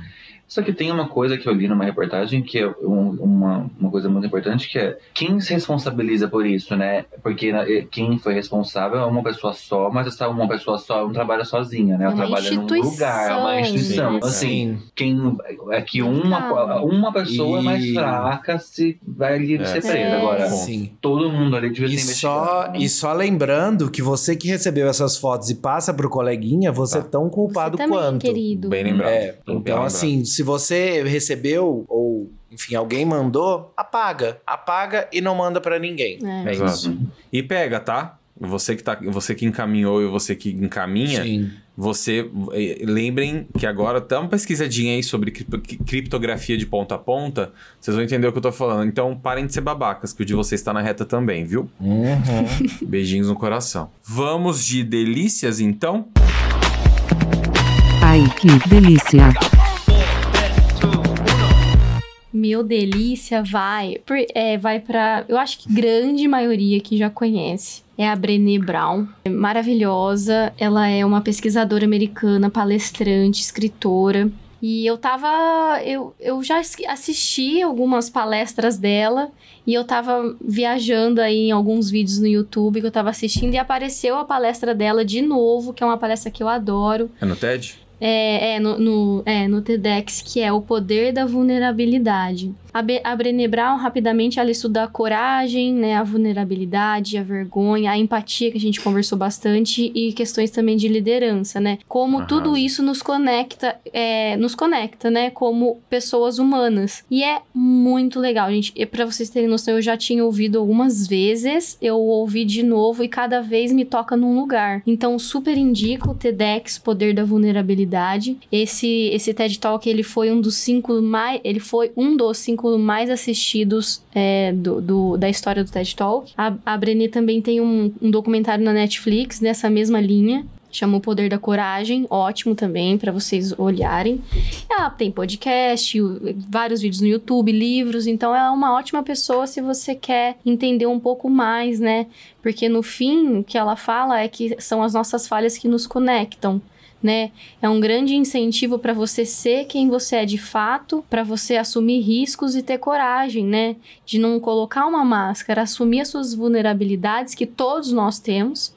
Speaker 4: Só que tem uma coisa que eu li numa reportagem que é um- uma, uma coisa muito importante que é quem se responsabiliza por isso, né? Porque na- eh, quem foi responsável é uma pessoa só, mas essa uma pessoa só não trabalha sozinha, né? Ela
Speaker 3: É uma
Speaker 4: trabalha num
Speaker 3: instituição,
Speaker 4: lugar, é uma instituição.
Speaker 3: né?
Speaker 4: Assim, quem é que uma,
Speaker 3: Delicado.
Speaker 4: uma pessoa
Speaker 2: E-
Speaker 4: mais fraca se vai ali
Speaker 1: É.
Speaker 4: ser presa.
Speaker 3: É.
Speaker 4: Agora,
Speaker 2: Sim.
Speaker 4: todo mundo ali devia
Speaker 2: E
Speaker 4: ser
Speaker 2: só, e só lembrando que você que recebeu essas fotos e passa pro coleguinha, você
Speaker 1: Tá.
Speaker 2: é tão culpado
Speaker 3: Você também,
Speaker 2: quanto.
Speaker 3: querido.
Speaker 1: Bem lembrado.
Speaker 2: É,
Speaker 1: Bem
Speaker 2: então
Speaker 1: lembrado.
Speaker 2: assim, se você recebeu ou, enfim, alguém mandou, apaga. Apaga e não manda pra ninguém.
Speaker 3: É.
Speaker 2: É
Speaker 1: Exato.
Speaker 2: isso.
Speaker 1: E pega, tá? Você que, tá, você que encaminhou e você que encaminha,
Speaker 2: Sim.
Speaker 1: você eh, lembrem que agora dá uma pesquisadinha aí sobre cri- criptografia de ponta a ponta, vocês vão entender o que eu tô falando. Então parem de ser babacas, que o de vocês está na reta também, viu?
Speaker 2: Uhum.
Speaker 1: Beijinhos no coração. Vamos de delícias então?
Speaker 9: Ai, que delícia.
Speaker 3: Meu delícia vai, é, vai para, eu acho que grande maioria que já conhece. É a Brené Brown, É maravilhosa. Ela é uma pesquisadora americana, palestrante, escritora. E eu tava, eu, eu já assisti algumas palestras dela e eu tava viajando aí em alguns vídeos no YouTube que eu tava assistindo e apareceu a palestra dela de novo, que é uma palestra que eu adoro.
Speaker 1: É no TED?
Speaker 3: É, é, no, no, é, no TEDx, que é o poder da vulnerabilidade. A, Be a Brené Brown, rapidamente, ela estuda a coragem, né, a vulnerabilidade, a vergonha, a empatia, que a gente conversou bastante, e questões também de liderança, né? Como
Speaker 1: Aham.
Speaker 3: tudo isso nos conecta, é, nos conecta, né, como pessoas humanas. E é muito legal, gente. E pra vocês terem noção, eu já tinha ouvido algumas vezes, eu ouvi de novo e cada vez me toca num lugar. Então, super indico o TEDx, Poder da Vulnerabilidade. Esse, esse TED Talk, ele foi um dos cinco mais, ele foi um dos cinco mais assistidos é, do, do- da história do TED Talk. A, a Brené também tem um, um documentário na Netflix nessa mesma linha. Chama O Poder da Coragem, ótimo também pra vocês olharem. Ela tem podcast, vários vídeos no YouTube, livros, então ela é uma ótima pessoa se você quer entender um pouco mais, né? Porque no fim, o que ela fala é que são as nossas falhas que nos conectam. Né? É um grande incentivo para você ser quem você é de fato, para você assumir riscos e ter coragem, né? De não colocar uma máscara, assumir as suas vulnerabilidades que todos nós temos,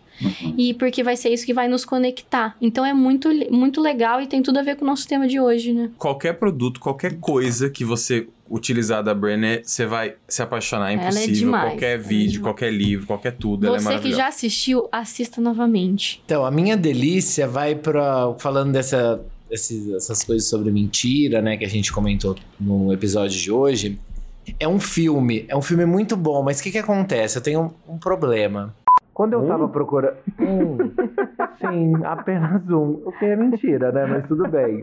Speaker 3: e porque vai ser isso que vai nos conectar. Então é muito, muito legal e tem tudo a ver com o nosso tema de hoje, né?
Speaker 1: Qualquer produto, qualquer coisa que você utilizar da Brené, você vai se apaixonar. É
Speaker 3: Ela é
Speaker 1: impossível.
Speaker 3: demais,
Speaker 1: qualquer
Speaker 3: é
Speaker 1: vídeo,
Speaker 3: demais.
Speaker 1: qualquer livro, qualquer tudo. ela é
Speaker 3: Você que
Speaker 1: maravilhosa.
Speaker 3: já assistiu, assista novamente.
Speaker 2: Então, a minha delícia vai pra. Falando dessa, essas coisas sobre mentira, né? Que a gente comentou no episódio de hoje. É um filme. É um filme muito bom, mas o que, que acontece? Eu tenho um, um problema. Quando eu tava procurando. Um. Sim, apenas um. O que é mentira, né? Mas tudo bem.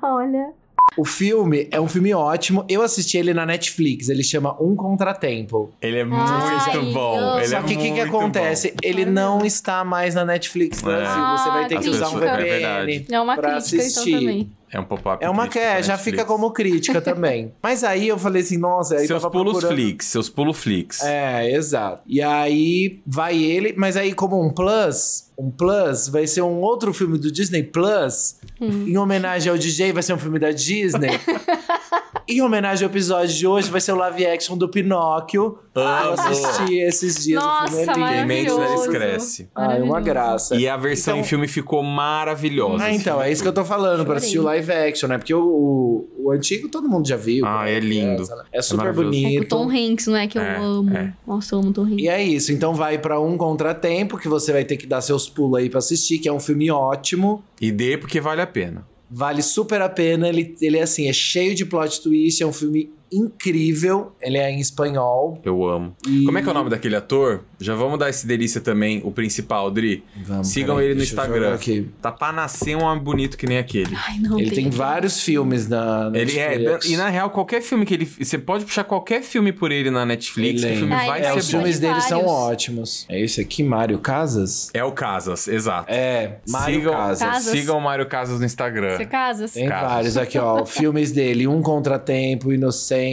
Speaker 3: Olha.
Speaker 2: O filme é um filme ótimo. Eu assisti ele na Netflix. Ele chama Um Contratempo.
Speaker 1: Ele é
Speaker 3: Ai,
Speaker 1: muito bom. Ele
Speaker 2: Só
Speaker 1: é
Speaker 2: que o que, que acontece?
Speaker 1: bom.
Speaker 2: Ele não está mais na Netflix Brasil.
Speaker 3: Ah,
Speaker 2: Você vai ter que usar um
Speaker 1: é
Speaker 2: VPN.
Speaker 1: verdade.
Speaker 3: É uma
Speaker 2: pra
Speaker 3: crítica,
Speaker 2: assistir.
Speaker 3: então, também.
Speaker 1: É um pop-up.
Speaker 2: É uma que é, já fica como crítica também. Mas aí eu falei assim, nossa, aí
Speaker 1: Seus
Speaker 2: tava
Speaker 1: pulos
Speaker 2: procurando...
Speaker 1: flicks, seus pulos flicks.
Speaker 2: É, exato. E aí vai ele, mas aí como um plus, um plus vai ser um outro filme do Disney Plus,
Speaker 3: Hum.
Speaker 2: em homenagem ao DJ, vai ser um filme da Disney. em homenagem ao episódio de hoje, vai ser o live action do Pinóquio. Eu
Speaker 1: Amo.
Speaker 2: assisti esses dias,
Speaker 3: Nossa,
Speaker 2: o filme é lindo.
Speaker 1: Quem mente,
Speaker 3: Maravilhoso.
Speaker 1: cresce.
Speaker 2: Ai, uma
Speaker 3: Maravilhoso.
Speaker 2: graça.
Speaker 1: E a versão
Speaker 2: Então-
Speaker 1: em filme ficou maravilhosa.
Speaker 2: Ah, então, é isso que eu tô falando, pra assistir o live action, né? Porque o, o, o antigo todo mundo já viu.
Speaker 1: Ah, é lindo.
Speaker 2: É super
Speaker 1: maravilhoso.
Speaker 3: É com o
Speaker 2: bonito.
Speaker 3: Tom Hanks, não é? Que eu
Speaker 1: É,
Speaker 3: amo.
Speaker 1: é.
Speaker 3: Nossa, eu amo Tom Hanks.
Speaker 2: E é isso, então vai pra um contratempo que você vai ter que dar seus pulos aí pra assistir, que é um filme ótimo.
Speaker 1: E dê porque vale a pena.
Speaker 2: Vale super a pena. Ele, ele é assim, é cheio de plot twist, é um filme incrível. Ele é em espanhol.
Speaker 1: Eu amo.
Speaker 2: E-
Speaker 1: Como é que é o nome daquele ator? Já vamos dar esse delícia também, o principal, Dri.
Speaker 2: Vamos,
Speaker 1: Sigam
Speaker 2: peraí,
Speaker 1: ele no Instagram. Tá pra nascer um homem bonito que nem aquele.
Speaker 3: Ai, não.
Speaker 2: Ele tem vários filmes na
Speaker 1: Ele é,
Speaker 2: Netflix.
Speaker 1: e na real, qualquer filme que ele. Você pode puxar qualquer filme por ele na Netflix,
Speaker 2: Ele
Speaker 1: filme
Speaker 3: Ah,
Speaker 1: vai
Speaker 2: É,
Speaker 1: ser
Speaker 2: os filmes dele são ótimos. É esse aqui, Mário Casas?
Speaker 1: É o Casas, exato.
Speaker 2: É, Mário
Speaker 1: sigam,
Speaker 2: Casas.
Speaker 3: Casas.
Speaker 1: sigam o Mário Casas no Instagram.
Speaker 3: Você casas?
Speaker 2: Tem
Speaker 1: Casas.
Speaker 2: vários aqui, ó. Filmes dele. Um Contratempo, Inocente.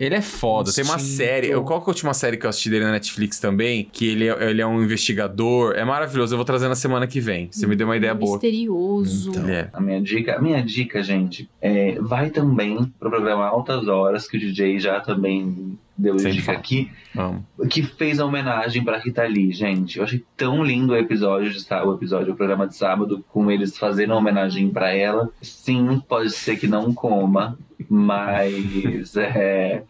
Speaker 1: Ele é foda. Tem uma
Speaker 2: Instinto.
Speaker 1: série. eu- Qual que é a última série que eu assisti dele na Netflix também? Que ele é, ele é um investigador. É maravilhoso. Eu vou trazer na semana que vem. Você me deu uma ideia boa.
Speaker 3: Misterioso.
Speaker 2: Então.
Speaker 1: Ele é.
Speaker 4: A minha dica, a minha dica, gente, é, vai também pro programa Altas Horas, que o DJ já também deu
Speaker 1: Sempre
Speaker 4: dica aqui,
Speaker 1: Amo.
Speaker 4: que fez a homenagem pra Rita Lee, gente. Eu achei tão lindo o episódio de sábado, o episódio, o programa de sábado, com eles fazendo a homenagem pra ela. Sim, pode ser que não coma, mas é,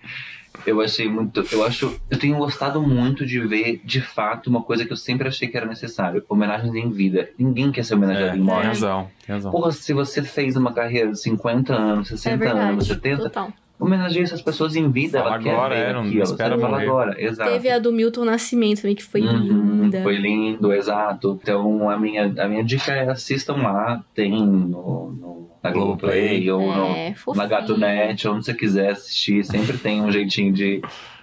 Speaker 4: eu achei muito, eu acho, eu tenho gostado muito de ver, de fato, uma coisa que eu sempre achei que era necessário, homenagens em vida. Ninguém quer ser homenageado
Speaker 1: É,
Speaker 4: em
Speaker 1: tem
Speaker 4: morte.
Speaker 1: razão. Tem razão.
Speaker 4: Porra, se você fez uma carreira de 50 anos, 60
Speaker 3: É verdade.
Speaker 4: anos, 70,
Speaker 3: Total.
Speaker 4: Homenageie essas pessoas em vida.
Speaker 1: Fala
Speaker 4: ela quer
Speaker 1: agora,
Speaker 4: ver
Speaker 1: é, não espera
Speaker 4: agora, exato.
Speaker 3: Teve a do Milton Nascimento também, que foi
Speaker 4: Uhum,
Speaker 3: linda.
Speaker 4: Foi lindo, exato. Então a minha, a minha dica é assistam lá, tem no, no- na
Speaker 1: Globoplay.
Speaker 4: Globoplay ou no,
Speaker 3: É,
Speaker 4: na
Speaker 3: fofinho.
Speaker 4: Gatonet, onde você quiser assistir, sempre tem um jeitinho de,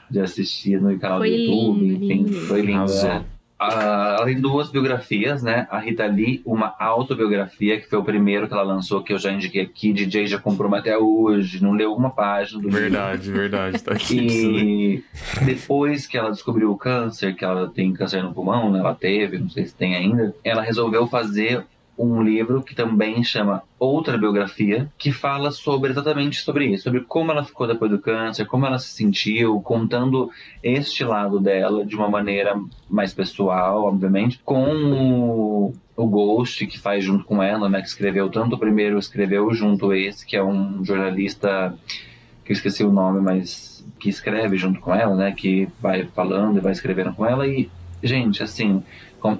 Speaker 4: de assistir no canal
Speaker 3: Foi
Speaker 4: do YouTube,
Speaker 3: lindo,
Speaker 4: enfim,
Speaker 3: lindo.
Speaker 4: foi lindo. É. Ah, além de duas biografias, né? A Rita Lee, uma autobiografia, que foi o primeiro que ela lançou, que eu já indiquei aqui. DJ já comprou até hoje, não leu uma página do livro.
Speaker 1: Verdade, verdade. Tá aqui.
Speaker 4: E depois que ela descobriu o câncer, que ela tem câncer no pulmão, né? Ela teve, não sei se tem ainda, ela resolveu fazer um livro que também chama Outra Biografia, que fala sobre exatamente sobre isso, sobre como ela ficou depois do câncer, como ela se sentiu, contando este lado dela de uma maneira mais pessoal, obviamente, com o, o Ghost, que faz junto com ela, né, que escreveu tanto o primeiro, escreveu junto esse, que é um jornalista que eu esqueci o nome, mas que escreve junto com ela, né, que vai falando e vai escrevendo com ela e gente, assim,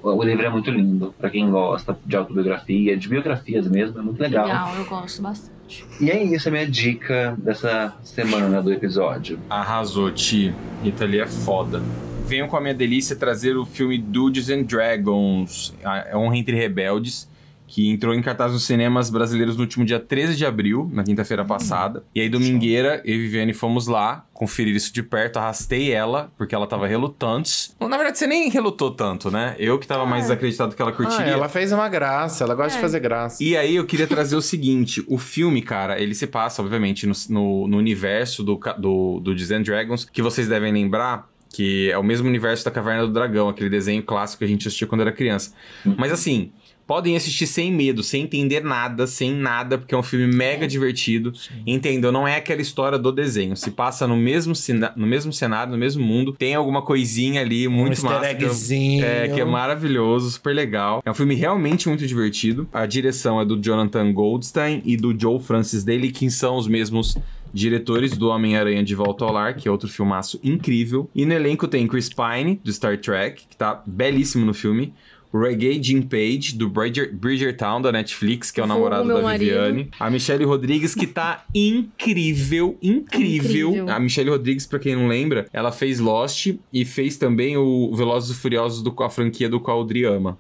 Speaker 4: o livro é muito lindo para quem gosta de autobiografia, de biografias mesmo, é muito legal.
Speaker 3: Legal, eu gosto bastante.
Speaker 4: E é isso a minha dica dessa semana do episódio.
Speaker 1: Arrasou, Ti. Rita Lee é foda. Venho com a minha delícia trazer o filme Dudes and Dragons, a Honra Entre Rebeldes, que entrou em cartaz nos cinemas brasileiros no último dia 13 de abril, na quinta-feira passada. E aí, domingueira, eu e Viviane fomos lá conferir isso de perto, arrastei ela, porque ela tava relutante. Bom, Na verdade, você nem relutou tanto, né? Eu que tava mais desacreditado que ela
Speaker 2: Ah,
Speaker 1: curtiria.
Speaker 2: ela fez uma graça, ela gosta de fazer graça.
Speaker 1: E aí eu queria trazer o seguinte: o filme, cara, ele se passa, obviamente, no, no, no universo do, do, do and Dragons, que vocês devem lembrar. Que é o mesmo universo da Caverna do Dragão, aquele desenho clássico que a gente assistia quando era criança. Mas assim, podem assistir sem medo, sem entender nada, sem nada, porque é um filme mega divertido. Entendeu? Não é aquela história do desenho. Se passa no mesmo, no mesmo cenário, no mesmo mundo. Tem alguma coisinha ali muito
Speaker 2: um
Speaker 1: massa. que
Speaker 2: eggzinho.
Speaker 1: É, que é maravilhoso, super legal. É um filme realmente muito divertido. A direção é do Jonathan Goldstein e do Joe Francis Daly, que são os mesmos diretores do Homem-Aranha de Volta ao Lar, que é outro filmaço incrível. E no elenco tem Chris Pine, do Star Trek, que tá belíssimo no filme. O Reggae Jim Page, do Bridger, Bridgertown, da Netflix, que é o
Speaker 3: Vulgo
Speaker 1: namorado da
Speaker 3: marido.
Speaker 1: Viviane. A Michelle Rodrigues, que tá incrível, incrível.
Speaker 3: Incrível.
Speaker 1: A Michelle Rodrigues, pra quem não lembra, ela fez Lost e fez também o Velozes e Furiosos, do, a franquia do qual o Dri ama.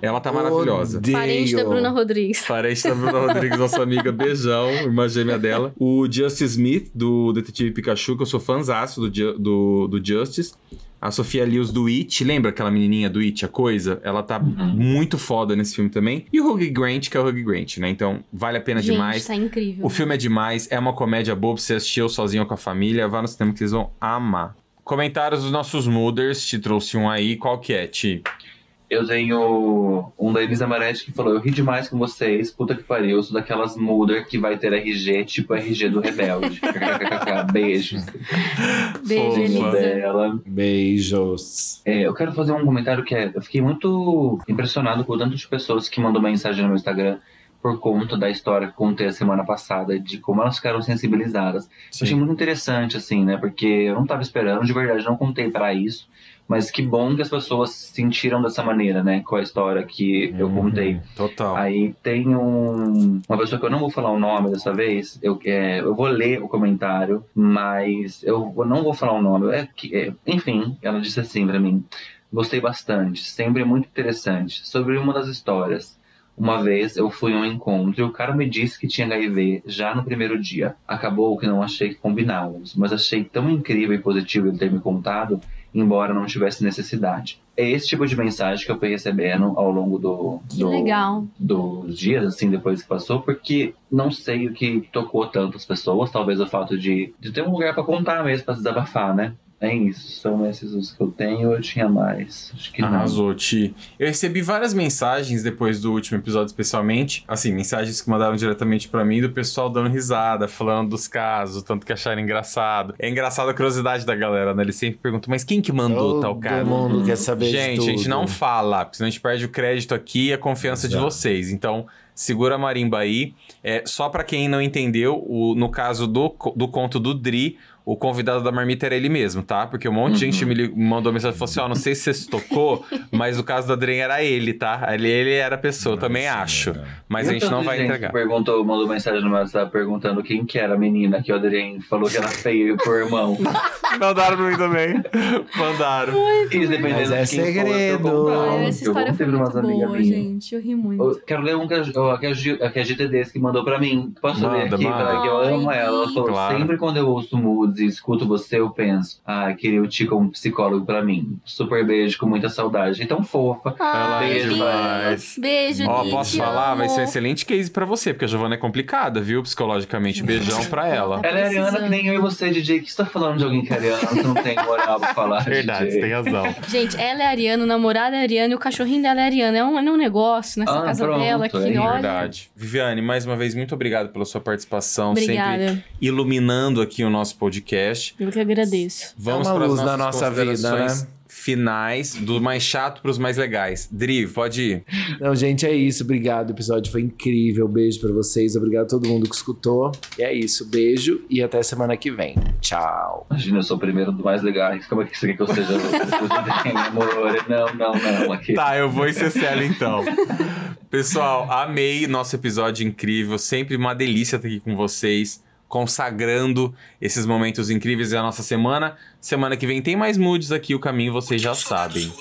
Speaker 1: Ela tá maravilhosa.
Speaker 2: Odeio.
Speaker 3: Parente da Bruna Rodrigues.
Speaker 1: Parente da Bruna Rodrigues, nossa amiga, beijão, irmã gêmea dela. O Justice Smith, do Detetive Pikachu, que eu sou fãzaço do, do, do Justice. A Sofia Lewis do It, lembra aquela menininha do It, a coisa? Ela tá muito foda nesse filme também. E o Hugh Grant, que é o Hugh Grant, né? Então, vale a pena
Speaker 3: Gente,
Speaker 1: demais.
Speaker 3: tá incrível.
Speaker 1: O filme é demais, é uma comédia boba, você assistiu sozinho ou com a família, vá no cinema que vocês vão amar. Comentários dos nossos mooders, te trouxe um aí, qual que é, Ti?
Speaker 4: Eu tenho um da Elisa Maretti que falou: Eu ri demais com vocês, puta que pariu, eu sou daquelas Mulder que vai ter RG, tipo RG do Rebelde. KKKK, Beijos.
Speaker 3: Beijo,
Speaker 1: Fofa.
Speaker 3: Elisa.
Speaker 4: Dela.
Speaker 2: Beijos.
Speaker 4: É, eu quero fazer um comentário que é. Eu fiquei muito impressionado com o tanto de pessoas que mandam mensagem no meu Instagram por conta da história que contei a semana passada, de como elas ficaram sensibilizadas. Eu achei muito interessante, assim, né? Porque eu não tava esperando, de verdade, não contei pra isso. Mas que bom que as pessoas sentiram dessa maneira, né? Com a história que eu contei.
Speaker 1: Total.
Speaker 4: Aí tem um, uma pessoa que eu não vou falar o nome dessa vez. Eu, é, eu vou ler o comentário, mas eu não vou falar o nome. É, é, enfim, ela disse assim pra mim: Gostei bastante, sempre muito interessante. Sobre uma das histórias. Uma vez eu fui a um encontro e o cara me disse que tinha HIV já no primeiro dia. Acabou que não achei que combinávamos, mas achei tão incrível e positivo ele ter me contado, embora não tivesse necessidade. É esse tipo de mensagem que eu fui recebendo ao longo do, do-
Speaker 3: legal.
Speaker 4: dos dias, assim, depois que passou, porque não sei o que tocou tantas pessoas, talvez o fato de, de ter um lugar pra contar mesmo, pra desabafar, né? É isso, são esses os que eu tenho, eu tinha mais. Acho que não.
Speaker 1: Arrasou, Ti. Eu recebi várias mensagens depois do último episódio, especialmente. Assim, mensagens que mandaram diretamente pra mim do pessoal dando risada, falando dos casos, tanto que acharam engraçado. É engraçado a curiosidade da galera, né? Eles sempre perguntam, mas quem que mandou
Speaker 2: Todo
Speaker 1: tal cara?
Speaker 2: mundo quer saber de
Speaker 1: Gente, a gente não fala, porque senão a gente perde o crédito aqui e a confiança de
Speaker 2: Exato.
Speaker 1: vocês. Então, segura a marimba aí. É, só pra quem não entendeu, o- no caso do, do conto do Dri, o convidado da marmita era ele mesmo, tá? Porque um monte de gente me li- me mandou mensagem e falou assim: ó, não sei se você se tocou, mas o caso do Adrien era ele, tá? Ele, ele era a pessoa, eu também acho. Mas
Speaker 4: E
Speaker 1: a gente não vai
Speaker 4: gente
Speaker 1: entregar.
Speaker 4: Perguntou, mandou mensagem no meu WhatsApp perguntando quem que era a menina que o Adrien falou que era feio pro irmão.
Speaker 1: Mandaram pra mim também. Mandaram.
Speaker 4: Isso dependendo
Speaker 2: Mas é
Speaker 4: de quem for, eu
Speaker 2: segredo.
Speaker 3: Ai, essa
Speaker 4: Eu
Speaker 3: história foi muito
Speaker 4: umas amigas
Speaker 3: boa, gente. Eu ri muito.
Speaker 4: Eu quero ler um que a, que a, que a GTDs que mandou pra mim. Posso ler
Speaker 1: Manda,
Speaker 4: aqui?
Speaker 1: manda.
Speaker 4: Ela, que eu amo ela. Ela falou:
Speaker 1: Claro.
Speaker 4: sempre quando eu ouço Moods episódios e escuto você, eu penso, ah, queria o Ti como psicólogo pra mim. Super beijo, com muita saudade. Então fofa.
Speaker 3: Ai,
Speaker 4: Beijo,
Speaker 1: demais.
Speaker 3: Beijo,
Speaker 1: Ó,
Speaker 3: Li,
Speaker 1: posso
Speaker 3: te
Speaker 1: falar? Vai
Speaker 3: amo.
Speaker 1: ser um excelente case pra você, porque a Giovana é complicada, viu? Psicologicamente. Beijão pra ela.
Speaker 3: Tá
Speaker 4: Ela é ariana que nem eu e você, DJ. Que você tá falando de alguém que é ariano? Você não tem moral pra falar,
Speaker 1: Verdade, você
Speaker 4: DJ.
Speaker 1: tem razão.
Speaker 3: Gente, ela é ariana, o namorado é ariano e o cachorrinho dela é ariano. É um, é um negócio nessa
Speaker 4: Ah,
Speaker 3: casa
Speaker 4: pronto,
Speaker 3: dela que,
Speaker 4: é
Speaker 3: olha.
Speaker 1: Verdade. Viviane, mais uma vez, muito obrigado pela sua participação.
Speaker 3: Obrigada.
Speaker 1: Sempre iluminando aqui o nosso podcast.
Speaker 3: Eu que agradeço.
Speaker 1: Vamos
Speaker 2: É
Speaker 1: para as
Speaker 2: luz na
Speaker 1: nossas
Speaker 2: nossa vida, né?
Speaker 1: finais, do mais chato pros mais legais. Dri, pode ir.
Speaker 2: Não, gente, é isso. Obrigado. O episódio foi incrível. Beijo pra vocês. Obrigado a todo mundo que escutou. E é isso. Beijo e até semana que vem. Tchau.
Speaker 4: Imagina, eu sou o primeiro do mais legais. Como é que você quer que eu seja? amor? Não, não, não. Aqui.
Speaker 1: Tá, eu vou em Cecília então. Pessoal, amei nosso episódio incrível. Sempre uma delícia estar aqui com vocês, consagrando esses momentos incríveis da nossa semana. Semana que vem tem mais moods aqui, o caminho vocês já sabem.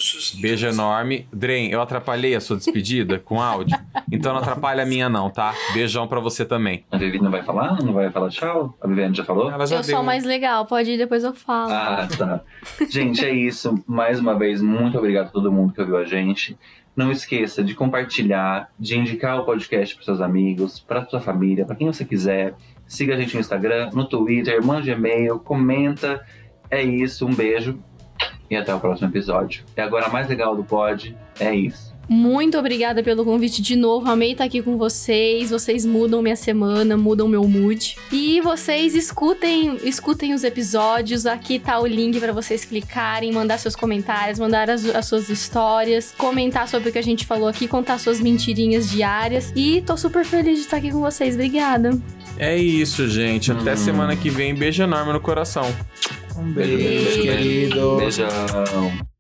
Speaker 1: Beijo enorme. Dren, eu atrapalhei a sua despedida com áudio? Então não atrapalha a minha não, tá? Beijão pra você também.
Speaker 4: A Vivi não vai falar? Não vai falar tchau? A Viviane já falou?
Speaker 1: Ela já
Speaker 3: Eu
Speaker 1: deu.
Speaker 3: sou mais legal, pode ir, depois eu falo.
Speaker 4: Ah, tá. Gente, é isso. Mais uma vez, muito obrigado a todo mundo que ouviu a gente. Não esqueça de compartilhar, de indicar o podcast para seus amigos, para sua família, para quem você quiser. Siga a gente no Instagram, no Twitter, mande e-mail, comenta. É isso, um beijo e até o próximo episódio. E agora, a mais legal do pod é isso.
Speaker 3: Muito obrigada pelo convite de novo. Amei estar aqui com vocês. Vocês mudam minha semana, mudam meu mood. E vocês escutem, escutem os episódios. Aqui tá o link para vocês clicarem, mandar seus comentários, mandar as, as suas histórias, comentar sobre o que a gente falou aqui, contar suas mentirinhas diárias. E tô super feliz de estar aqui com vocês. Obrigada.
Speaker 1: É isso, gente. Até
Speaker 4: Hum.
Speaker 1: semana que vem. Beijo enorme no coração.
Speaker 2: Um
Speaker 4: Beijo,
Speaker 2: beijo,
Speaker 4: beijo,
Speaker 2: querido.
Speaker 4: Beijão.